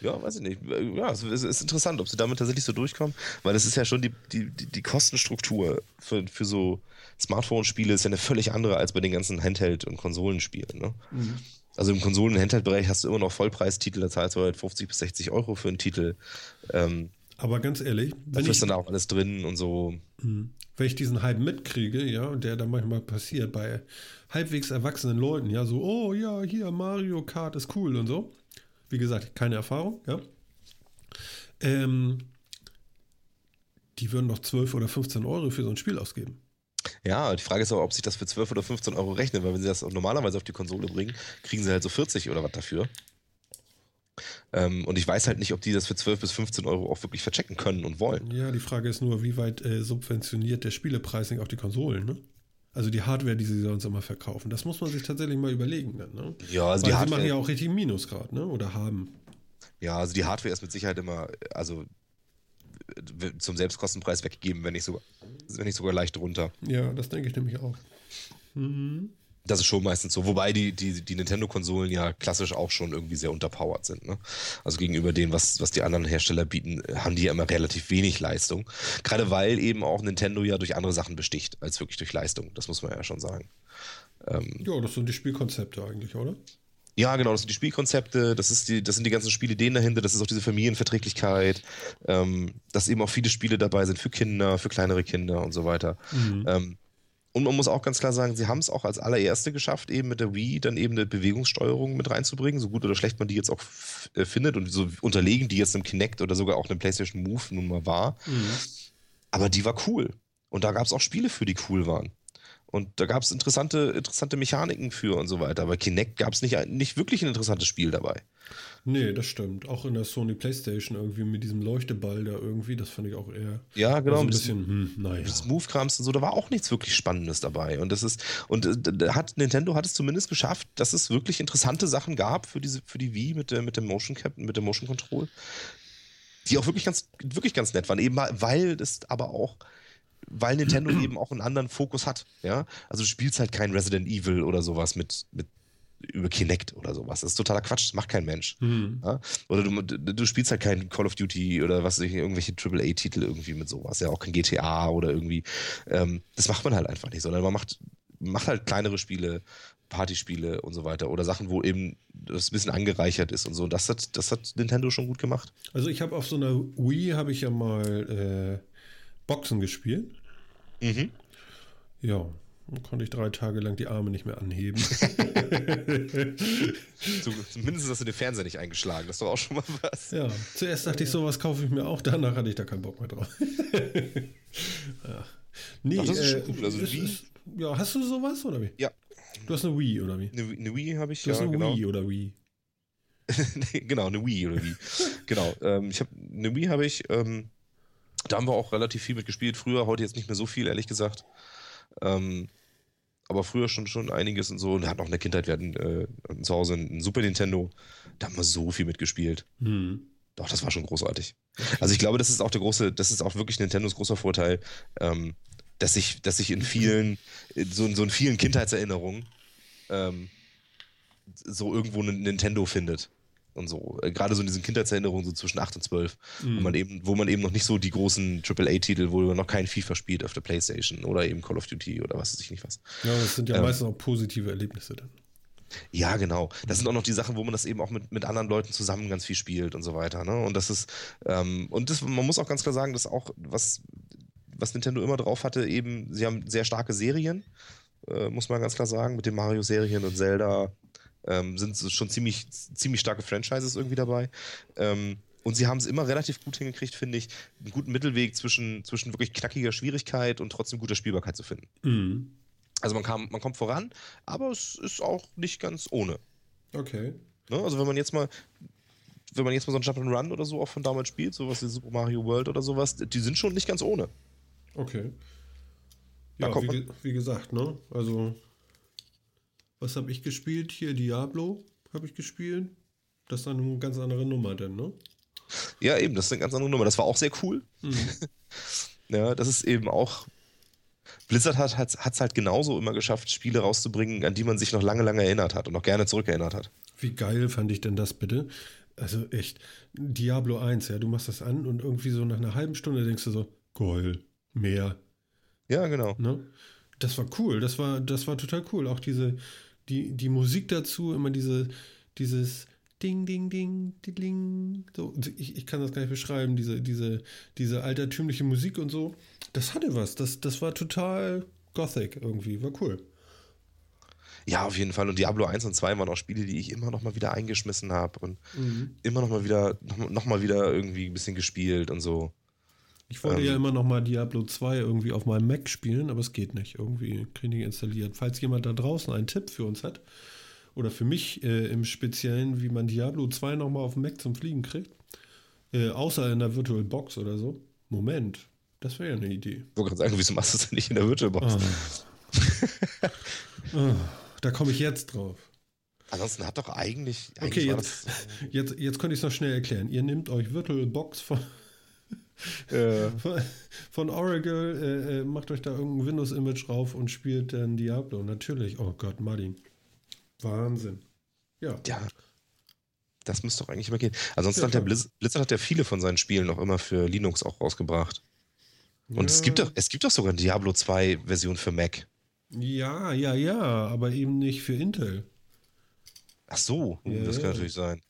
Speaker 2: Ja, weiß ich nicht. Ja, es ist interessant, ob sie damit tatsächlich so durchkommen, weil es ist ja schon die, die, die Kostenstruktur für, für so Smartphone-Spiele ist ja eine völlig andere als bei den ganzen Handheld- und Konsolenspielen. Ne? Mhm. Also im Konsolen- und Handheld-Bereich hast du immer noch Vollpreistitel, da zahlst du halt 50 bis 60 Euro für einen Titel. Ähm,
Speaker 1: aber ganz ehrlich,
Speaker 2: wenn dafür ist dann auch alles drin und so.
Speaker 1: Mhm. Wenn ich diesen Hype mitkriege, ja, und der dann manchmal passiert bei halbwegs erwachsenen Leuten, ja, so, oh ja, hier Mario Kart ist cool und so. Wie gesagt, keine Erfahrung, ja. Ähm, die würden doch 12 oder 15 Euro für so ein Spiel ausgeben.
Speaker 2: Ja, die Frage ist aber, ob sich das für 12 oder 15 Euro rechnet, weil wenn sie das normalerweise auf die Konsole bringen, kriegen sie halt so 40 oder was dafür. Ähm, und ich weiß halt nicht, ob die das für 12 bis 15 Euro auch wirklich verchecken können und wollen.
Speaker 1: Ja, die Frage ist nur, wie weit äh, subventioniert der Spielepreis nicht auf die Konsolen, ne? Also die Hardware, die sie sonst immer verkaufen. Das muss man sich tatsächlich mal überlegen dann, ne?
Speaker 2: Ja, also
Speaker 1: Weil
Speaker 2: die
Speaker 1: Hardware. machen ja auch richtig Minus gerade, ne? Oder haben.
Speaker 2: Ja, also die Hardware ist mit Sicherheit immer, also zum Selbstkostenpreis weggegeben, wenn nicht sogar, wenn nicht sogar leicht runter.
Speaker 1: Ja, das denke ich nämlich auch. Mhm.
Speaker 2: Das ist schon meistens so. Wobei die, die, die Nintendo-Konsolen ja klassisch auch schon irgendwie sehr unterpowered sind. Ne? Also gegenüber dem, was, was die anderen Hersteller bieten, haben die ja immer relativ wenig Leistung. Gerade weil eben auch Nintendo ja durch andere Sachen besticht, als wirklich durch Leistung. Das muss man ja schon sagen.
Speaker 1: Ähm, ja, das sind die Spielkonzepte eigentlich, oder?
Speaker 2: Ja, genau, das sind die Spielkonzepte, das, ist die, das sind die ganzen Spielideen dahinter, das ist auch diese Familienverträglichkeit, ähm, dass eben auch viele Spiele dabei sind für Kinder, für kleinere Kinder und so weiter. Mhm. Ähm, und man muss auch ganz klar sagen, sie haben es auch als allererste geschafft, eben mit der Wii dann eben eine Bewegungssteuerung mit reinzubringen, so gut oder schlecht man die jetzt auch äh, findet und so unterlegen die jetzt im Kinect oder sogar auch einem PlayStation Move nun mal war. Mhm. Aber die war cool. Und da gab es auch Spiele für, die cool waren. Und da gab es interessante, interessante Mechaniken für und so weiter. Aber Kinect gab es nicht, nicht wirklich ein interessantes Spiel dabei.
Speaker 1: Nee, das stimmt. Auch in der Sony Playstation irgendwie mit diesem Leuchteball da irgendwie, das fand ich auch eher.
Speaker 2: Ja, genau.
Speaker 1: So ein bisschen, hm, naja.
Speaker 2: Das Move-Krams und so, da war auch nichts wirklich Spannendes dabei. Und das ist, und äh, hat, Nintendo hat es zumindest geschafft, dass es wirklich interessante Sachen gab für diese, für die Wii mit, der, mit dem Motion Cap, mit dem Motion Control. Die auch wirklich ganz, wirklich ganz nett waren, eben weil das aber auch weil Nintendo eben auch einen anderen Fokus hat. Ja, also du spielst halt kein Resident Evil oder sowas mit, mit über Kinect oder sowas. Das ist totaler Quatsch, das macht kein Mensch. Mhm. Ja? Oder du, du spielst halt kein Call of Duty oder was ich, irgendwelche AAA-Titel irgendwie mit sowas, ja, auch kein GTA oder irgendwie. Ähm, das macht man halt einfach nicht, sondern man macht, macht halt kleinere Spiele, Partyspiele und so weiter oder Sachen, wo eben das ein bisschen angereichert ist und so. Und das hat, das hat Nintendo schon gut gemacht.
Speaker 1: Also ich habe auf so einer Wii habe ich ja mal äh, Boxen gespielt. Mhm. Ja, dann konnte ich drei Tage lang die Arme nicht mehr anheben.
Speaker 2: so, zumindest hast du den Fernseher nicht eingeschlagen, das ist doch auch schon mal was.
Speaker 1: Ja, zuerst dachte ich, sowas kaufe ich mir auch, danach hatte ich da keinen Bock mehr drauf. ja. Nee, Ach, das ist äh, schon cool. Also ist, ist, ja, hast du sowas oder wie?
Speaker 2: Ja.
Speaker 1: Du hast eine Wii oder wie?
Speaker 2: Eine, eine Wii habe ich,
Speaker 1: du
Speaker 2: ja.
Speaker 1: Hast eine genau. Wii oder Wii?
Speaker 2: genau, eine Wii oder Wii. genau. Ähm, ich habe eine Wii habe ich. Ähm, da haben wir auch relativ viel mit gespielt. Früher, heute jetzt nicht mehr so viel, ehrlich gesagt. Ähm, aber früher schon, schon einiges und so. Und hatten auch in der Kindheit, wir hatten äh, zu Hause ein Super Nintendo. Da haben wir so viel mitgespielt. Mhm. Doch, das war schon großartig. Also ich glaube, das ist auch der große, das ist auch wirklich Nintendos großer Vorteil, ähm, dass sich, dass sich in vielen, so, so in vielen Kindheitserinnerungen ähm, so irgendwo ein Nintendo findet und so. Äh, gerade so in diesen Kindheitserinnerungen, so zwischen 8 und 12, mhm. wo, man eben, wo man eben noch nicht so die großen AAA-Titel, wo man noch kein FIFA spielt auf der Playstation oder eben Call of Duty oder was weiß ich nicht was.
Speaker 1: Ja, das sind ja ähm, meistens auch positive Erlebnisse dann.
Speaker 2: Ja, genau. Das sind auch noch die Sachen, wo man das eben auch mit, mit anderen Leuten zusammen ganz viel spielt und so weiter. Ne? Und das ist, ähm, und das, man muss auch ganz klar sagen, dass auch, was, was Nintendo immer drauf hatte, eben, sie haben sehr starke Serien, äh, muss man ganz klar sagen, mit den Mario-Serien und Zelda ähm, sind schon ziemlich, ziemlich starke Franchises irgendwie dabei. Ähm, und sie haben es immer relativ gut hingekriegt, finde ich, einen guten Mittelweg zwischen, zwischen wirklich knackiger Schwierigkeit und trotzdem guter Spielbarkeit zu finden. Mhm. Also man, kam, man kommt voran, aber es ist auch nicht ganz ohne.
Speaker 1: Okay.
Speaker 2: Ne? Also wenn man jetzt mal, wenn man jetzt mal so ein Jump'n'Run oder so auch von damals spielt, sowas wie Super Mario World oder sowas, die sind schon nicht ganz ohne.
Speaker 1: Okay. Ja, wie, wie, gesagt, ne? Also was habe ich gespielt? Hier Diablo habe ich gespielt. Das ist eine ganz andere Nummer denn, ne?
Speaker 2: Ja, eben, das ist eine ganz andere Nummer. Das war auch sehr cool. Mhm. ja, das ist eben auch. Blizzard hat es hat, halt genauso immer geschafft, Spiele rauszubringen, an die man sich noch lange, lange erinnert hat und noch gerne zurückerinnert hat.
Speaker 1: Wie geil fand ich denn das bitte? Also echt, Diablo 1, ja, du machst das an und irgendwie so nach einer halben Stunde denkst du so, geil, mehr.
Speaker 2: Ja, genau.
Speaker 1: Ne? Das war cool, das war, das war total cool. Auch diese, die, die Musik dazu, immer diese, dieses Ding, Ding, Ding, Ding, so, ich, ich kann das gar nicht beschreiben, diese, diese, diese altertümliche Musik und so, das hatte was, das, das war total Gothic irgendwie, war cool.
Speaker 2: Ja, auf jeden Fall. Und Diablo 1 und 2 waren auch Spiele, die ich immer noch mal wieder eingeschmissen habe und mhm. immer noch mal wieder, noch, noch, mal wieder irgendwie ein bisschen gespielt und so.
Speaker 1: Ich wollte ähm, ja immer noch mal Diablo 2 irgendwie auf meinem Mac spielen, aber es geht nicht. Irgendwie ich installiert. Falls jemand da draußen einen Tipp für uns hat, oder für mich äh, im Speziellen, wie man Diablo 2 noch mal auf dem Mac zum Fliegen kriegt, äh, außer in der Virtual Box oder so. Moment, das wäre ja eine Idee.
Speaker 2: Ich wollte gerade sagen, wieso machst du das denn nicht in der Virtual Box?
Speaker 1: Oh. oh, da komme ich jetzt drauf.
Speaker 2: Ansonsten hat doch eigentlich.
Speaker 1: eigentlich okay, jetzt, jetzt, jetzt könnte ich es noch schnell erklären. Ihr nehmt euch Virtual Box von, Ja. Von, von Oracle äh, äh, macht euch da irgendein Windows-Image drauf und spielt dann Diablo. Natürlich. Oh Gott, Martin. Wahnsinn. Ja.
Speaker 2: Ja. Das müsste doch eigentlich immer gehen. Ansonsten ja, hat der Blizz Blizzard hat ja viele von seinen Spielen noch immer für Linux auch rausgebracht. Und ja. es gibt doch, es gibt doch sogar eine Diablo 2 Version für Mac.
Speaker 1: Ja, ja, ja, aber eben nicht für Intel.
Speaker 2: Ach so, ja, das kann natürlich sein.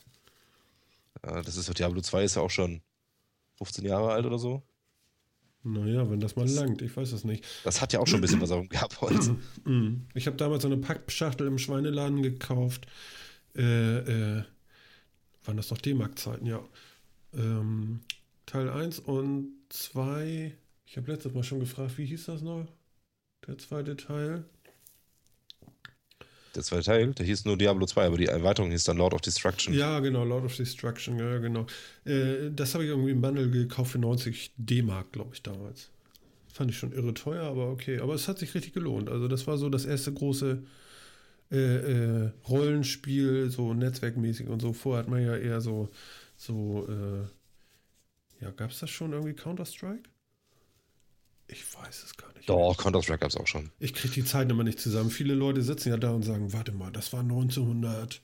Speaker 2: das ist Diablo 2 ist ja auch schon 15 Jahre alt oder so.
Speaker 1: Naja, wenn das mal langt, ich weiß es nicht.
Speaker 2: Das hat ja auch schon ein bisschen was auf dem Gerbholz.
Speaker 1: Ich habe damals so eine Packschachtel im Schweineladen gekauft. Äh, äh, waren das noch D-Mark-Zeiten, ja. Ähm, Teil 1 und 2. Ich habe letztes Mal schon gefragt, wie hieß das noch? Der zweite Teil.
Speaker 2: Der zweite Teil, der hieß nur Diablo 2, aber die Erweiterung hieß dann Lord of Destruction.
Speaker 1: Ja, genau, Lord of Destruction, ja, genau. Äh, das habe ich irgendwie im Bundle gekauft für 90 D-Mark, glaube ich, damals. Fand ich schon irre teuer, aber okay. Aber es hat sich richtig gelohnt. Also, das war so das erste große äh, äh, Rollenspiel, so netzwerkmäßig und so. Vorher hat man ja eher so, so, äh, ja, gab es das schon irgendwie Counter-Strike? Ich weiß es gar nicht.
Speaker 2: Doch, Counter-Strike gab es auch schon.
Speaker 1: Ich kriege die Zeiten immer nicht zusammen. Viele Leute sitzen ja da und sagen, warte mal, das war 1993.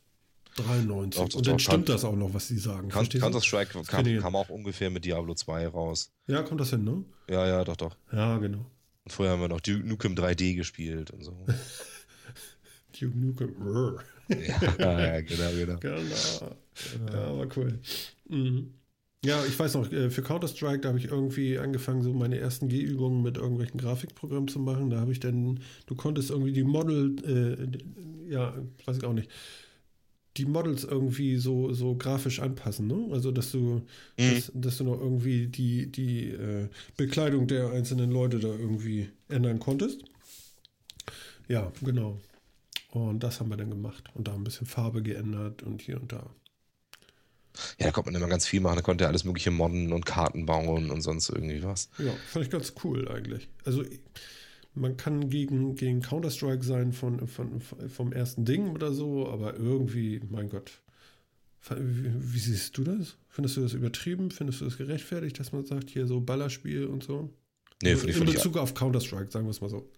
Speaker 1: Doch, doch, und dann doch, stimmt das auch noch, was sie sagen.
Speaker 2: Counter-Strike kam, kam, auch ungefähr mit Diablo 2 raus.
Speaker 1: Ja, kommt das hin, ne?
Speaker 2: Ja, ja, doch, doch.
Speaker 1: Ja, genau.
Speaker 2: Und vorher haben wir noch Duke Nukem 3D gespielt und so.
Speaker 1: Duke Nukem.
Speaker 2: ja, ja, genau, genau.
Speaker 1: Genau. Ja, war cool. Mhm. Ja, ich weiß noch, äh, für Counter-Strike, da habe ich irgendwie angefangen, so meine ersten G-Übungen mit irgendwelchen Grafikprogrammen zu machen. Da habe ich dann, du konntest irgendwie die Model, äh, ja, weiß ich auch nicht, die Models irgendwie so, so grafisch anpassen, ne? Also, dass du, mhm. dass, dass, du noch irgendwie die, die äh, Bekleidung der einzelnen Leute da irgendwie ändern konntest. Ja, genau. Und das haben wir dann gemacht und da ein bisschen Farbe geändert und hier und da.
Speaker 2: Ja, da konnte man immer ganz viel machen. Da konnte er alles mögliche modden und Karten bauen und sonst irgendwie was.
Speaker 1: Ja, fand ich ganz cool eigentlich. Also man kann gegen, gegen Counter-Strike sein von, von, vom ersten Ding oder so, aber irgendwie, mein Gott. Wie, wie siehst du das? Findest du das übertrieben? Findest du das gerechtfertigt, dass man sagt, hier so Ballerspiel und so? Nee, also In Bezug auf Counter-Strike, sagen wir es mal so.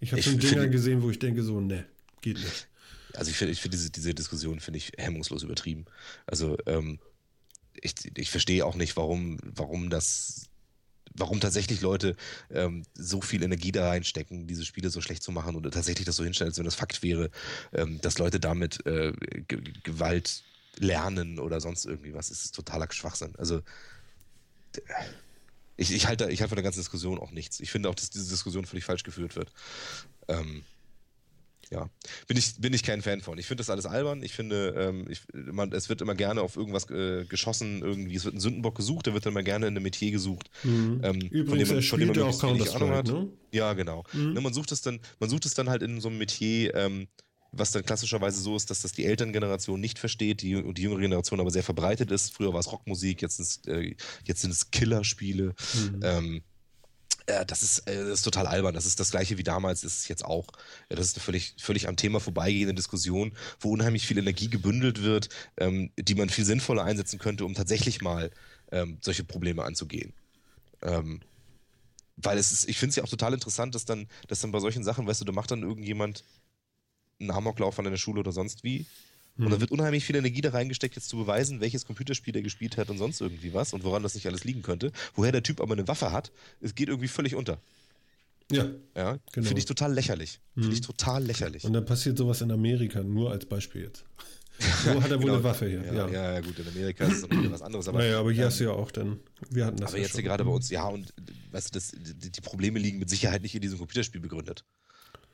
Speaker 1: Ich habe schon Dinger gesehen, wo ich denke so, ne, geht nicht.
Speaker 2: Also ich finde ich find diese, diese Diskussion finde ich hemmungslos übertrieben. Also ähm, ich, ich verstehe auch nicht, warum, warum das warum tatsächlich Leute ähm, so viel Energie da reinstecken, diese Spiele so schlecht zu machen oder tatsächlich das so hinstellen, als wenn das Fakt wäre, ähm, dass Leute damit äh, Gewalt lernen oder sonst irgendwie was. Das ist totaler Schwachsinn. Also ich, ich halte ich halt von der ganzen Diskussion auch nichts. Ich finde auch, dass diese Diskussion völlig falsch geführt wird. Ähm, ja, bin ich, bin ich kein Fan von. Ich finde das alles albern. Ich finde, ähm, ich, man, es wird immer gerne auf irgendwas äh, geschossen, irgendwie, es wird ein Sündenbock gesucht, da wird dann immer gerne in einem Metier gesucht.
Speaker 1: Mhm. Ähm, Übrigens, von dem, von dem man auch wenig Ahnung hat.
Speaker 2: Ne? Ja, genau. Mhm. Ne, man, sucht es dann, man sucht es dann halt in so einem Metier, ähm, was dann klassischerweise so ist, dass das die Elterngeneration nicht versteht, die, die jüngere Generation aber sehr verbreitet ist. Früher war es Rockmusik, jetzt, ist, äh, jetzt sind es Killerspiele. Mhm. Ähm, äh, das, ist, äh, das ist total albern. Das ist das gleiche wie damals, ist es jetzt auch. Das ist eine völlig, völlig am Thema vorbeigehende Diskussion, wo unheimlich viel Energie gebündelt wird, ähm, die man viel sinnvoller einsetzen könnte, um tatsächlich mal ähm, solche Probleme anzugehen. Ähm, weil es ist, ich finde es ja auch total interessant, dass dann, dass dann bei solchen Sachen, weißt du, da macht dann irgendjemand einen Amoklauf an deiner Schule oder sonst wie und da wird unheimlich viel Energie da reingesteckt, jetzt zu beweisen, welches Computerspiel er gespielt hat und sonst irgendwie was und woran das nicht alles liegen könnte. Woher der Typ aber eine Waffe hat, es geht irgendwie völlig unter.
Speaker 1: Ja.
Speaker 2: Ja, genau. Finde ich total lächerlich. Mhm. Finde ich total lächerlich.
Speaker 1: Und dann passiert sowas in Amerika, nur als Beispiel jetzt. Wo hat er wohl genau. eine Waffe hier?
Speaker 2: Ja, ja, ja, gut, in Amerika ist es noch was anderes. Aber,
Speaker 1: naja, aber hier ähm, hast du ja auch dann, wir hatten das
Speaker 2: Aber ja jetzt hier gerade bei uns, ja, und weißt du, das, die, die, Probleme liegen mit Sicherheit nicht in diesem Computerspiel begründet.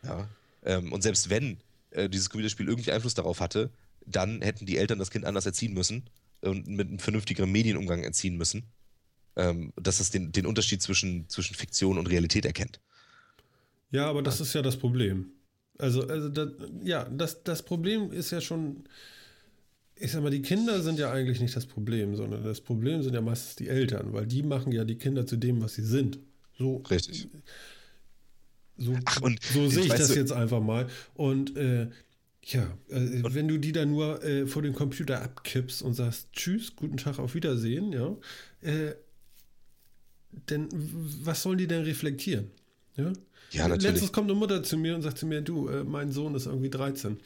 Speaker 2: Ja. Ähm, und selbst wenn äh, dieses Computerspiel irgendwie Einfluss darauf hatte, dann hätten die Eltern das Kind anders erziehen müssen und mit einem vernünftigeren Medienumgang erziehen müssen, ähm, dass es den, den Unterschied zwischen, zwischen Fiktion und Realität erkennt.
Speaker 1: Ja, aber das ist ja das Problem. Also, also das, ja, das, das Problem ist ja schon, ich sag mal, die Kinder sind ja eigentlich nicht das Problem, sondern das Problem sind ja meistens die Eltern, weil die machen ja die Kinder zu dem, was sie sind. So,
Speaker 2: Richtig.
Speaker 1: So, Ach, und so sehe ich das jetzt einfach mal. Und äh, ja, äh, wenn du die dann nur äh, vor dem Computer abkippst und sagst Tschüss, guten Tag, auf Wiedersehen, ja, äh, denn was sollen die denn reflektieren? Ja,
Speaker 2: ja natürlich.
Speaker 1: Letztens kommt eine Mutter zu mir und sagt zu mir, du, äh, mein Sohn ist irgendwie 13.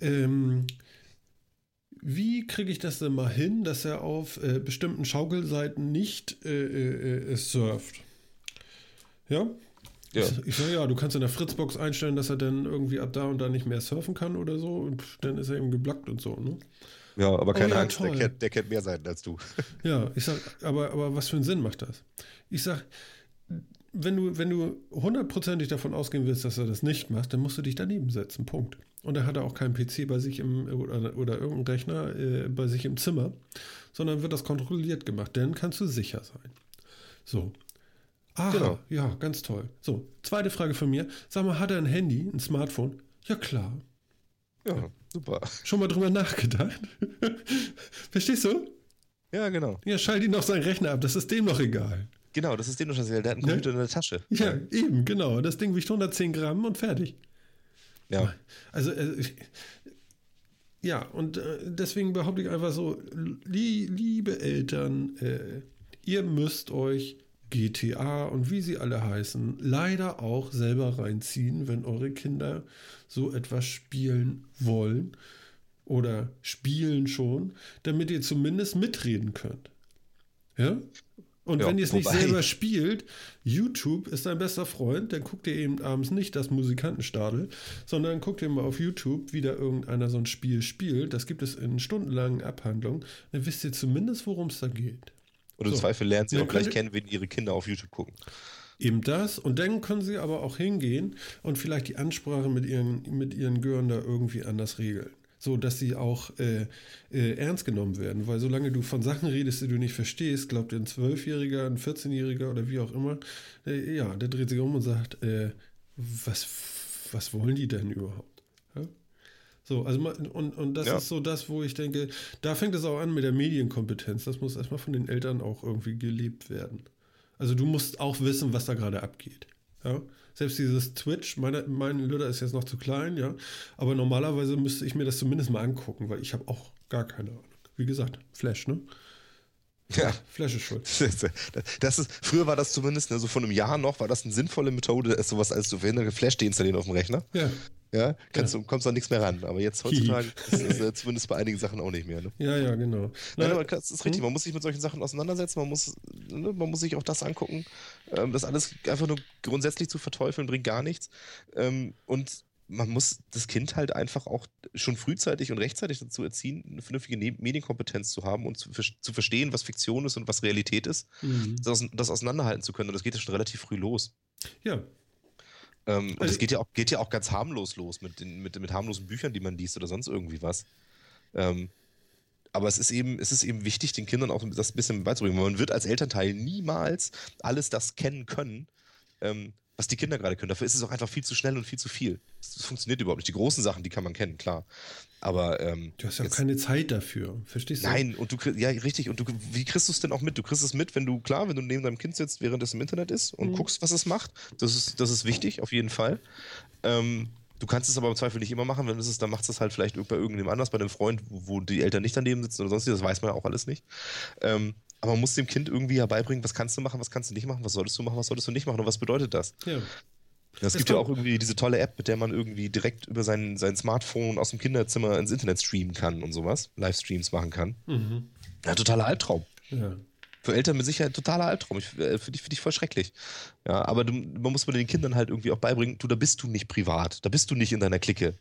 Speaker 1: Ähm, wie kriege ich das denn mal hin, dass er auf äh, bestimmten Schaukelseiten nicht äh, surft? Ja? Ja. Ich, ich sage, ja, du kannst in der Fritzbox einstellen, dass er dann irgendwie ab da und da nicht mehr surfen kann oder so und dann ist er eben geblockt und so, ne?
Speaker 2: Ja, aber keine oh, ja, Angst, der kennt, der kennt, mehr Seiten als du.
Speaker 1: Ja, ich sag, aber, aber was für einen Sinn macht das? Ich sag, wenn du, wenn du hundertprozentig davon ausgehen willst, dass er das nicht macht, dann musst du dich daneben setzen. Punkt. Und er hat auch keinen PC bei sich im oder, oder irgendeinen Rechner äh, bei sich im Zimmer, sondern wird das kontrolliert gemacht. Dann kannst du sicher sein. So. Aha, genau. ja, ganz toll. So, zweite Frage von mir. Sag mal, hat er ein Handy, ein Smartphone? Ja, klar.
Speaker 2: Ja, super.
Speaker 1: Schon mal drüber nachgedacht? Verstehst du?
Speaker 2: Ja, genau.
Speaker 1: Ja, schalt ihn noch seinen Rechner ab, das ist dem noch egal.
Speaker 2: Genau, das ist dem noch egal. Der hat einen ne? Computer in der Tasche.
Speaker 1: Ja, ja, eben, genau. Das Ding wiegt 110 Gramm und fertig.
Speaker 2: Ja.
Speaker 1: Also, äh, ja, und äh, deswegen behaupte ich einfach so, li liebe Eltern, äh, ihr müsst euch GTA und wie sie alle heißen, leider auch selber reinziehen, wenn eure Kinder so etwas spielen wollen oder spielen schon, damit ihr zumindest mitreden könnt. Ja? Und ja, wenn ihr es nicht selber spielt, YouTube ist dein bester Freund, dann guckt ihr eben abends nicht das Musikantenstadel, sondern guckt ihr mal auf YouTube, wie da irgendeiner so ein Spiel spielt. Das gibt es in stundenlangen Abhandlungen. Dann wisst ihr zumindest, worum es da geht.
Speaker 2: Und im so. Zweifel lernen sie auch gleich kennen, wenn ihre Kinder auf YouTube gucken.
Speaker 1: Eben das. Und dann können sie aber auch hingehen und vielleicht die Ansprache mit ihren, mit ihren Gören da irgendwie anders regeln. So dass sie auch äh, äh, ernst genommen werden. Weil solange du von Sachen redest, die du nicht verstehst, glaubt ein Zwölfjähriger, ein 14-Jähriger oder wie auch immer, äh, ja, der dreht sich um und sagt, äh, was, was wollen die denn überhaupt? So, also und, und das ja. ist so das, wo ich denke, da fängt es auch an mit der Medienkompetenz. Das muss erstmal von den Eltern auch irgendwie gelebt werden. Also du musst auch wissen, was da gerade abgeht. Ja? Selbst dieses Twitch, meine, mein Lüder ist jetzt noch zu klein, ja. Aber normalerweise müsste ich mir das zumindest mal angucken, weil ich habe auch gar keine Ahnung. Wie gesagt, Flash, ne?
Speaker 2: Ja. Flash ist schuld. Das ist, früher war das zumindest, ne, so vor einem Jahr noch, war das eine sinnvolle Methode, sowas als zu verhindern, Flash deinstallieren auf dem Rechner.
Speaker 1: Ja.
Speaker 2: Ja, kannst ja. Du, kommst an nichts mehr ran. Aber jetzt heutzutage ist es äh, zumindest bei einigen Sachen auch nicht mehr. Ne?
Speaker 1: Ja, ja, genau.
Speaker 2: Nein, aber das ist richtig. Hm? Man muss sich mit solchen Sachen auseinandersetzen. Man muss, ne, man muss sich auch das angucken. Ähm, das alles einfach nur grundsätzlich zu verteufeln, bringt gar nichts. Ähm, und man muss das Kind halt einfach auch schon frühzeitig und rechtzeitig dazu erziehen, eine vernünftige Medienkompetenz zu haben und zu, zu, verstehen, was Fiktion ist und was Realität ist, mhm. das, das auseinanderhalten zu können. Und das geht ja schon relativ früh los.
Speaker 1: Ja,
Speaker 2: ähm, und es also geht ja, auch, geht ja auch ganz harmlos los mit, den, mit, mit harmlosen Büchern, die man liest oder sonst irgendwie was. Ähm, aber es ist eben, es ist eben wichtig, den Kindern auch das ein bisschen beizubringen. Man wird als Elternteil niemals alles das kennen können, ähm, was die Kinder gerade können. Dafür ist es auch einfach viel zu schnell und viel zu viel. Das funktioniert überhaupt nicht. Die großen Sachen, die kann man kennen, klar. Aber ähm,
Speaker 1: du hast ja jetzt, keine Zeit dafür, verstehst du?
Speaker 2: Nein, und du ja richtig. Und du, wie kriegst du es denn auch mit? Du kriegst es mit, wenn du klar, wenn du neben deinem Kind sitzt, während es im Internet ist und mhm. guckst, was es macht. Das ist, das ist wichtig, auf jeden Fall. Ähm, du kannst es aber im Zweifel nicht immer machen. Wenn es ist, dann machst du es halt vielleicht bei irgendjemand anders, bei einem Freund, wo die Eltern nicht daneben sitzen oder sonst. Das weiß man ja auch alles nicht. Ähm, aber man muss dem Kind irgendwie ja beibringen, was kannst du machen, was kannst du nicht machen, was solltest du machen, was solltest du nicht machen und was bedeutet das?
Speaker 1: Ja.
Speaker 2: Es gibt ja auch irgendwie diese tolle App, mit der man irgendwie direkt über sein, sein Smartphone aus dem Kinderzimmer ins Internet streamen kann und sowas, Livestreams machen kann. Mhm. Ja, totaler Albtraum.
Speaker 1: Ja.
Speaker 2: Für Eltern mit Sicherheit totaler Albtraum. Ich, äh, Finde ich, find ich voll schrecklich. Ja, aber du, man muss bei den Kindern halt irgendwie auch beibringen, du, da bist du nicht privat, da bist du nicht in deiner Clique.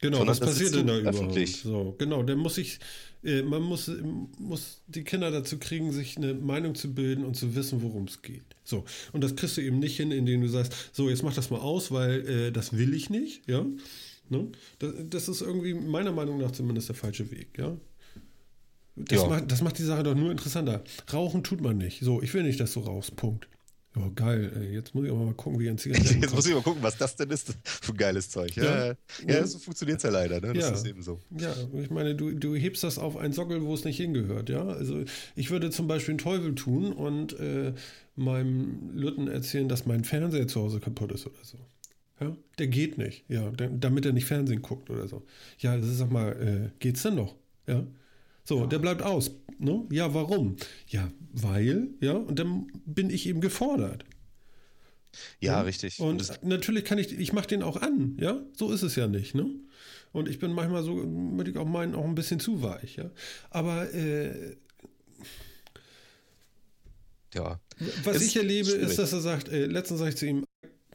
Speaker 1: Genau, was passiert denn da öffentlich. So, genau, dann muss ich, äh, man muss, muss die Kinder dazu kriegen, sich eine Meinung zu bilden und zu wissen, worum es geht. So, und das kriegst du eben nicht hin, indem du sagst, so, jetzt mach das mal aus, weil äh, das will ich nicht, ja. Ne? Das, das, ist irgendwie meiner Meinung nach zumindest der falsche Weg, ja. Das, ja. Macht, das macht die Sache doch nur interessanter. Rauchen tut man nicht. So, ich will nicht, dass du rauchst. Punkt. Oh, geil. Ey. Jetzt muss ich aber mal gucken, wie ein Zigaretten
Speaker 2: Jetzt muss ich mal gucken, was das denn ist für ein geiles Zeug. Ja, ja, ja so funktioniert es ja leider. Ne? Das
Speaker 1: ja.
Speaker 2: ist eben so.
Speaker 1: Ja, ich meine, du, du hebst das auf einen Sockel, wo es nicht hingehört. Ja, also ich würde zum Beispiel einen Teufel tun und äh, meinem Lütten erzählen, dass mein Fernseher zu Hause kaputt ist oder so. Ja, der geht nicht. Ja, damit er nicht Fernsehen guckt oder so. Ja, das ist sag mal, äh, geht's denn noch? Ja. So, ja. der bleibt aus. Ne? Ja, warum? Ja, weil, ja, und dann bin ich eben gefordert.
Speaker 2: Ja, ja? richtig.
Speaker 1: Und, und natürlich kann ich, ich mache den auch an, ja, so ist es ja nicht, ne? Und ich bin manchmal so, würde ich auch meinen, auch ein bisschen zu weich, ja. Aber äh,
Speaker 2: ja.
Speaker 1: Was ich erlebe, ist, ist, dass er sagt, äh, letztens sage ich zu ihm,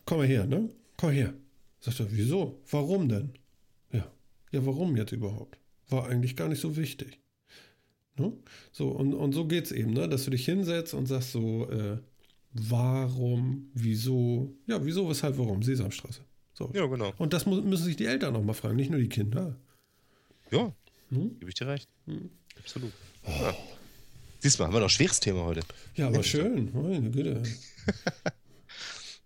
Speaker 1: komm mal her, ne? Komm her. Sagt er, wieso? Warum denn? Ja. Ja, warum jetzt überhaupt? War eigentlich gar nicht so wichtig. Ne? So, und, und so geht es eben, ne? dass du dich hinsetzt und sagst so, äh, warum, wieso, ja, wieso, weshalb, warum, Sesamstraße. So.
Speaker 2: Ja, genau.
Speaker 1: Und das muss, müssen sich die Eltern noch mal fragen, nicht nur die Kinder.
Speaker 2: Ja, hm? gebe ich dir recht. Hm. Absolut. Oh. Ja. Siehst du mal, haben wir noch ein schweres Thema heute.
Speaker 1: Ja, aber schön. Meine Güte.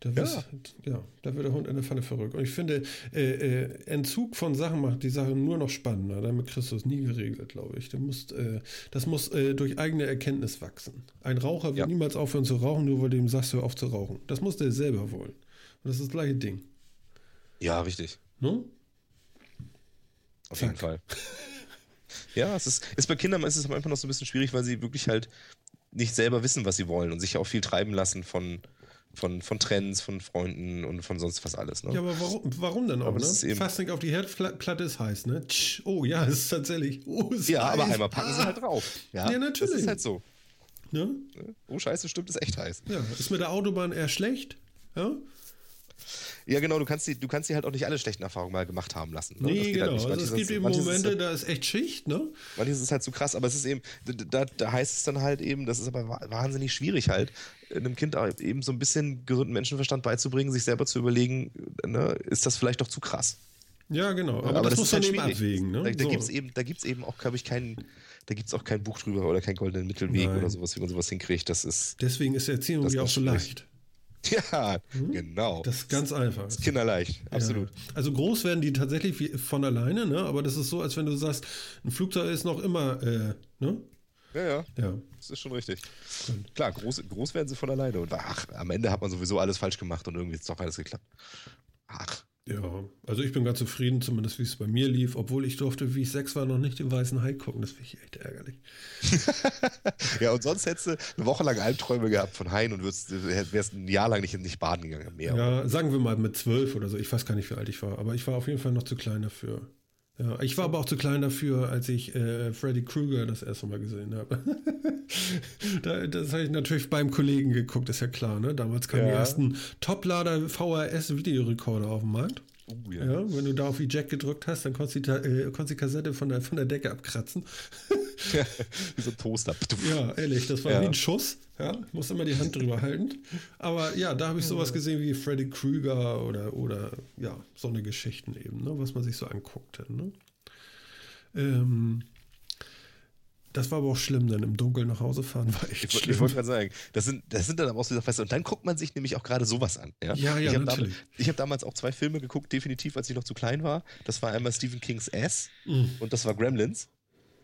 Speaker 1: Da, ja. ja, da wird der Hund in der Pfanne verrückt. Und ich finde, äh, äh, Entzug von Sachen macht die Sache nur noch spannender. Damit Christus nie geregelt, glaube ich. Musst, äh, das muss äh, durch eigene Erkenntnis wachsen. Ein Raucher wird ja. niemals aufhören zu rauchen, nur weil du ihm sagst, hör auf zu rauchen. Das muss der selber wollen. Und das ist das gleiche Ding.
Speaker 2: Ja, richtig.
Speaker 1: Ne?
Speaker 2: Auf Zack. jeden Fall. ja, es ist, ist bei Kindern ist es einfach noch so ein bisschen schwierig, weil sie wirklich halt nicht selber wissen, was sie wollen und sich auch viel treiben lassen von, von, von Trends, von Freunden und von sonst was alles. Ne?
Speaker 1: Ja, aber warum, warum denn auch? Ne? Fassning auf die Herdplatte ist heiß, ne? Tsch, oh ja, ist tatsächlich. Oh, ist
Speaker 2: ja, heiß. aber einmal packen sie halt drauf. Ja,
Speaker 1: ja natürlich. Das
Speaker 2: ist halt so. Ne? Oh, scheiße, stimmt, ist echt heiß.
Speaker 1: Ja, ist mit der Autobahn eher schlecht. Ja?
Speaker 2: Ja, genau, du kannst, die, du kannst die halt auch nicht alle schlechten Erfahrungen mal gemacht haben lassen.
Speaker 1: Ne? Nee, halt genau. Halt also es gibt eben Momente, halt, da ist echt Schicht, ne?
Speaker 2: Manches ist halt zu krass, aber es ist eben, da, da heißt es dann halt eben, das ist aber wahnsinnig schwierig halt, einem Kind eben so ein bisschen gesunden Menschenverstand beizubringen, sich selber zu überlegen, ne, ist das vielleicht doch zu krass?
Speaker 1: Ja, genau. Aber, aber das, das muss man halt eben abwägen. Ne?
Speaker 2: Da, da so. gibt es eben, eben auch, glaube ich, keinen da gibt es auch kein Buch drüber oder keinen goldenen Mittelweg Nein. oder sowas, wie man sowas hinkriegt. Das ist.
Speaker 1: Deswegen ist Erziehung ja auch so leicht.
Speaker 2: Ja, hm? genau.
Speaker 1: Das ist ganz einfach.
Speaker 2: Das ist kinderleicht, absolut. Ja.
Speaker 1: Also groß werden die tatsächlich von alleine, ne? aber das ist so, als wenn du sagst, ein Flugzeug ist noch immer, äh, ne?
Speaker 2: Ja, ja, ja. Das ist schon richtig. Klar, groß, groß werden sie von alleine. Und ach, am Ende hat man sowieso alles falsch gemacht und irgendwie ist doch alles geklappt. Ach.
Speaker 1: Ja, also ich bin ganz zufrieden, zumindest wie es bei mir lief, obwohl ich durfte, wie ich sechs war, noch nicht den weißen Hai gucken. Das finde ich echt ärgerlich.
Speaker 2: ja, und sonst hättest du eine Woche lang Albträume gehabt von Haien und würdest, wärst ein Jahr lang nicht, nicht baden gegangen im Meer.
Speaker 1: Ja, sagen wir mal mit zwölf oder so. Ich weiß gar nicht, wie alt ich war, aber ich war auf jeden Fall noch zu klein dafür. Ja, ich war aber auch zu klein dafür, als ich äh, Freddy Krueger das erste Mal gesehen habe. da, das habe ich natürlich beim Kollegen geguckt, ist ja klar. Ne? Damals kamen ja. die ersten Toplader VHS-Videorekorder auf den Markt. Oh, ja. ja. wenn du da auf Eject gedrückt hast, dann konntest du die, äh, konntest die Kassette von der, von der Decke abkratzen.
Speaker 2: ja, wie so ein Toaster.
Speaker 1: Ja, ehrlich, das war ja. wie ein Schuss. Ja, musst immer die Hand drüber halten. Aber ja, da habe ich sowas gesehen wie Freddy Krüger oder, oder ja, so eine Geschichten eben, ne, was man sich so anguckte. Ne? Ähm, das war aber auch schlimm, dann im Dunkeln nach Hause fahren war echt
Speaker 2: ich, schlimm. Ich wollte gerade sagen, das sind, das sind dann aber auch so Feste. Und dann guckt man sich nämlich auch gerade sowas an. Ja,
Speaker 1: ja, ja
Speaker 2: ich
Speaker 1: habe damals,
Speaker 2: hab damals auch zwei Filme geguckt, definitiv, als ich noch zu klein war. Das war einmal Stephen Kings S mm. und das war Gremlins.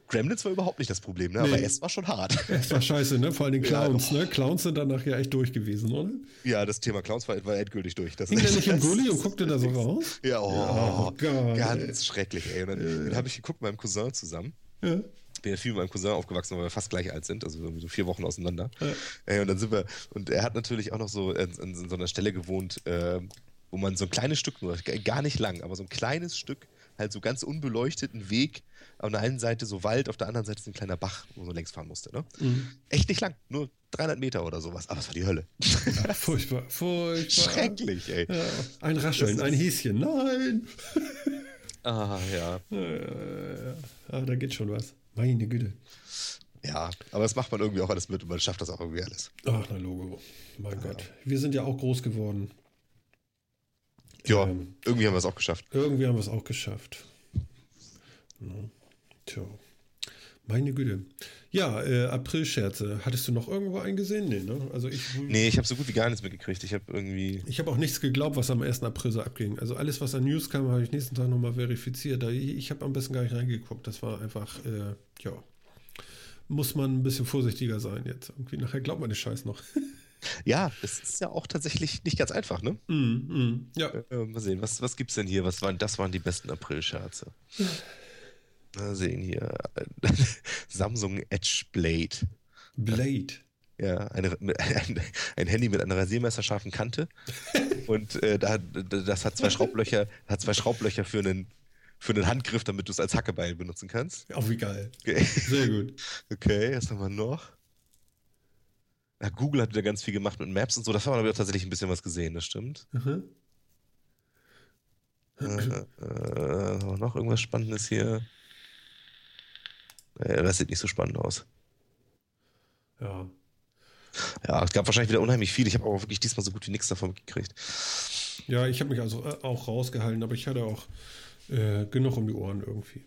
Speaker 2: Gremlins war überhaupt nicht das Problem, ne? Nee. aber S war schon hart.
Speaker 1: S war scheiße, ne? Vor allem Clowns, ja, ne? Clowns sind danach ja echt durch gewesen, oder?
Speaker 2: Ja, das Thema Clowns war, war endgültig durch.
Speaker 1: Das Hing der nicht im Gully und guckte da so raus?
Speaker 2: Ja, oh, oh Gott, ganz schrecklich, ey. Und dann, ja. den habe ich geguckt mit meinem Cousin zusammen. Ja bin ja viel mit meinem Cousin aufgewachsen, weil wir fast gleich alt sind, also so vier Wochen auseinander. Ja. und dann sind wir, und er hat natürlich auch noch so in, in, in so einer Stelle gewohnt, äh, wo man so ein kleines Stück nur, gar nicht lang, aber so ein kleines Stück, halt so ganz unbeleuchteten Weg, auf der einen Seite so Wald, auf der anderen Seite ist ein kleiner Bach, wo man längs fahren musste. Ne? Mhm. Echt nicht lang, nur 300 Meter oder sowas, aber es war die Hölle.
Speaker 1: Ja, furchtbar, furchtbar.
Speaker 2: Schrecklich, ey. Ja,
Speaker 1: ein Rascheln, ein Häschen, nein.
Speaker 2: Ah, ja.
Speaker 1: Ja, ja, ja. Ah, da geht schon was. Meine Güte.
Speaker 2: Ja, aber das macht man irgendwie auch alles mit und man schafft das auch irgendwie alles.
Speaker 1: Ach, na Logo. Mein ja. Gott. Wir sind ja auch groß geworden.
Speaker 2: Ja, ähm, irgendwie haben wir es auch geschafft.
Speaker 1: Irgendwie haben wir es auch geschafft. Ja. Tja. Meine Güte. Ja, äh, April-Scherze. Hattest du noch irgendwo eingesehen? Nee, ne? Also ich,
Speaker 2: nee, ich habe so gut wie gar nichts mitgekriegt. Ich habe irgendwie.
Speaker 1: Ich habe auch nichts geglaubt, was am 1. April so abging. Also alles, was an News kam, habe ich nächsten Tag nochmal verifiziert. Ich, ich habe am besten gar nicht reingeguckt. Das war einfach, äh, ja. Muss man ein bisschen vorsichtiger sein jetzt. Irgendwie nachher glaubt man den Scheiß noch.
Speaker 2: Ja, das ist ja auch tatsächlich nicht ganz einfach, ne?
Speaker 1: Mm, mm, ja.
Speaker 2: Äh, mal sehen, was, was gibt's denn hier? Was waren, das waren die besten April-Scherze. Mal sehen hier. Samsung Edge Blade.
Speaker 1: Blade.
Speaker 2: Ja, eine, ein, ein, Handy mit einer rasiermesserscharfen Kante. Und äh, da, das hat zwei Schraublöcher, hat zwei Schraublöcher für einen, für einen Handgriff, damit du es als Hackebeil benutzen kannst.
Speaker 1: Auch wie geil. Okay. Sehr gut.
Speaker 2: Okay, was haben wir noch? Ja, Google hat wieder ganz viel gemacht mit Maps und so. Da haben wir tatsächlich ein bisschen was gesehen, das stimmt. Mhm. Äh, äh, noch irgendwas Spannendes hier? Das sieht nicht so spannend aus.
Speaker 1: Ja.
Speaker 2: Ja, es gab wahrscheinlich wieder unheimlich viel. Ich habe aber wirklich diesmal so gut wie nichts davon gekriegt.
Speaker 1: Ja, ich habe mich also äh, auch rausgehalten, aber ich hatte auch äh, genug um die Ohren irgendwie.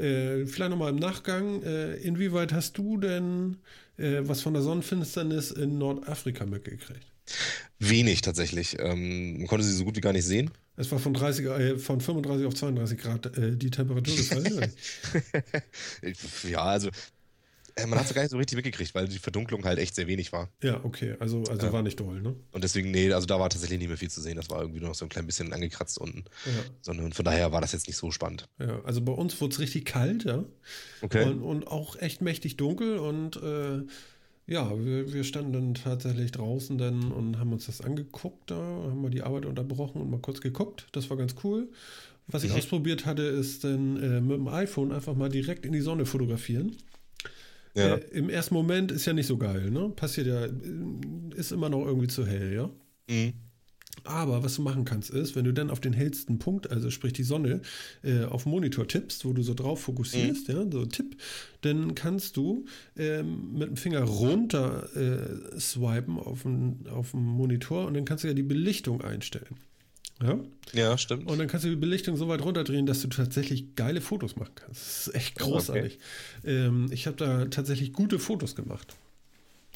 Speaker 1: Äh, vielleicht nochmal im Nachgang, äh, inwieweit hast du denn äh, was von der Sonnenfinsternis in Nordafrika mitgekriegt?
Speaker 2: Wenig tatsächlich. Ähm, man konnte sie so gut wie gar nicht sehen.
Speaker 1: Es war von, 30, äh, von 35 auf 32 Grad äh, die Temperatur gefallen.
Speaker 2: ja, also äh, man hat es gar nicht so richtig mitgekriegt, weil die Verdunklung halt echt sehr wenig war.
Speaker 1: Ja, okay, also, also äh, war nicht doll, ne?
Speaker 2: Und deswegen, nee, also da war tatsächlich nicht mehr viel zu sehen. Das war irgendwie noch so ein klein bisschen angekratzt unten. Ja. Sondern von daher war das jetzt nicht so spannend.
Speaker 1: Ja, also bei uns wurde es richtig kalt, ja.
Speaker 2: Okay.
Speaker 1: Und, und auch echt mächtig dunkel und äh, ja, wir, wir, standen dann tatsächlich draußen dann und haben uns das angeguckt, da haben wir die Arbeit unterbrochen und mal kurz geguckt. Das war ganz cool. Was ich mhm. ausprobiert hatte, ist dann äh, mit dem iPhone einfach mal direkt in die Sonne fotografieren. Ja. Äh, Im ersten Moment ist ja nicht so geil, ne? Passiert ja, ist immer noch irgendwie zu hell, ja? Mhm. Aber was du machen kannst, ist, wenn du dann auf den hellsten Punkt, also sprich die Sonne, äh, auf dem Monitor tippst, wo du so drauf fokussierst, mhm. ja, so Tipp, dann kannst du ähm, mit dem Finger runter äh, swipen auf dem, auf dem Monitor und dann kannst du ja die Belichtung einstellen. Ja?
Speaker 2: ja, stimmt.
Speaker 1: Und dann kannst du die Belichtung so weit runterdrehen, dass du tatsächlich geile Fotos machen kannst. Das ist echt großartig. Okay. Ähm, ich habe da tatsächlich gute Fotos gemacht.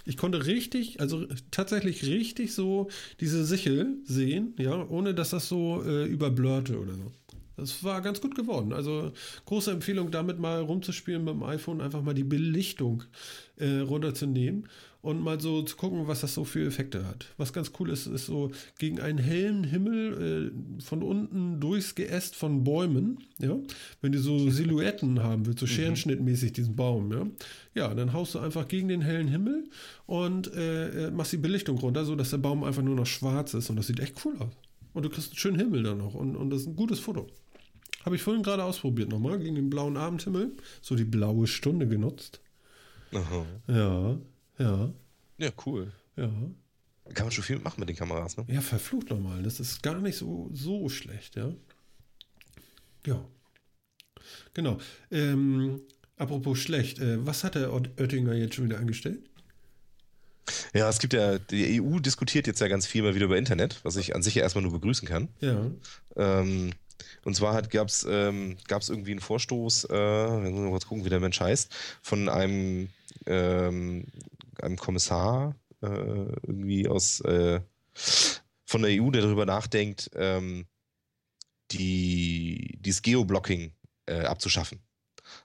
Speaker 1: Ich konnte richtig, also tatsächlich richtig so diese Sichel sehen, ja, ohne dass das so äh, überblurrte oder so. Das war ganz gut geworden. Also große Empfehlung, damit mal rumzuspielen mit dem iPhone, einfach mal die Belichtung äh, runterzunehmen und mal so zu gucken, was das so für Effekte hat. Was ganz cool ist, ist so gegen einen hellen Himmel äh, von unten durchs Geäst von Bäumen, ja, wenn du so Silhouetten haben willst, so mhm. scherenschnittmäßig diesen Baum, ja, ja, dann haust du einfach gegen den hellen Himmel und äh, äh, machst die Belichtung runter, so dass der Baum einfach nur noch schwarz ist und das sieht echt cool aus. Und du kriegst einen schönen Himmel dann noch und, und das ist ein gutes Foto. Habe ich vorhin gerade ausprobiert nochmal gegen den blauen Abendhimmel, so die blaue Stunde genutzt.
Speaker 2: Aha.
Speaker 1: Ja, ja.
Speaker 2: Ja, cool.
Speaker 1: Ja.
Speaker 2: Kann man schon viel machen mit den Kameras, ne?
Speaker 1: Ja, verflucht nochmal. Das ist gar nicht so, so schlecht, ja. Ja. Genau. Ähm, apropos schlecht, äh, was hat der Oettinger jetzt schon wieder angestellt?
Speaker 2: Ja, es gibt ja, die EU diskutiert jetzt ja ganz viel mal wieder über Internet, was ich an sich ja erstmal nur begrüßen kann.
Speaker 1: Ja.
Speaker 2: Ähm, und zwar gab es ähm, irgendwie einen Vorstoß, äh, wir müssen mal kurz gucken, wie der Mensch heißt, von einem ähm, einem Kommissar äh, irgendwie aus äh, von der EU, der darüber nachdenkt, ähm, die, dieses Geoblocking äh, abzuschaffen.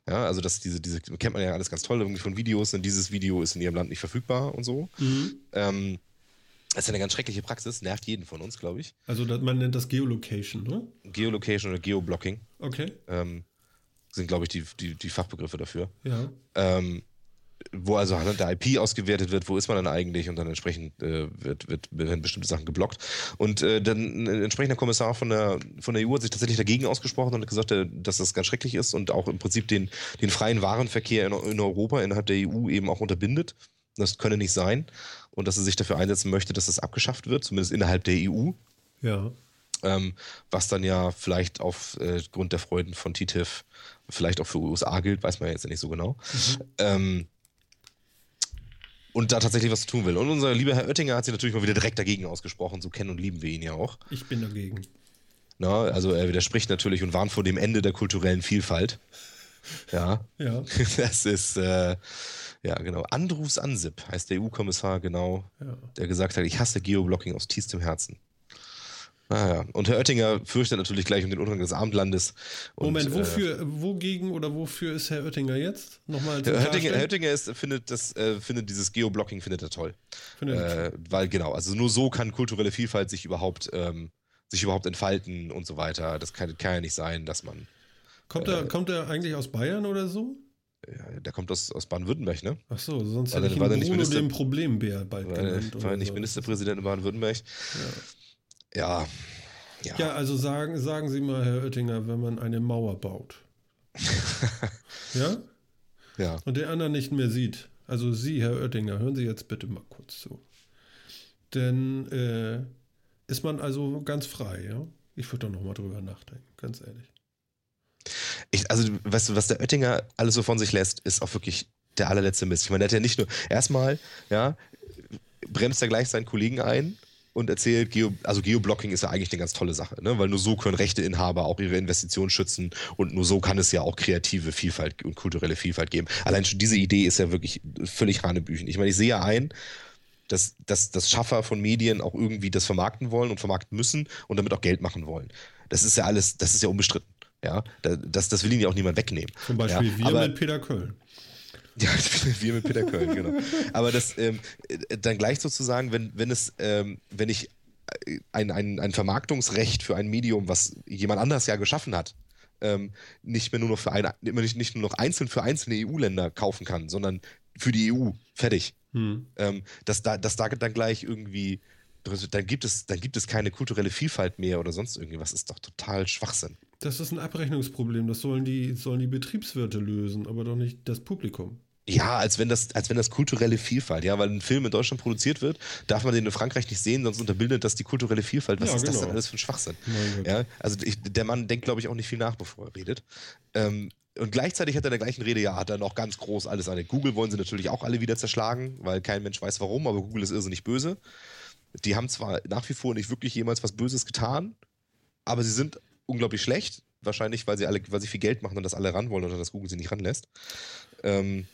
Speaker 2: Ja, also das diese, diese, kennt man ja alles ganz toll irgendwie von Videos und dieses Video ist in ihrem Land nicht verfügbar und so. Mhm. Ähm, das ist eine ganz schreckliche Praxis, nervt jeden von uns, glaube ich.
Speaker 1: Also man nennt das Geolocation, ne?
Speaker 2: Geolocation oder Geoblocking.
Speaker 1: Okay.
Speaker 2: Ähm, sind, glaube ich, die, die, die, Fachbegriffe dafür.
Speaker 1: Ja.
Speaker 2: Ähm, wo also anhand der IP ausgewertet wird, wo ist man dann eigentlich und dann entsprechend äh, wird, wird, werden bestimmte Sachen geblockt. Und äh, dann ein entsprechender Kommissar von der, von der EU hat sich tatsächlich dagegen ausgesprochen und hat gesagt, äh, dass das ganz schrecklich ist und auch im Prinzip den, den freien Warenverkehr in, in Europa innerhalb der EU eben auch unterbindet. Das könne nicht sein und dass er sich dafür einsetzen möchte, dass das abgeschafft wird, zumindest innerhalb der EU.
Speaker 1: Ja.
Speaker 2: Ähm, was dann ja vielleicht aufgrund äh, der Freuden von TTIF vielleicht auch für USA gilt, weiß man jetzt nicht so genau. Mhm. Ähm, und da tatsächlich was tun will. Und unser lieber Herr Oettinger hat sich natürlich mal wieder direkt dagegen ausgesprochen. So kennen und lieben wir ihn ja auch.
Speaker 1: Ich bin dagegen.
Speaker 2: Na, also er widerspricht natürlich und warnt vor dem Ende der kulturellen Vielfalt. Ja.
Speaker 1: Ja.
Speaker 2: Das ist, äh, ja, genau. Andrus Ansip heißt der EU-Kommissar, genau,
Speaker 1: ja.
Speaker 2: der gesagt hat, ich hasse Geoblocking aus tiefstem Herzen. Naja, und Herr Oettinger fürchtet natürlich gleich um den Untergang des Abendlandes. Und,
Speaker 1: Moment, wofür, äh, wogegen oder wofür ist Herr Oettinger jetzt? Nochmal
Speaker 2: Herr Oettinger, Herr Oettinger ist, findet, das, äh, findet dieses Geoblocking findet er toll. Findet äh, weil genau, also nur so kann kulturelle Vielfalt sich überhaupt, ähm, sich überhaupt entfalten und so weiter. Das kann, kann ja nicht sein, dass man
Speaker 1: Kommt er, äh, kommt er eigentlich aus Bayern oder so?
Speaker 2: Ja, der kommt aus, aus Baden-Württemberg, ne?
Speaker 1: Ach so, sonst hätte ich ihn war Bruno Minister, den Problembär bald
Speaker 2: war, genannt. War er nicht so. Ministerpräsident in Baden-Württemberg? Ja. Ja.
Speaker 1: Ja. ja, also sagen, sagen Sie mal, Herr Oettinger, wenn man eine Mauer baut. ja?
Speaker 2: Ja.
Speaker 1: Und der andere nicht mehr sieht. Also Sie, Herr Oettinger, hören Sie jetzt bitte mal kurz zu. Denn äh, ist man also ganz frei, ja? Ich würde da nochmal drüber nachdenken, ganz ehrlich.
Speaker 2: Ich, also, weißt du, was der Oettinger alles so von sich lässt, ist auch wirklich der allerletzte Mist. Ich meine, der hat ja nicht nur, erstmal, ja, bremst er gleich seinen Kollegen ein und erzählt, Geo, also Geoblocking ist ja eigentlich eine ganz tolle Sache, ne? weil nur so können Rechteinhaber auch ihre Investitionen schützen und nur so kann es ja auch kreative Vielfalt und kulturelle Vielfalt geben. Allein schon diese Idee ist ja wirklich völlig Hanebüchen. Ich meine, ich sehe ja ein, dass, dass, dass Schaffer von Medien auch irgendwie das vermarkten wollen und vermarkten müssen und damit auch Geld machen wollen. Das ist ja alles, das ist ja unbestritten. Ja, das, das will ihnen ja auch niemand wegnehmen.
Speaker 1: Zum Beispiel ja, wir aber, mit Peter Köln.
Speaker 2: Ja, wir mit Peter Köln, genau. Aber das ähm, dann gleich sozusagen, wenn, wenn es, ähm, wenn ich ein, ein, ein Vermarktungsrecht für ein Medium, was jemand anders ja geschaffen hat, ähm, nicht mehr nur noch für eine, nicht, nicht nur noch einzeln für einzelne EU-Länder kaufen kann, sondern für die EU. Fertig. Hm. Ähm, dass, da, dass da dann gleich irgendwie, dann gibt, es, dann gibt es keine kulturelle Vielfalt mehr oder sonst irgendwas. Ist doch total Schwachsinn.
Speaker 1: Das ist ein Abrechnungsproblem. Das sollen die, sollen die Betriebswirte lösen, aber doch nicht das Publikum.
Speaker 2: Ja, als wenn das, als wenn das kulturelle Vielfalt, ja, weil ein Film in Deutschland produziert wird, darf man den in Frankreich nicht sehen, sonst unterbildet das die kulturelle Vielfalt. Was ja, ist genau. das denn alles für ein Schwachsinn? Ja, also ich, der Mann denkt, glaube ich, auch nicht viel nach, bevor er redet. Ähm, und gleichzeitig hat er in der gleichen Rede, ja, hat er noch ganz groß alles an. Google wollen sie natürlich auch alle wieder zerschlagen, weil kein Mensch weiß warum, aber Google ist irrsinnig böse. Die haben zwar nach wie vor nicht wirklich jemals was Böses getan, aber sie sind unglaublich schlecht. Wahrscheinlich, weil sie alle, weil sie viel Geld machen und das alle ran wollen oder dass Google sie nicht ranlässt. Ähm,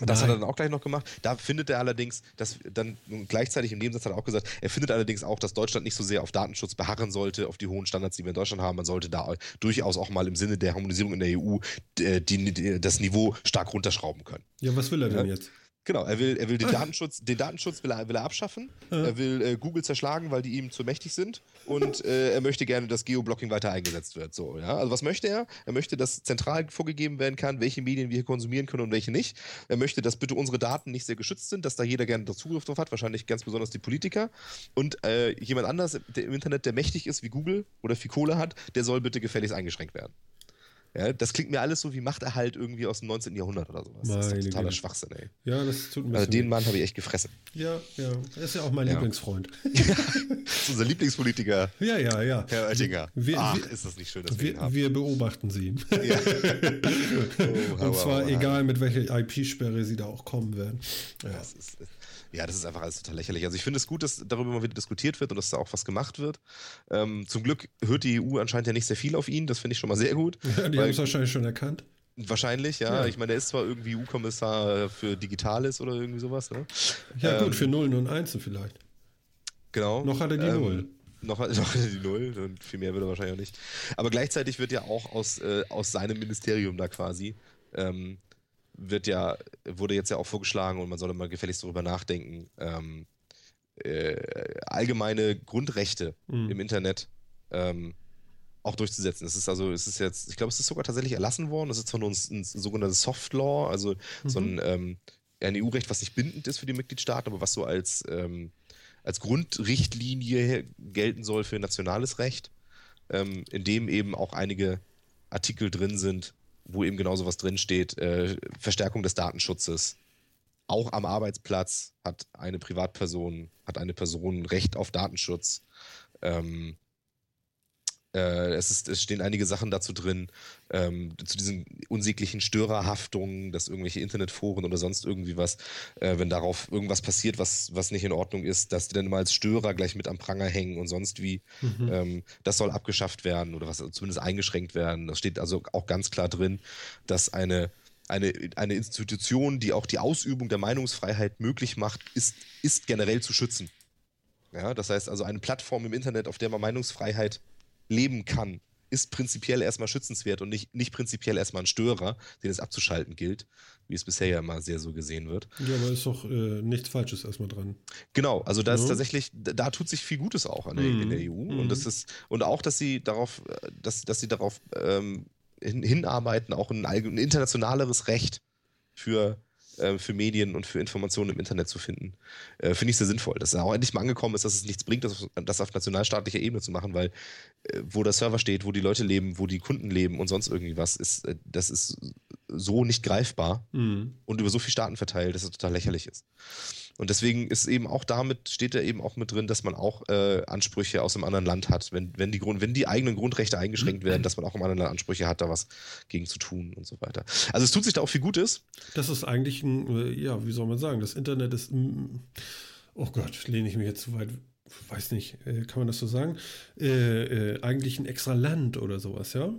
Speaker 2: das Nein. hat er dann auch gleich noch gemacht. Da findet er allerdings, dass dann gleichzeitig im Nebensatz hat er auch gesagt, er findet allerdings auch, dass Deutschland nicht so sehr auf Datenschutz beharren sollte, auf die hohen Standards, die wir in Deutschland haben. Man sollte da durchaus auch mal im Sinne der Harmonisierung in der EU die, die, das Niveau stark runterschrauben können.
Speaker 1: Ja, was will er denn ja? jetzt?
Speaker 2: Genau, er will, er will den Datenschutz, den Datenschutz will er, will er abschaffen. Ja. Er will äh, Google zerschlagen, weil die ihm zu mächtig sind. Und äh, er möchte gerne, dass Geoblocking weiter eingesetzt wird. So, ja? Also was möchte er? Er möchte, dass zentral vorgegeben werden kann, welche Medien wir hier konsumieren können und welche nicht. Er möchte, dass bitte unsere Daten nicht sehr geschützt sind, dass da jeder gerne Zugriff drauf hat, wahrscheinlich ganz besonders die Politiker. Und äh, jemand anders der im Internet, der mächtig ist wie Google oder Kohle hat, der soll bitte gefälligst eingeschränkt werden. Ja, das klingt mir alles so wie Machterhalt irgendwie aus dem 19. Jahrhundert oder sowas. Meine das ist totaler Güte. Schwachsinn, ey.
Speaker 1: Ja, das tut
Speaker 2: mir Also den Mann habe ich echt gefressen.
Speaker 1: Ja, ja. Er ist ja auch mein ja. Lieblingsfreund.
Speaker 2: Ja, das ist unser Lieblingspolitiker.
Speaker 1: Ja, ja, ja.
Speaker 2: Herr Oettinger. Wir, Ach, wir, ist das nicht schön, dass wir,
Speaker 1: wir ihn haben. Wir beobachten sie. Ja. oh, Und zwar egal, mit welcher IP-Sperre sie da auch kommen werden.
Speaker 2: Ja. Das ist, ja, das ist einfach alles total lächerlich. Also ich finde es gut, dass darüber mal wieder diskutiert wird und dass da auch was gemacht wird. Ähm, zum Glück hört die EU anscheinend ja nicht sehr viel auf ihn. Das finde ich schon mal sehr gut.
Speaker 1: Ja, die haben es wahrscheinlich schon erkannt.
Speaker 2: Wahrscheinlich, ja. ja. Ich meine, er ist zwar irgendwie EU-Kommissar für Digitales oder irgendwie sowas. Ne?
Speaker 1: Ja, ähm, gut, für Nullen und Einsen vielleicht.
Speaker 2: Genau.
Speaker 1: Noch hat er die ähm, Null.
Speaker 2: Noch, noch die Null und viel mehr wird er wahrscheinlich auch nicht. Aber gleichzeitig wird ja auch aus, äh, aus seinem Ministerium da quasi ähm, wird ja, wurde jetzt ja auch vorgeschlagen und man solle mal gefälligst darüber nachdenken, ähm, äh, allgemeine Grundrechte mhm. im Internet ähm, auch durchzusetzen. Es ist also, es ist jetzt, ich glaube, es ist sogar tatsächlich erlassen worden. Es ist zwar nur ein, ein sogenanntes Soft Law, also mhm. so ein, ähm, ein EU-Recht, was nicht bindend ist für die Mitgliedstaaten, aber was so als, ähm, als Grundrichtlinie gelten soll für nationales Recht, ähm, in dem eben auch einige Artikel drin sind, wo eben genau sowas drinsteht, äh, Verstärkung des Datenschutzes. Auch am Arbeitsplatz hat eine Privatperson, hat eine Person Recht auf Datenschutz. Ähm, äh, es, ist, es stehen einige Sachen dazu drin, ähm, zu diesen unsäglichen Störerhaftungen, dass irgendwelche Internetforen oder sonst irgendwie was, äh, wenn darauf irgendwas passiert, was, was nicht in Ordnung ist, dass die dann mal als Störer gleich mit am Pranger hängen und sonst wie. Mhm. Ähm, das soll abgeschafft werden oder was zumindest eingeschränkt werden. Das steht also auch ganz klar drin, dass eine eine, eine Institution, die auch die Ausübung der Meinungsfreiheit möglich macht, ist, ist generell zu schützen. Ja, das heißt also eine Plattform im Internet, auf der man Meinungsfreiheit leben kann, ist prinzipiell erstmal schützenswert und nicht, nicht prinzipiell erstmal ein Störer, den es abzuschalten gilt, wie es bisher ja immer sehr so gesehen wird.
Speaker 1: Ja, aber ist doch äh, nichts Falsches erstmal dran.
Speaker 2: Genau, also da ja. ist tatsächlich, da tut sich viel Gutes auch der, mhm. in der EU. Mhm. Und das ist, und auch, dass sie darauf, dass, dass sie darauf ähm, hin, hinarbeiten, auch ein, ein internationaleres Recht für äh, für Medien und für Informationen im Internet zu finden. Äh, Finde ich sehr sinnvoll. Dass es auch endlich mal angekommen ist, dass es nichts bringt, das, das auf nationalstaatlicher Ebene zu machen, weil äh, wo der Server steht, wo die Leute leben, wo die Kunden leben und sonst irgendwie was, ist, äh, das ist so nicht greifbar mhm. und über so viele Staaten verteilt, dass es total lächerlich ist. Und deswegen ist eben auch damit, steht da eben auch mit drin, dass man auch äh, Ansprüche aus einem anderen Land hat. Wenn, wenn, die Grund, wenn die eigenen Grundrechte eingeschränkt werden, dass man auch im anderen Land Ansprüche hat, da was gegen zu tun und so weiter. Also es tut sich da auch viel Gutes.
Speaker 1: Das ist eigentlich ein, äh, ja, wie soll man sagen, das Internet ist, oh Gott, lehne ich mich jetzt zu weit weiß nicht, äh, kann man das so sagen? Äh, äh, eigentlich ein extra Land oder sowas, ja?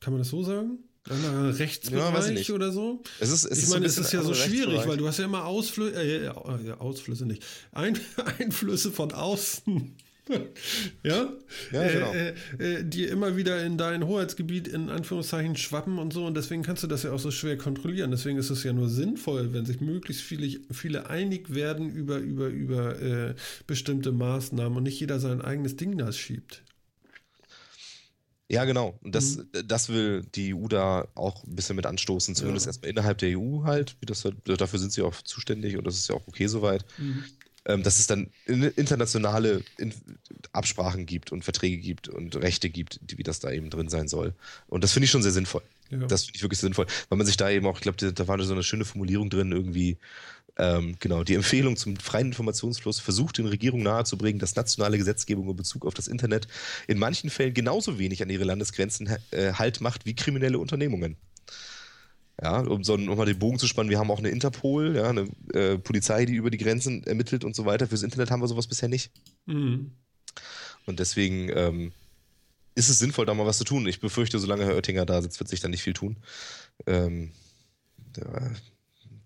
Speaker 1: Kann man das so sagen? Rechtsbereich ja, oder so.
Speaker 2: Es ist, es
Speaker 1: ich
Speaker 2: ist
Speaker 1: meine, es ist ja so schwierig, weil du hast ja immer Ausflüsse, äh, äh, Ausflüsse nicht, Ein Einflüsse von außen. ja, ja genau. Äh, äh, die immer wieder in dein Hoheitsgebiet in Anführungszeichen schwappen und so und deswegen kannst du das ja auch so schwer kontrollieren. Deswegen ist es ja nur sinnvoll, wenn sich möglichst viele, viele einig werden über, über, über äh, bestimmte Maßnahmen und nicht jeder sein eigenes Ding da schiebt.
Speaker 2: Ja, genau. Und das, mhm. das will die EU da auch ein bisschen mit anstoßen, zumindest ja. erstmal innerhalb der EU halt. Wie das, dafür sind sie auch zuständig und das ist ja auch okay soweit. Mhm. Ähm, dass es dann internationale Absprachen gibt und Verträge gibt und Rechte gibt, die, wie das da eben drin sein soll. Und das finde ich schon sehr sinnvoll. Ja. Das finde ich wirklich sinnvoll, weil man sich da eben auch, ich glaube, da war so eine schöne Formulierung drin, irgendwie, ähm, genau, die Empfehlung zum freien Informationsfluss versucht den Regierungen nahezubringen, dass nationale Gesetzgebung in Bezug auf das Internet in manchen Fällen genauso wenig an ihre Landesgrenzen äh, Halt macht wie kriminelle Unternehmungen. Ja, um so nochmal den Bogen zu spannen, wir haben auch eine Interpol, ja, eine äh, Polizei, die über die Grenzen ermittelt und so weiter. Fürs Internet haben wir sowas bisher nicht. Mhm. Und deswegen ähm, ist es sinnvoll, da mal was zu tun. Ich befürchte, solange Herr Oettinger da sitzt, wird sich da nicht viel tun. Ähm, der,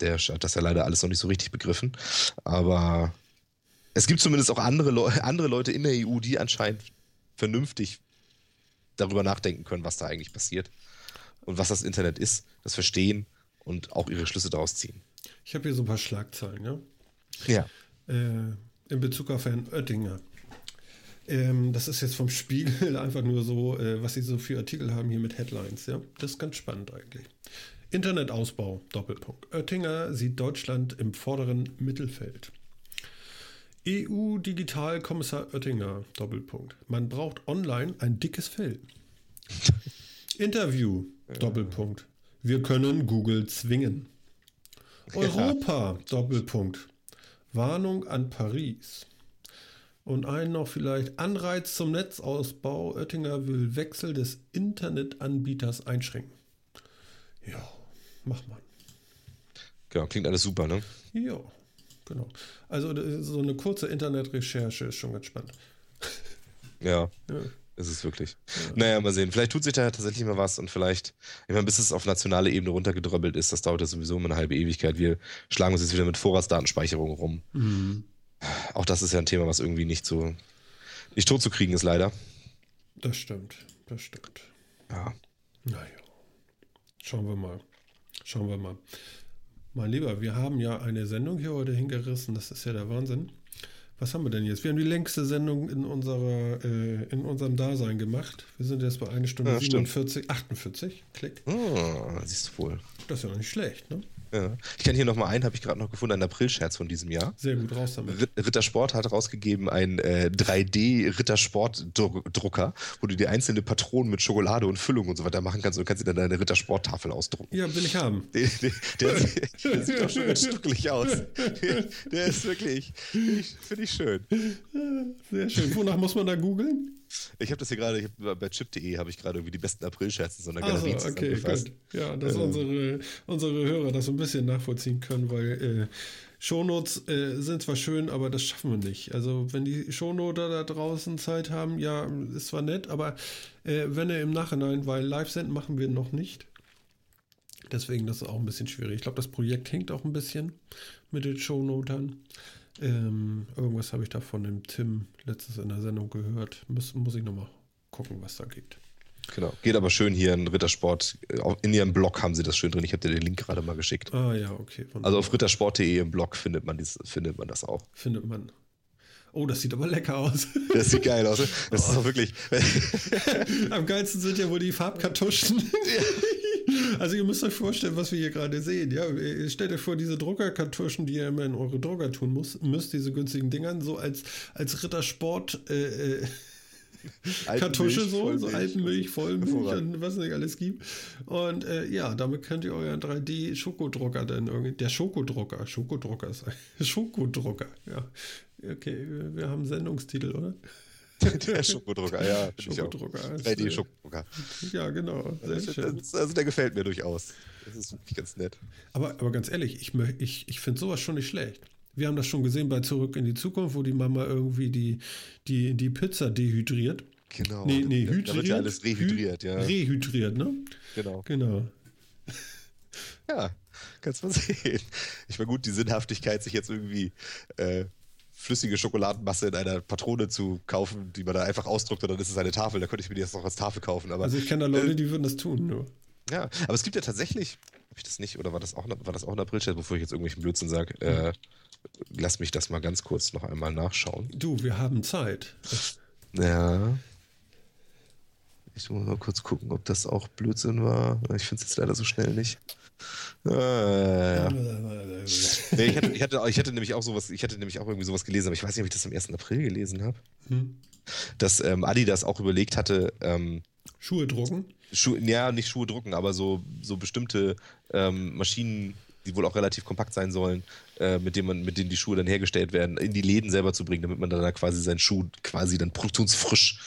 Speaker 2: der hat das ja leider alles noch nicht so richtig begriffen. Aber es gibt zumindest auch andere, Le andere Leute in der EU, die anscheinend vernünftig darüber nachdenken können, was da eigentlich passiert und was das Internet ist, das verstehen und auch ihre Schlüsse daraus ziehen.
Speaker 1: Ich habe hier so ein paar Schlagzeilen, ja?
Speaker 2: Ja.
Speaker 1: Äh, in Bezug auf Herrn Oettinger. Ähm, das ist jetzt vom Spiegel einfach nur so, äh, was sie so für Artikel haben hier mit Headlines, ja? Das ist ganz spannend eigentlich. Internetausbau, Doppelpunkt. Oettinger sieht Deutschland im vorderen Mittelfeld. EU-Digitalkommissar Oettinger, Doppelpunkt. Man braucht online ein dickes Fell. Interview, Doppelpunkt. Wir können Google zwingen. Europa. Doppelpunkt. Warnung an Paris. Und einen noch vielleicht Anreiz zum Netzausbau. Oettinger will Wechsel des Internetanbieters einschränken. Ja mach mal.
Speaker 2: Genau, klingt alles super, ne?
Speaker 1: Ja, genau. Also so eine kurze Internetrecherche ist schon ganz spannend.
Speaker 2: Ja. ja. Ist es wirklich. Ja. Naja, mal sehen. Vielleicht tut sich da tatsächlich mal was und vielleicht, ich meine, bis es auf nationale Ebene runtergedröbbelt ist, das dauert ja sowieso immer eine halbe Ewigkeit. Wir schlagen uns jetzt wieder mit Vorratsdatenspeicherung rum. Mhm. Auch das ist ja ein Thema, was irgendwie nicht so nicht tot zu kriegen ist, leider.
Speaker 1: Das stimmt. Das stimmt.
Speaker 2: Ja.
Speaker 1: Naja. Schauen wir mal. Schauen wir mal. Mein Lieber, wir haben ja eine Sendung hier heute hingerissen. Das ist ja der Wahnsinn. Was haben wir denn jetzt? Wir haben die längste Sendung in, unserer, äh, in unserem Dasein gemacht. Wir sind jetzt bei 1 Stunde ja, 47, 48. Klick.
Speaker 2: Oh, siehst du wohl.
Speaker 1: Das ist ja noch nicht schlecht, ne?
Speaker 2: Ja. Ich kenne hier noch mal einen, habe ich gerade noch gefunden, einen April-Scherz von diesem Jahr.
Speaker 1: Sehr gut, raus damit.
Speaker 2: Rittersport hat rausgegeben einen äh, 3D-Rittersport-Drucker, wo du die einzelne Patronen mit Schokolade und Füllung und so weiter machen kannst und kannst dir dann deine Rittersport-Tafel ausdrucken.
Speaker 1: Ja, will ich haben.
Speaker 2: Der, der, der, der sieht doch schon ganz stücklich aus. Der, ist wirklich, finde ich, find ich schön.
Speaker 1: Sehr schön. Wonach muss man da googeln?
Speaker 2: Ich habe das hier gerade, bei chip.de habe ich gerade irgendwie die besten April-Scherze so einer
Speaker 1: Galerie so, okay, gut. Ja, dass ähm. unsere, unsere Hörer das so ein bisschen nachvollziehen können, weil äh, Shownotes äh, sind zwar schön, aber das schaffen wir nicht. Also wenn die Shownoter da draußen Zeit haben, ja, ist zwar nett, aber äh, wenn er im Nachhinein, weil Live-Send machen wir noch nicht. Deswegen das ist auch ein bisschen schwierig. Ich glaube, das Projekt hinkt auch ein bisschen mit den Shownotern. Ähm, irgendwas habe ich da von dem Tim letztes in der Sendung gehört. Muss, muss ich nochmal gucken, was da geht.
Speaker 2: Genau. Geht aber schön hier in Rittersport. In ihrem Blog haben sie das schön drin. Ich habe dir den Link gerade mal geschickt.
Speaker 1: Ah ja, okay.
Speaker 2: Also auf rittersport.de im Blog findet man, dies, findet man das auch.
Speaker 1: Findet man. Oh, das sieht aber lecker aus.
Speaker 2: Das sieht geil aus. Das oh. ist doch wirklich.
Speaker 1: Am geilsten sind ja wohl die Farbkartuschen. Also ihr müsst euch vorstellen, was wir hier gerade sehen. Ja, stellt euch vor, diese Druckerkartuschen, die ihr immer in eure Drucker tun muss, müsst, diese günstigen Dingern, so als, als Rittersport äh, äh Kartusche so, so Altenmilch, Vollmilch und was nicht alles gibt. Und äh, ja, damit könnt ihr euren 3D-Schokodrucker dann irgendwie, der Schokodrucker, Schokodrucker ist Schokodrucker, ja. Okay, wir haben Sendungstitel, oder?
Speaker 2: Der Schokodrucker, ja.
Speaker 1: Schokodrucker.
Speaker 2: 3D-Schokodrucker.
Speaker 1: Ja, genau.
Speaker 2: Sehr das. Das, also der gefällt mir durchaus. Das ist wirklich ganz nett.
Speaker 1: Aber, aber ganz ehrlich, ich, ich, ich finde sowas schon nicht schlecht. Wir haben das schon gesehen bei Zurück in die Zukunft, wo die Mama irgendwie die, die, die Pizza dehydriert.
Speaker 2: Genau.
Speaker 1: Nee, nee, hydriert. Da
Speaker 2: wird ja alles rehydriert, ja.
Speaker 1: Rehydriert, ne?
Speaker 2: Genau.
Speaker 1: Genau.
Speaker 2: Ja, kannst man sehen. Ich meine, gut, die Sinnhaftigkeit, sich jetzt irgendwie äh, flüssige Schokoladenmasse in einer Patrone zu kaufen, die man da einfach ausdruckt und dann ist es eine Tafel. Da könnte ich mir die jetzt noch als Tafel kaufen. Aber,
Speaker 1: also ich kenne da Leute, äh, die würden das tun, nur.
Speaker 2: Ja, aber es gibt ja tatsächlich, habe ich das nicht, oder war das auch, war das auch ein Aprilscherz, bevor ich jetzt irgendwelchen Blödsinn sage? Äh, lass mich das mal ganz kurz noch einmal nachschauen.
Speaker 1: Du, wir haben Zeit.
Speaker 2: Ja. Ich muss mal kurz gucken, ob das auch Blödsinn war. Ich finde es jetzt leider so schnell nicht. Ja. nee, ich, hatte, ich, hatte, ich hatte nämlich auch sowas, ich hatte nämlich auch irgendwie sowas gelesen, aber ich weiß nicht, ob ich das am 1. April gelesen habe. Hm. Dass ähm, Adidas auch überlegt hatte, ähm,
Speaker 1: Schuhe drucken?
Speaker 2: Schuhe, ja, nicht Schuhe drucken, aber so, so bestimmte ähm, Maschinen, die wohl auch relativ kompakt sein sollen, äh, mit, denen man, mit denen die Schuhe dann hergestellt werden, in die Läden selber zu bringen, damit man dann da quasi seinen Schuh quasi dann produktionsfrisch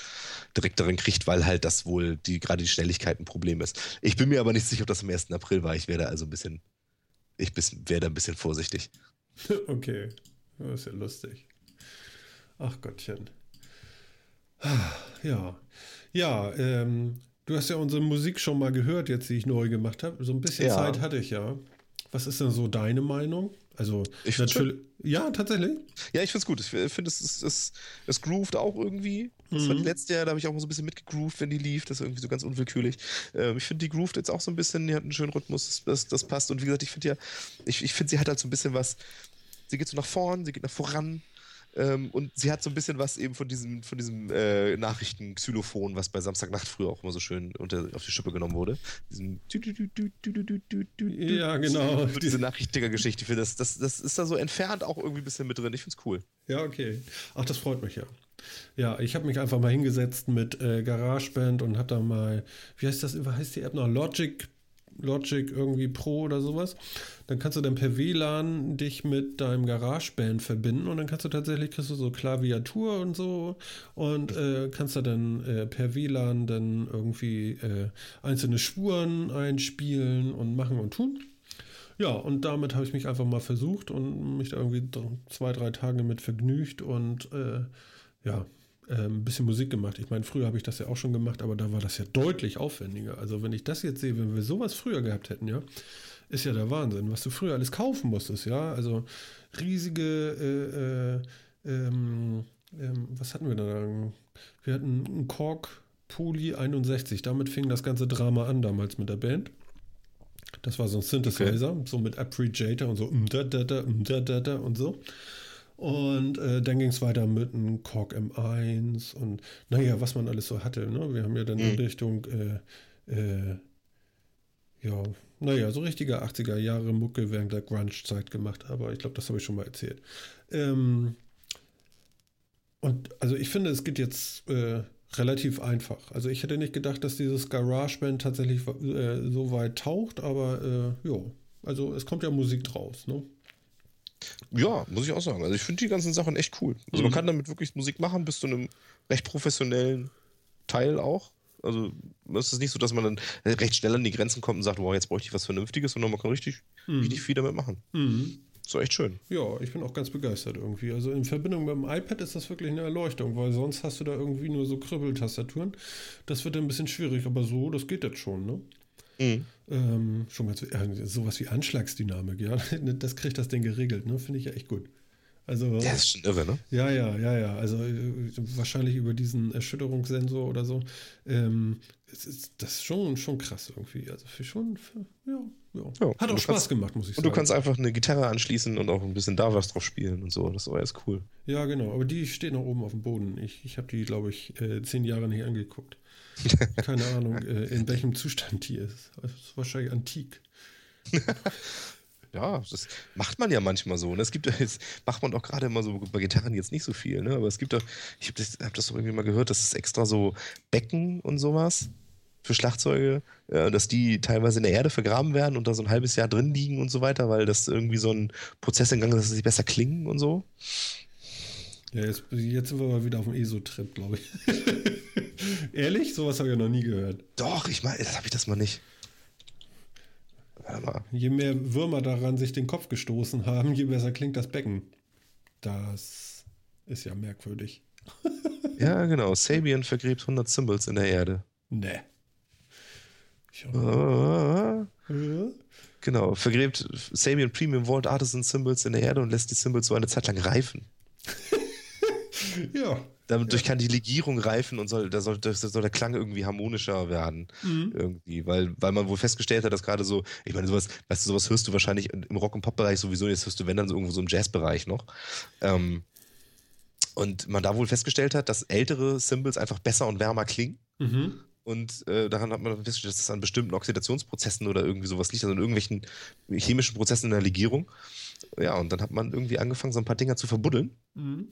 Speaker 2: direkt darin kriegt, weil halt das wohl die gerade die Schnelligkeit ein Problem ist. Ich bin mir aber nicht sicher, ob das am 1. April war. Ich werde also ein bisschen, ich werde ein bisschen vorsichtig.
Speaker 1: Okay, das ist ja lustig. Ach Gottchen. Ja, ja, ähm, du hast ja unsere Musik schon mal gehört, jetzt die ich neu gemacht habe. So ein bisschen ja. Zeit hatte ich ja. Was ist denn so deine Meinung? Also
Speaker 2: ich natürlich.
Speaker 1: Ja, tatsächlich.
Speaker 2: Ja, ich finde es gut. Ich finde, es, es, es, es groovt auch irgendwie. Das mhm. war die letzte Jahr, da habe ich auch mal so ein bisschen mitgegroovt, wenn die lief. Das ist irgendwie so ganz unwillkürlich. Ähm, ich finde, die groovt jetzt auch so ein bisschen, die hat einen schönen Rhythmus, das, das passt. Und wie gesagt, ich finde ja, ich, ich finde, sie hat halt so ein bisschen was. Sie geht so nach vorn, sie geht nach voran. Ähm, und sie hat so ein bisschen was eben von diesem, von diesem äh, Nachrichten-Xylophon, was bei Samstagnacht früher auch immer so schön unter, auf die Schippe genommen wurde. Diesem
Speaker 1: ja, genau.
Speaker 2: Diese Nachrichtiger-Geschichte. Das, das, das ist da so entfernt auch irgendwie ein bisschen mit drin. Ich finde es cool.
Speaker 1: Ja, okay. Ach, das freut mich ja. Ja, ich habe mich einfach mal hingesetzt mit äh, GarageBand und habe da mal, wie heißt das, heißt die App noch? Logic Logic irgendwie Pro oder sowas. Dann kannst du dann per WLAN dich mit deinem GarageBand verbinden und dann kannst du tatsächlich kriegst du so Klaviatur und so und äh, kannst da dann äh, per WLAN dann irgendwie äh, einzelne Spuren einspielen und machen und tun. Ja, und damit habe ich mich einfach mal versucht und mich da irgendwie zwei, drei Tage mit vergnügt und äh, ja, ein bisschen Musik gemacht. Ich meine, früher habe ich das ja auch schon gemacht, aber da war das ja deutlich aufwendiger. Also wenn ich das jetzt sehe, wenn wir sowas früher gehabt hätten, ja, ist ja der Wahnsinn, was du früher alles kaufen musstest, ja. Also riesige, äh, äh, ähm, ähm, was hatten wir da? Wir hatten einen Korg Poly 61. Damit fing das ganze Drama an damals mit der Band. Das war so ein Synthesizer, okay. so mit Appreciator und so und so. Und äh, dann ging es weiter mit einem Korg M1 und naja, was man alles so hatte. Ne? Wir haben ja dann mhm. in Richtung, äh, äh, ja, naja, so richtige 80er Jahre Mucke während der Grunge-Zeit gemacht. Aber ich glaube, das habe ich schon mal erzählt. Ähm, und also ich finde, es geht jetzt äh, relativ einfach. Also ich hätte nicht gedacht, dass dieses GarageBand tatsächlich äh, so weit taucht, aber äh, ja, also es kommt ja Musik draus, ne?
Speaker 2: Ja, muss ich auch sagen. Also ich finde die ganzen Sachen echt cool. Also mhm. man kann damit wirklich Musik machen, bis zu einem recht professionellen Teil auch. Also es ist nicht so, dass man dann recht schnell an die Grenzen kommt und sagt, wow, jetzt bräuchte ich was Vernünftiges, sondern man kann richtig, mhm. richtig viel damit machen. Mhm. So echt schön.
Speaker 1: Ja, ich bin auch ganz begeistert irgendwie. Also in Verbindung mit dem iPad ist das wirklich eine Erleuchtung, weil sonst hast du da irgendwie nur so Kribbeltastaturen. Das wird dann ein bisschen schwierig, aber so, das geht jetzt schon, ne? Mhm. Ähm, schon mal äh, sowas wie Anschlagsdynamik, ja. Das kriegt das Ding geregelt, ne? Finde ich ja echt gut. Also,
Speaker 2: das ist schon irre, ne?
Speaker 1: Ja, ja, ja, ja. Also äh, wahrscheinlich über diesen Erschütterungssensor oder so. Ähm, ist, das ist schon, schon krass irgendwie. Also für schon, für, ja, ja. ja. Hat auch Spaß
Speaker 2: kannst,
Speaker 1: gemacht, muss ich
Speaker 2: sagen. Und du kannst einfach eine Gitarre anschließen und auch ein bisschen da was drauf spielen und so. Das ist alles cool.
Speaker 1: Ja, genau. Aber die steht noch oben auf dem Boden. Ich, ich habe die, glaube ich, äh, zehn Jahre nicht angeguckt. Keine Ahnung, äh, in welchem Zustand die ist. Das ist wahrscheinlich antik.
Speaker 2: Ja, das macht man ja manchmal so. Ne? Es gibt jetzt macht man doch gerade immer so bei Gitarren jetzt nicht so viel, ne? Aber es gibt doch, ich habe das, hab das irgendwie mal gehört, dass es extra so Becken und sowas für Schlagzeuge, äh, dass die teilweise in der Erde vergraben werden und da so ein halbes Jahr drin liegen und so weiter, weil das irgendwie so ein Prozess in Gang ist, dass sie besser klingen und so.
Speaker 1: Ja, jetzt, jetzt sind wir mal wieder auf dem ESO-Trip, glaube ich. Ehrlich? Sowas habe ich ja noch nie gehört.
Speaker 2: Doch, ich meine, das habe ich das mal nicht.
Speaker 1: Je mehr Würmer daran sich den Kopf gestoßen haben, je besser klingt das Becken. Das ist ja merkwürdig.
Speaker 2: ja, genau. Sabian vergräbt 100 Symbols in der Erde.
Speaker 1: Ne.
Speaker 2: Genau, vergräbt Sabian Premium Vault Artisan Symbols in der Erde und lässt die Symbols so eine Zeit lang reifen.
Speaker 1: Ja.
Speaker 2: Dadurch ja. kann die Legierung reifen und soll, da soll, da soll der Klang irgendwie harmonischer werden. Mhm. Irgendwie. Weil, weil man wohl festgestellt hat, dass gerade so, ich meine, sowas, weißt du, sowas hörst du wahrscheinlich im Rock- und Pop-Bereich sowieso, jetzt hörst du, wenn dann so irgendwo so im Jazz-Bereich noch. Ähm, und man da wohl festgestellt hat, dass ältere Symbols einfach besser und wärmer klingen. Mhm. Und äh, daran hat man festgestellt, dass es an bestimmten Oxidationsprozessen oder irgendwie sowas liegt, also in irgendwelchen chemischen Prozessen in der Legierung. Ja, und dann hat man irgendwie angefangen, so ein paar Dinger zu verbuddeln. Mhm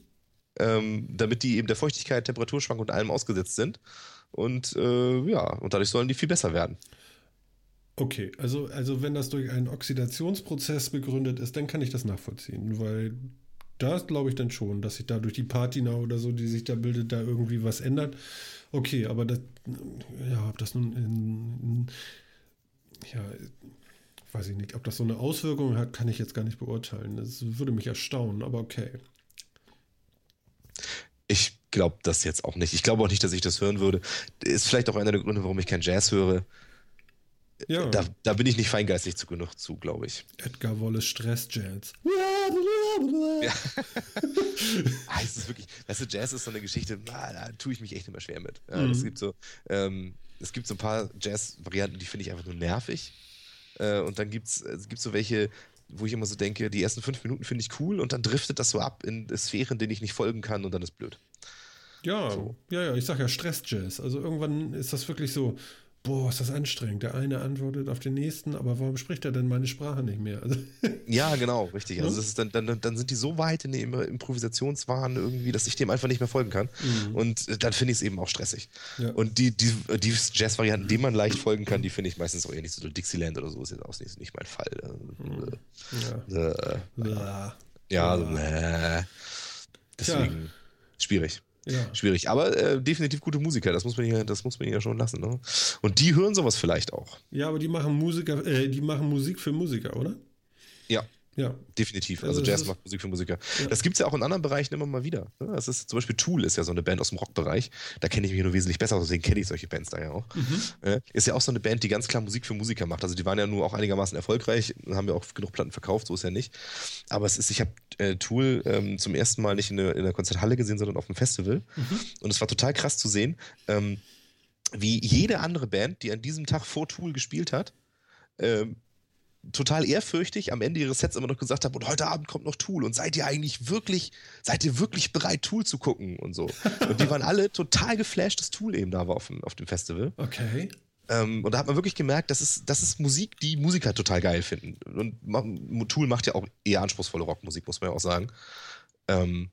Speaker 2: ähm, damit die eben der Feuchtigkeit, Temperaturschwank und allem ausgesetzt sind. Und äh, ja, und dadurch sollen die viel besser werden.
Speaker 1: Okay, also, also wenn das durch einen Oxidationsprozess begründet ist, dann kann ich das nachvollziehen, weil da glaube ich dann schon, dass sich da durch die Patina oder so, die sich da bildet, da irgendwie was ändert. Okay, aber das, ja, ob das nun in, in ja, weiß ich nicht, ob das so eine Auswirkung hat, kann ich jetzt gar nicht beurteilen. Das würde mich erstaunen, aber okay.
Speaker 2: Glaube das jetzt auch nicht. Ich glaube auch nicht, dass ich das hören würde. Ist vielleicht auch einer der Gründe, warum ich kein Jazz höre. Ja. Da, da bin ich nicht feingeistig zu genug zu, glaube ich.
Speaker 1: Edgar Wallace Stress Jazz.
Speaker 2: Ja. ah, es ist wirklich, weißt du, Jazz ist so eine Geschichte, ah, da tue ich mich echt immer schwer mit. Ja, mhm. Es gibt so, ähm, es gibt so ein paar Jazz-Varianten, die finde ich einfach nur nervig. Äh, und dann gibt es so welche, wo ich immer so denke, die ersten fünf Minuten finde ich cool und dann driftet das so ab in Sphären, denen ich nicht folgen kann und dann ist blöd.
Speaker 1: Ja, so. ja, ja, ich sag ja Stress-Jazz. Also irgendwann ist das wirklich so, boah, ist das anstrengend. Der eine antwortet auf den nächsten, aber warum spricht er denn meine Sprache nicht mehr? Also
Speaker 2: ja, genau, richtig. Also das ist dann, dann, dann sind die so weit in dem Improvisationswahn irgendwie, dass ich dem einfach nicht mehr folgen kann. Mhm. Und dann finde ich es eben auch stressig. Ja. Und die, die, die Jazz-Varianten, denen man leicht folgen kann, die finde ich meistens auch eher nicht so. Dixieland oder so ist jetzt auch nicht, nicht mein Fall. Mhm. Ja. Äh, ja, ja, äh. deswegen schwierig. Ja. Schwierig. Aber äh, definitiv gute Musiker, das muss man ja, das muss man ja schon lassen. Ne? Und die hören sowas vielleicht auch.
Speaker 1: Ja, aber die machen Musiker, äh, die machen Musik für Musiker, oder?
Speaker 2: Ja. Ja. Definitiv. Also, also Jazz macht Musik für Musiker. Ja. Das gibt es ja auch in anderen Bereichen immer mal wieder. Ne? Das ist zum Beispiel Tool ist ja so eine Band aus dem Rockbereich. Da kenne ich mich nur wesentlich besser, deswegen kenne ich solche Bands da ja auch. Mhm. Ist ja auch so eine Band, die ganz klar Musik für Musiker macht. Also die waren ja nur auch einigermaßen erfolgreich, haben ja auch genug Platten verkauft, so ist ja nicht. Aber es ist, ich habe äh, Tool ähm, zum ersten Mal nicht in der, in der Konzerthalle gesehen, sondern auf einem Festival. Mhm. Und es war total krass zu sehen, ähm, wie jede andere Band, die an diesem Tag vor Tool gespielt hat, ähm, total ehrfürchtig am Ende ihres Sets immer noch gesagt habe, und heute Abend kommt noch Tool und seid ihr eigentlich wirklich, seid ihr wirklich bereit, Tool zu gucken und so. Und die waren alle total geflasht, dass Tool eben da war auf dem, auf dem Festival.
Speaker 1: Okay.
Speaker 2: Ähm, und da hat man wirklich gemerkt, das ist, das ist Musik, die Musiker total geil finden. Und Tool macht ja auch eher anspruchsvolle Rockmusik, muss man ja auch sagen. Ähm,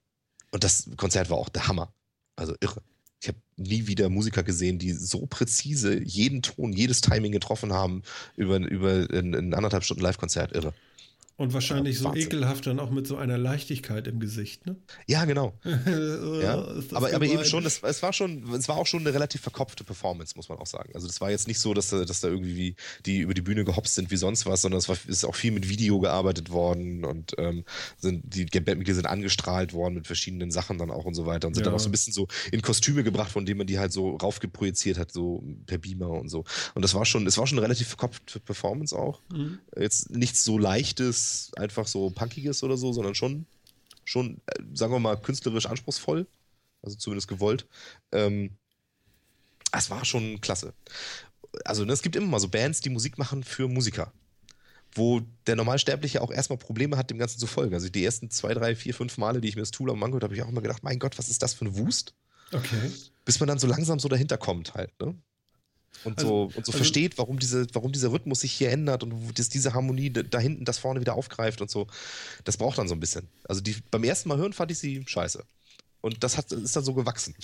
Speaker 2: und das Konzert war auch der Hammer. Also irre ich habe nie wieder Musiker gesehen, die so präzise jeden Ton, jedes Timing getroffen haben über, über ein, ein anderthalb Stunden Live-Konzert. Irre.
Speaker 1: Und wahrscheinlich ja, so ekelhaft dann auch mit so einer Leichtigkeit im Gesicht, ne?
Speaker 2: Ja, genau. ja. Aber, aber eben schon, das, es war schon, es war auch schon eine relativ verkopfte Performance, muss man auch sagen. Also das war jetzt nicht so, dass, dass da irgendwie die über die Bühne gehopst sind wie sonst was, sondern es war, ist auch viel mit Video gearbeitet worden und ähm, sind, die Bandmitglieder sind angestrahlt worden mit verschiedenen Sachen dann auch und so weiter und sind ja. dann auch so ein bisschen so in Kostüme gebracht, von denen man die halt so raufgeprojiziert hat, so per Beamer und so. Und das war schon, es war schon eine relativ verkopfte Performance auch. Mhm. Jetzt nichts so leichtes, einfach so punkiges oder so, sondern schon schon, äh, sagen wir mal, künstlerisch anspruchsvoll, also zumindest gewollt. Ähm, es war schon klasse. Also ne, es gibt immer mal so Bands, die Musik machen für Musiker wo der Normalsterbliche auch erstmal Probleme hat, dem Ganzen zu folgen. Also die ersten zwei, drei, vier, fünf Male, die ich mir das Tool am Mango habe ich auch immer gedacht, mein Gott, was ist das für ein Wust?
Speaker 1: Okay.
Speaker 2: Bis man dann so langsam so dahinter kommt halt, ne? Und also, so, und so also, versteht, warum, diese, warum dieser Rhythmus sich hier ändert und dass diese Harmonie da hinten das vorne wieder aufgreift und so. Das braucht dann so ein bisschen. Also die, beim ersten Mal hören fand ich sie scheiße. Und das hat, ist dann so gewachsen.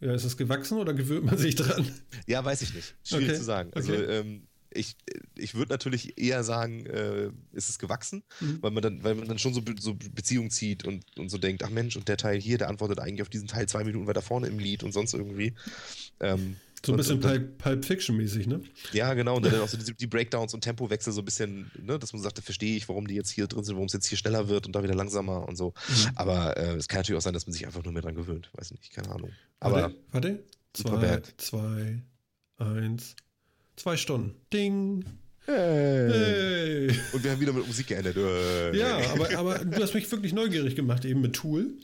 Speaker 1: Ja, ist es gewachsen oder gewöhnt man sich dran?
Speaker 2: Ja, weiß ich nicht. Schwierig okay. zu sagen. Also okay. ähm, ich, ich würde natürlich eher sagen, äh, ist es gewachsen, mhm. weil man dann, weil man dann schon so, so Beziehungen zieht und, und so denkt, ach Mensch, und der Teil hier, der antwortet eigentlich auf diesen Teil zwei Minuten weiter vorne im Lied und sonst irgendwie. Ähm,
Speaker 1: so ein bisschen Pulp, Pulp Fiction-mäßig, ne?
Speaker 2: Ja, genau. Und dann auch so die, die, Breakdowns und Tempowechsel so ein bisschen, ne, dass man sagt, da verstehe ich, warum die jetzt hier drin sind, warum es jetzt hier schneller wird und da wieder langsamer und so. Mhm. Aber äh, es kann natürlich auch sein, dass man sich einfach nur mehr dran gewöhnt. Weiß nicht, keine Ahnung. Aber
Speaker 1: warte, warte. Zwei, zwei, eins. Zwei Stunden. Ding.
Speaker 2: Hey. hey. Und wir haben wieder mit Musik geendet.
Speaker 1: Hey. Ja, aber, aber du hast mich wirklich neugierig gemacht, eben mit Tool.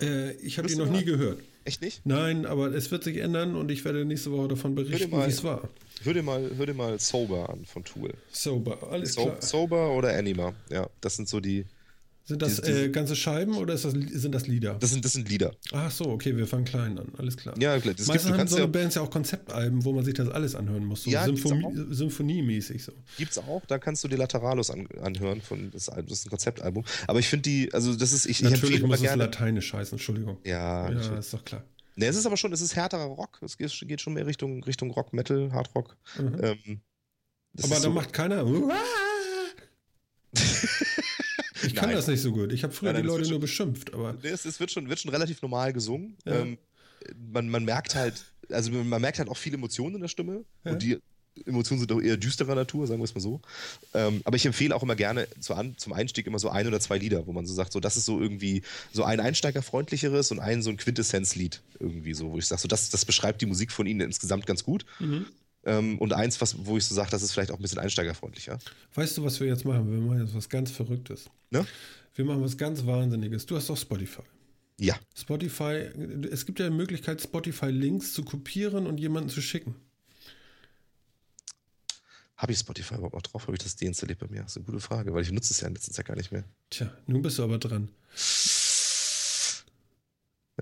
Speaker 1: Äh, ich habe die noch nie gehört.
Speaker 2: Echt nicht?
Speaker 1: Nein, aber es wird sich ändern und ich werde nächste Woche davon berichten, wie es war.
Speaker 2: Hör dir, mal, hör dir mal Sober an von Tool.
Speaker 1: Sober, alles so, klar.
Speaker 2: Sober oder Anima, ja. Das sind so die,
Speaker 1: sind das diese, äh, ganze Scheiben oder das, sind das Lieder?
Speaker 2: Das sind, das sind Lieder.
Speaker 1: Ach so, okay, wir fangen klein an. Alles klar.
Speaker 2: Ja, klar. Das
Speaker 1: Meistens gibt, haben so eine ja Bands ja auch Konzeptalben, wo man sich das alles anhören muss. So ja, Symphonie, Symphoniemäßig so.
Speaker 2: Gibt's auch. Da kannst du dir Lateralus an, anhören. Von, das, das ist ein Konzeptalbum. Aber ich finde die, also das ist, ich,
Speaker 1: Natürlich ich muss es lateinisch heißen, Entschuldigung.
Speaker 2: Ja,
Speaker 1: ja ist doch klar.
Speaker 2: Ne, es ist aber schon, es ist härterer Rock. Es geht, geht schon mehr Richtung, Richtung Rock, Metal, Hard Rock.
Speaker 1: Mhm. Ähm, aber da so macht keiner. Ich kann Nein. das nicht so gut. Ich habe früher Nein, die Leute schon, nur beschimpft, aber.
Speaker 2: Es, es, wird, schon, wird schon relativ normal gesungen. Ja. Ähm, man, man merkt halt, also man merkt halt auch viele Emotionen in der Stimme. Ja. Und die Emotionen sind auch eher düsterer Natur, sagen wir es mal so. Ähm, aber ich empfehle auch immer gerne zu an, zum Einstieg immer so ein oder zwei Lieder, wo man so sagt, so das ist so irgendwie so ein einsteigerfreundlicheres und ein so ein Quintessenzlied irgendwie so, wo ich sage, so das, das beschreibt die Musik von ihnen insgesamt ganz gut. Mhm. Ähm, und eins, was, wo ich so sage, das ist vielleicht auch ein bisschen einsteigerfreundlicher.
Speaker 1: Weißt du, was wir jetzt machen? Wir machen jetzt was ganz Verrücktes.
Speaker 2: Ne?
Speaker 1: Wir machen was ganz Wahnsinniges. Du hast doch Spotify.
Speaker 2: Ja.
Speaker 1: Spotify, es gibt ja die Möglichkeit, Spotify-Links zu kopieren und jemanden zu schicken.
Speaker 2: Habe ich Spotify überhaupt noch drauf? Habe ich das deinstalliert bei mir? Das ist eine gute Frage, weil ich nutze es ja in letzter Zeit gar nicht mehr.
Speaker 1: Tja, nun bist du aber dran.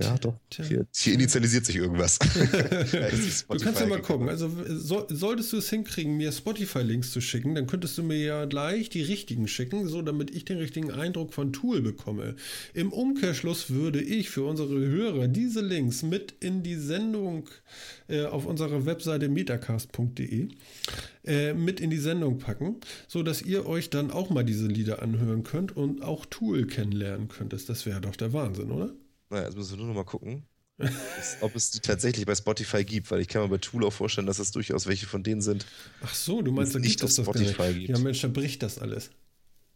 Speaker 2: Ja, doch. Hier, hier initialisiert sich irgendwas.
Speaker 1: du kannst ja mal gucken. Also so, solltest du es hinkriegen, mir Spotify-Links zu schicken, dann könntest du mir ja gleich die richtigen schicken, so damit ich den richtigen Eindruck von Tool bekomme. Im Umkehrschluss würde ich für unsere Hörer diese Links mit in die Sendung äh, auf unserer Webseite metacast.de äh, mit in die Sendung packen, so dass ihr euch dann auch mal diese Lieder anhören könnt und auch Tool kennenlernen könntest. Das wäre doch der Wahnsinn, oder?
Speaker 2: Naja, jetzt müssen wir nur noch mal gucken, ob es die tatsächlich bei Spotify gibt, weil ich kann mir bei Tool auch vorstellen, dass das durchaus welche von denen sind.
Speaker 1: Ach so, du meinst, da
Speaker 2: nicht auf Spotify gibt.
Speaker 1: Ja, Mensch, da bricht das alles.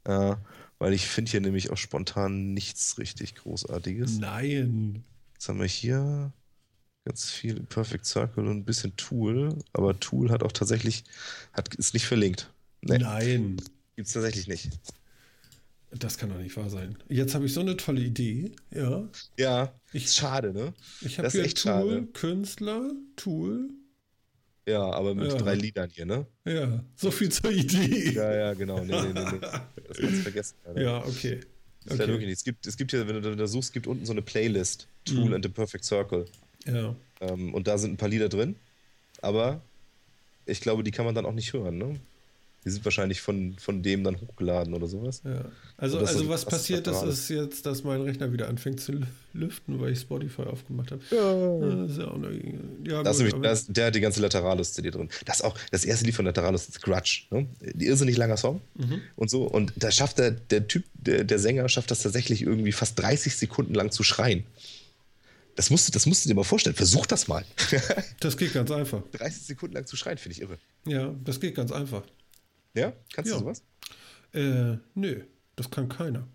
Speaker 2: Ja, weil ich finde hier nämlich auch spontan nichts richtig Großartiges.
Speaker 1: Nein.
Speaker 2: Jetzt haben wir hier ganz viel Perfect Circle und ein bisschen Tool, aber Tool hat auch tatsächlich, hat, ist nicht verlinkt.
Speaker 1: Nee. Nein.
Speaker 2: Gibt es tatsächlich nicht.
Speaker 1: Das kann doch nicht wahr sein. Jetzt habe ich so eine tolle Idee. Ja.
Speaker 2: Ja. Ich, ist schade, ne?
Speaker 1: Ich habe hier echt Tool, schade. Künstler, Tool.
Speaker 2: Ja, aber mit ja. drei Liedern hier, ne?
Speaker 1: Ja, so viel zur Idee.
Speaker 2: Ja, ja, genau. Nee, nee, nee, nee. Das kannst du vergessen.
Speaker 1: Alter. Ja, okay.
Speaker 2: Das okay. wirklich nicht. Es gibt, es gibt hier, wenn du da suchst, gibt unten so eine Playlist. Tool mm. and the Perfect Circle.
Speaker 1: Ja.
Speaker 2: Ähm, und da sind ein paar Lieder drin. Aber ich glaube, die kann man dann auch nicht hören, ne? Die sind wahrscheinlich von, von dem dann hochgeladen oder sowas.
Speaker 1: Ja. Also, also was passiert ist, ist jetzt, dass mein Rechner wieder anfängt zu lüften, weil ich Spotify aufgemacht habe. Ja. Das ist ja auch eine,
Speaker 2: ja, das gut, nämlich, das, der hat die ganze Lateralus-CD drin. Das auch, das erste Lied von Lateralus ist Grudge. Ne? Die irrsinnig langer Song mhm. und so. Und da schafft der, der Typ, der, der Sänger schafft das tatsächlich irgendwie fast 30 Sekunden lang zu schreien. Das musst, du, das musst du dir mal vorstellen. Versuch das mal.
Speaker 1: das geht ganz einfach.
Speaker 2: 30 Sekunden lang zu schreien, finde ich irre.
Speaker 1: Ja, das geht ganz einfach.
Speaker 2: Ja? Kannst ja. du sowas?
Speaker 1: Äh, nö, das kann keiner.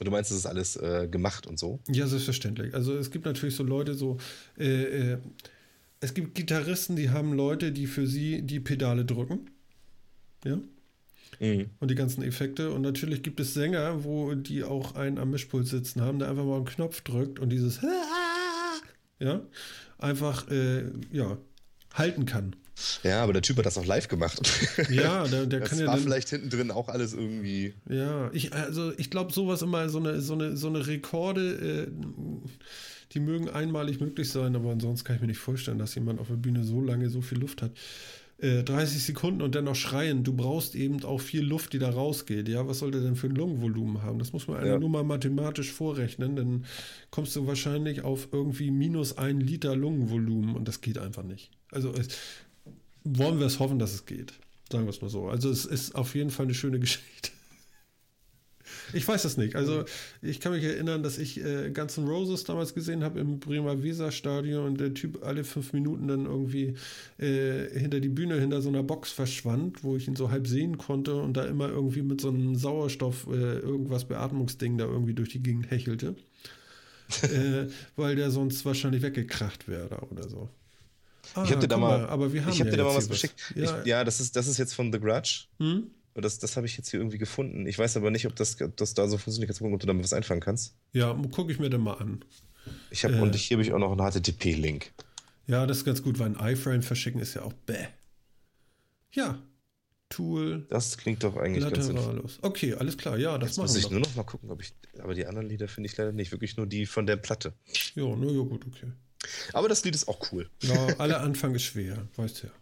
Speaker 2: Du meinst, das ist alles äh, gemacht und so?
Speaker 1: Ja, selbstverständlich. Also es gibt natürlich so Leute, so äh, äh, es gibt Gitarristen, die haben Leute, die für sie die Pedale drücken. Ja. Mhm. Und die ganzen Effekte. Und natürlich gibt es Sänger, wo die auch einen am Mischpult sitzen haben, der einfach mal einen Knopf drückt und dieses ja, einfach äh, ja, halten kann.
Speaker 2: Ja, aber der Typ hat das auch live gemacht.
Speaker 1: Ja, der, der
Speaker 2: das
Speaker 1: kann ja.
Speaker 2: war vielleicht hinten drin auch alles irgendwie.
Speaker 1: Ja, ich, also ich glaube, sowas immer, so eine, so eine, so eine Rekorde, äh, die mögen einmalig möglich sein, aber ansonsten kann ich mir nicht vorstellen, dass jemand auf der Bühne so lange so viel Luft hat. 30 äh, Sekunden und dennoch schreien. Du brauchst eben auch viel Luft, die da rausgeht. Ja, was soll der denn für ein Lungenvolumen haben? Das muss man ja. nur mal mathematisch vorrechnen. Dann kommst du wahrscheinlich auf irgendwie minus ein Liter Lungenvolumen und das geht einfach nicht. Also es, wollen wir es hoffen, dass es geht. Sagen wir es mal so. Also es ist auf jeden Fall eine schöne Geschichte. Ich weiß es nicht. Also ich kann mich erinnern, dass ich äh, Guns N' Roses damals gesehen habe im Bremer Weser-Stadion und der Typ alle fünf Minuten dann irgendwie äh, hinter die Bühne, hinter so einer Box verschwand, wo ich ihn so halb sehen konnte und da immer irgendwie mit so einem Sauerstoff, äh, irgendwas Beatmungsding da irgendwie durch die Gegend hechelte. äh, weil der sonst wahrscheinlich weggekracht wäre oder so.
Speaker 2: Ah, ich habe dir da mal,
Speaker 1: aber wir haben
Speaker 2: ich hab
Speaker 1: ja
Speaker 2: dir da mal was geschickt.
Speaker 1: Ja.
Speaker 2: Ich, ja, das ist, das ist jetzt von The Grudge.
Speaker 1: Hm?
Speaker 2: Das, das habe ich jetzt hier irgendwie gefunden. Ich weiß aber nicht, ob das, ob das da so funktioniert. Jetzt gucken, ob du damit was einfangen kannst.
Speaker 1: Ja, gucke ich mir dann mal an.
Speaker 2: Ich habe
Speaker 1: Äh.
Speaker 2: und hier habe ich auch noch einen HTTP-Link.
Speaker 1: Ja, das ist ganz gut, weil ein iFrame verschicken ist ja auch bäh. Ja. Tool,
Speaker 2: Das klingt doch eigentlich ganz sinnvoll.
Speaker 1: Okay, alles klar. Ja, das
Speaker 2: Jetzt
Speaker 1: machen
Speaker 2: muss
Speaker 1: wir.
Speaker 2: ich
Speaker 1: doch.
Speaker 2: nur noch mal gucken, ob ich. Aber die anderen Lieder finde ich leider nicht. Wirklich nur die von der Platte.
Speaker 1: Ja, na ja, gut, okay.
Speaker 2: Aber das Lied ist auch cool.
Speaker 1: Ja, aller Anfang ist schwer, weißt du ja.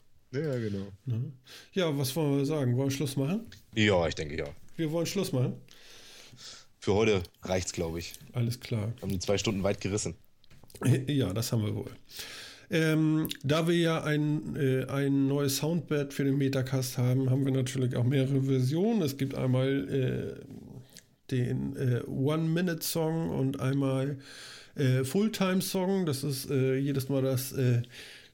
Speaker 2: Ja, genau.
Speaker 1: Ne? Ja, was wollen wir sagen? Wollen wir Schluss machen?
Speaker 2: Ja, ich denke ja.
Speaker 1: Wir wollen Schluss machen.
Speaker 2: Für heute reicht's, glaube ich.
Speaker 1: Alles klar.
Speaker 2: Haben die zwei Stunden weit gerissen.
Speaker 1: Ja, das haben wir wohl. Ähm, da wir ja ein, äh, ein neues Soundbed für den Metacast haben, haben wir natürlich auch mehrere Versionen. Es gibt einmal äh, den äh, One-Minute-Song und einmal äh, Fulltime-Song. Das ist äh, jedes Mal das äh,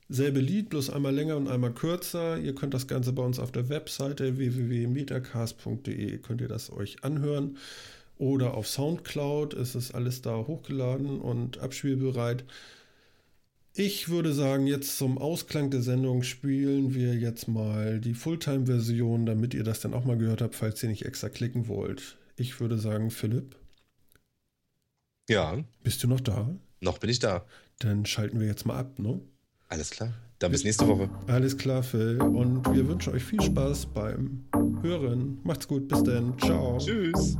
Speaker 1: selbe Lied, bloß einmal länger und einmal kürzer. Ihr könnt das Ganze bei uns auf der Webseite www.metacast.de könnt ihr das euch anhören. Oder auf Soundcloud ist es alles da hochgeladen und abspielbereit. Ich würde sagen, jetzt zum Ausklang der Sendung spielen wir jetzt mal die Fulltime-Version, damit ihr das dann auch mal gehört habt, falls ihr nicht extra klicken wollt. Ich würde sagen, Philipp,
Speaker 2: Ja,
Speaker 1: bist du noch da?
Speaker 2: noch bin ich da.
Speaker 1: Dann schalten wir jetzt mal ab, ne?
Speaker 2: Alles klar. Dann bis nächste Woche.
Speaker 1: Alles klar, Phil. Und wir wünschen euch viel Spaß beim Hören. Macht's gut, bis dann. Ciao.
Speaker 2: Tschüss.